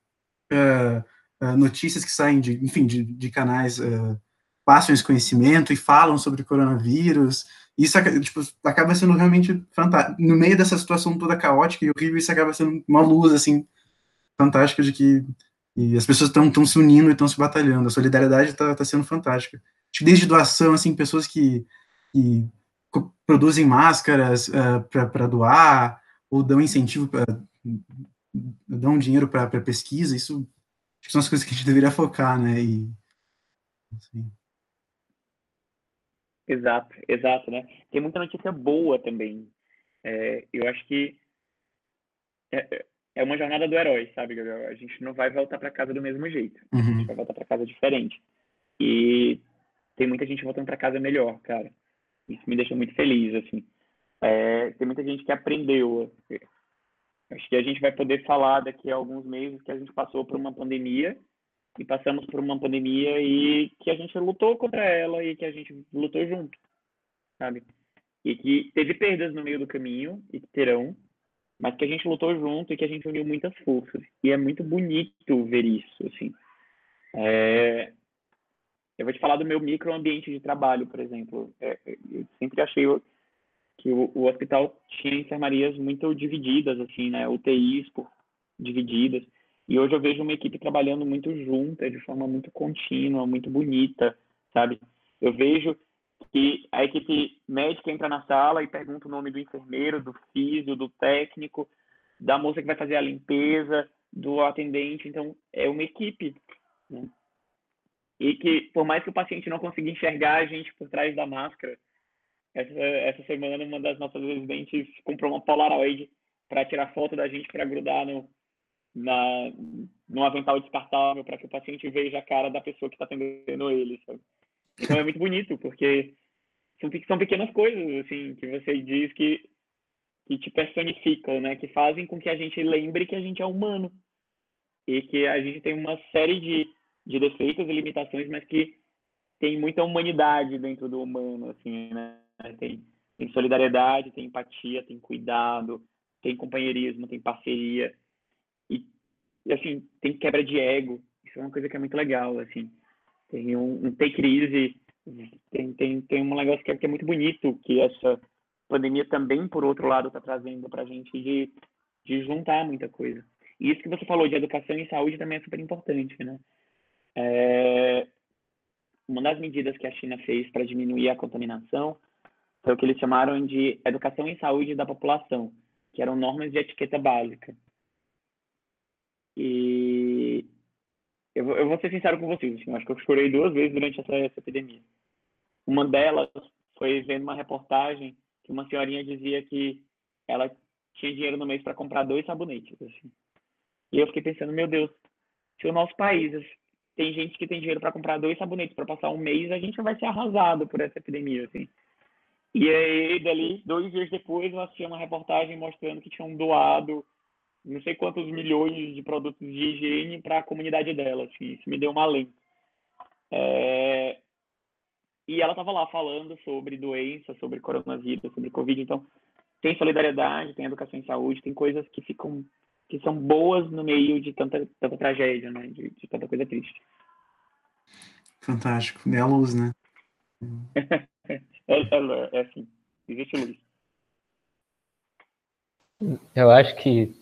uh, uh, notícias que saem de, enfim, de, de canais uh, passam esse conhecimento e falam sobre coronavírus, isso tipo, acaba sendo realmente fantástico. No meio dessa situação toda caótica e horrível, isso acaba sendo uma luz, assim, fantástica de que E as pessoas estão se unindo e estão se batalhando. A solidariedade está tá sendo fantástica. Desde doação, assim, pessoas que, que produzem máscaras uh, para doar, ou dão incentivo para dão dinheiro para pesquisa, isso são as coisas que a gente deveria focar, né? E, assim. Exato, exato, né? Tem muita notícia boa também. É, eu acho que é, é uma jornada do herói, sabe, Gabriel? A gente não vai voltar para casa do mesmo jeito. Uhum. A gente vai voltar para casa diferente. E tem muita gente voltando para casa melhor, cara. Isso me deixa muito feliz, assim. É, tem muita gente que aprendeu. Acho que a gente vai poder falar daqui a alguns meses que a gente passou por uma pandemia e passamos por uma pandemia e que a gente lutou contra ela e que a gente lutou junto, sabe? E que teve perdas no meio do caminho e que terão, mas que a gente lutou junto e que a gente uniu muitas forças. E é muito bonito ver isso, assim. É... Eu vou te falar do meu microambiente de trabalho, por exemplo. É, eu sempre achei que o, o, hospital tinha enfermarias muito divididas, assim, né? UTIs por divididas. E hoje eu vejo uma equipe trabalhando muito junta, de forma muito contínua, muito bonita, sabe? Eu vejo que a equipe médica entra na sala e pergunta o nome do enfermeiro, do físico, do técnico, da moça que vai fazer a limpeza, do atendente. Então, é uma equipe. Né? E que, por mais que o paciente não consiga enxergar a gente por trás da máscara, essa, essa semana uma das nossas residentes comprou uma Polaroid para tirar foto da gente para grudar no, na, no avental descartável para que o paciente veja a cara da pessoa que está atendendo ele. Sabe? Então é muito bonito, porque são, pequenas coisas, assim, que você diz que, que te personificam, né? Que fazem com que a gente lembre que a gente é humano. E que a gente tem uma série de, de defeitos e limitações, mas que tem muita humanidade dentro do humano, assim, né? Tem, tem solidariedade, tem empatia, tem cuidado, tem companheirismo, tem parceria. E, assim, tem quebra de ego. Isso é uma coisa que é muito legal, assim. Tem um, um take easy tem, tem, tem um negócio que é, que é muito bonito, que essa pandemia também, por outro lado, está trazendo para a gente de, de juntar muita coisa. E isso que você falou de educação e saúde também é super importante, né? É, uma das medidas que a China fez para diminuir a contaminação foi o que eles chamaram de educação e saúde da população, que eram normas de etiqueta básica. E eu eu vou ser sincero com vocês, assim, acho que eu chorei duas vezes durante essa, essa epidemia. Uma delas foi vendo uma reportagem que uma senhorinha dizia que ela tinha dinheiro no mês para comprar dois sabonetes. Assim. E eu fiquei pensando, meu Deus, se o nosso país tem gente que tem dinheiro para comprar dois sabonetes para passar um mês, a gente vai ser arrasado por essa epidemia, assim. E aí, dali, dois dias depois, eu assisti uma reportagem mostrando que tinham doado não sei quantos milhões de produtos de higiene para a comunidade dela. Assim, isso me deu uma alento. É... E ela estava lá falando sobre doença, sobre coronavírus, sobre Covid. Então, tem solidariedade, tem educação em saúde, tem coisas que ficam que são boas no meio de tanta, tanta tragédia, né? De, de tanta coisa triste. Fantástico. É a luz, né? <laughs> é, é, é assim. Existe luz. Eu acho que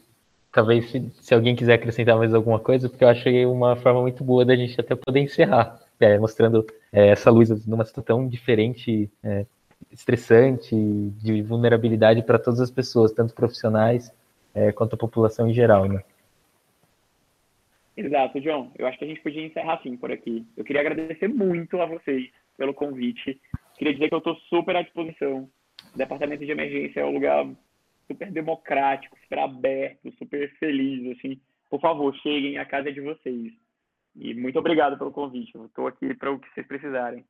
talvez se, se, alguém quiser acrescentar mais alguma coisa, porque eu achei uma forma muito boa da gente até poder encerrar, é, mostrando é, essa luz numa situação diferente, é, estressante, de vulnerabilidade para todas as pessoas, tanto profissionais é, quanto a população em geral, né? Exato, John. Eu acho que a gente podia encerrar assim por aqui. Eu queria agradecer muito a vocês pelo convite. Queria dizer que eu estou super à disposição. O departamento de emergência é o lugar super democrático, super aberto, super feliz, assim. Por favor, cheguem, a casa é de vocês. E muito obrigado pelo convite. Eu estou aqui para o que vocês precisarem.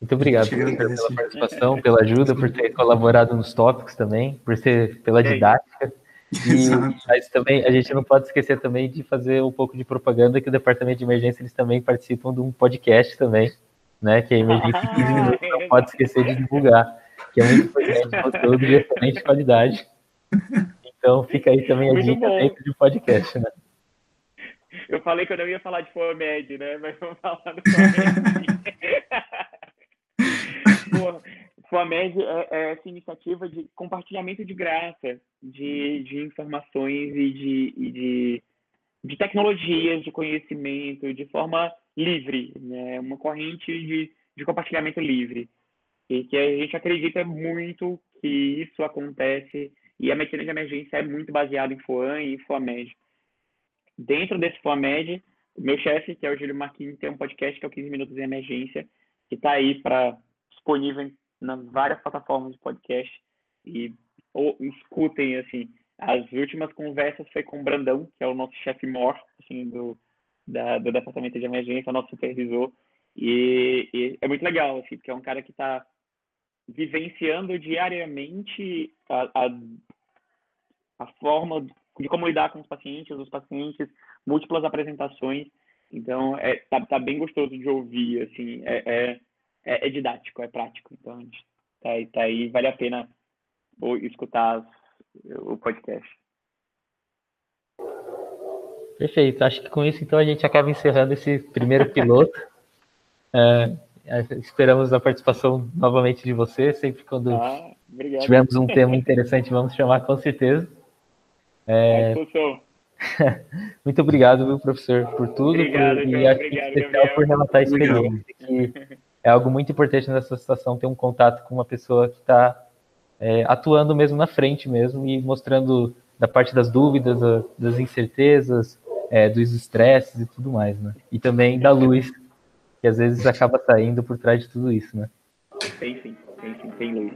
Muito obrigado pela participação, pela ajuda, por ter colaborado nos tópicos também, por ser pela é didática. E, <laughs> mas também a gente não pode esquecer também de fazer um pouco de propaganda que o departamento de emergência eles também participam de um podcast também, né? Que é emergência 15 minutos, não pode esquecer de divulgar que é muito importante, conteúdo de excelente qualidade. Então fica aí também a muito dica bom. dentro de podcast, né? Eu falei que eu não ia falar de FOAMED, né? Mas vou falar do FOAMED. FOAMED <laughs> é, é, essa iniciativa de compartilhamento de graça de, de informações e de, e de, de tecnologias, de conhecimento, de forma livre, né? uma corrente de, de compartilhamento livre. E que a gente acredita muito que isso acontece e a medicina de emergência é muito baseada em FOAM e FOAMED. Dentro desse FOAMED, meu chefe, que é o Júlio Marquinhos, tem um podcast que é o 15 Minutos em Emergência, que está aí para disponível nas várias plataformas de podcast e ou, escutem assim as últimas conversas foi com o Brandão que é o nosso chefe mor assim do da, do departamento de emergência nosso supervisor e, e, é muito legal assim porque é um cara que está vivenciando diariamente a, a, a forma de como lidar com os pacientes os pacientes múltiplas apresentações então é tá, tá bem gostoso de ouvir assim é, é é, é didático, é prático. Então, tá aí, tá aí, vale a pena escutar o podcast. Perfeito. Acho que com isso, então, a gente acaba encerrando esse primeiro piloto. é, esperamos a participação novamente de você. Sempre quando ah, tivermos um tema interessante, vamos chamar com certeza. É... <laughs> Muito obrigado, meu professor, por tudo. Obrigado, por, e obrigado, especial por relatar a experiência. Que é algo muito importante nessa situação ter um contato com uma pessoa que está é, atuando mesmo na frente mesmo e mostrando da parte das dúvidas, das incertezas, é, dos estresses e tudo mais, né? E também da luz, que às vezes acaba saindo por trás de tudo isso, né? Tem sim, tem sim, tem luz.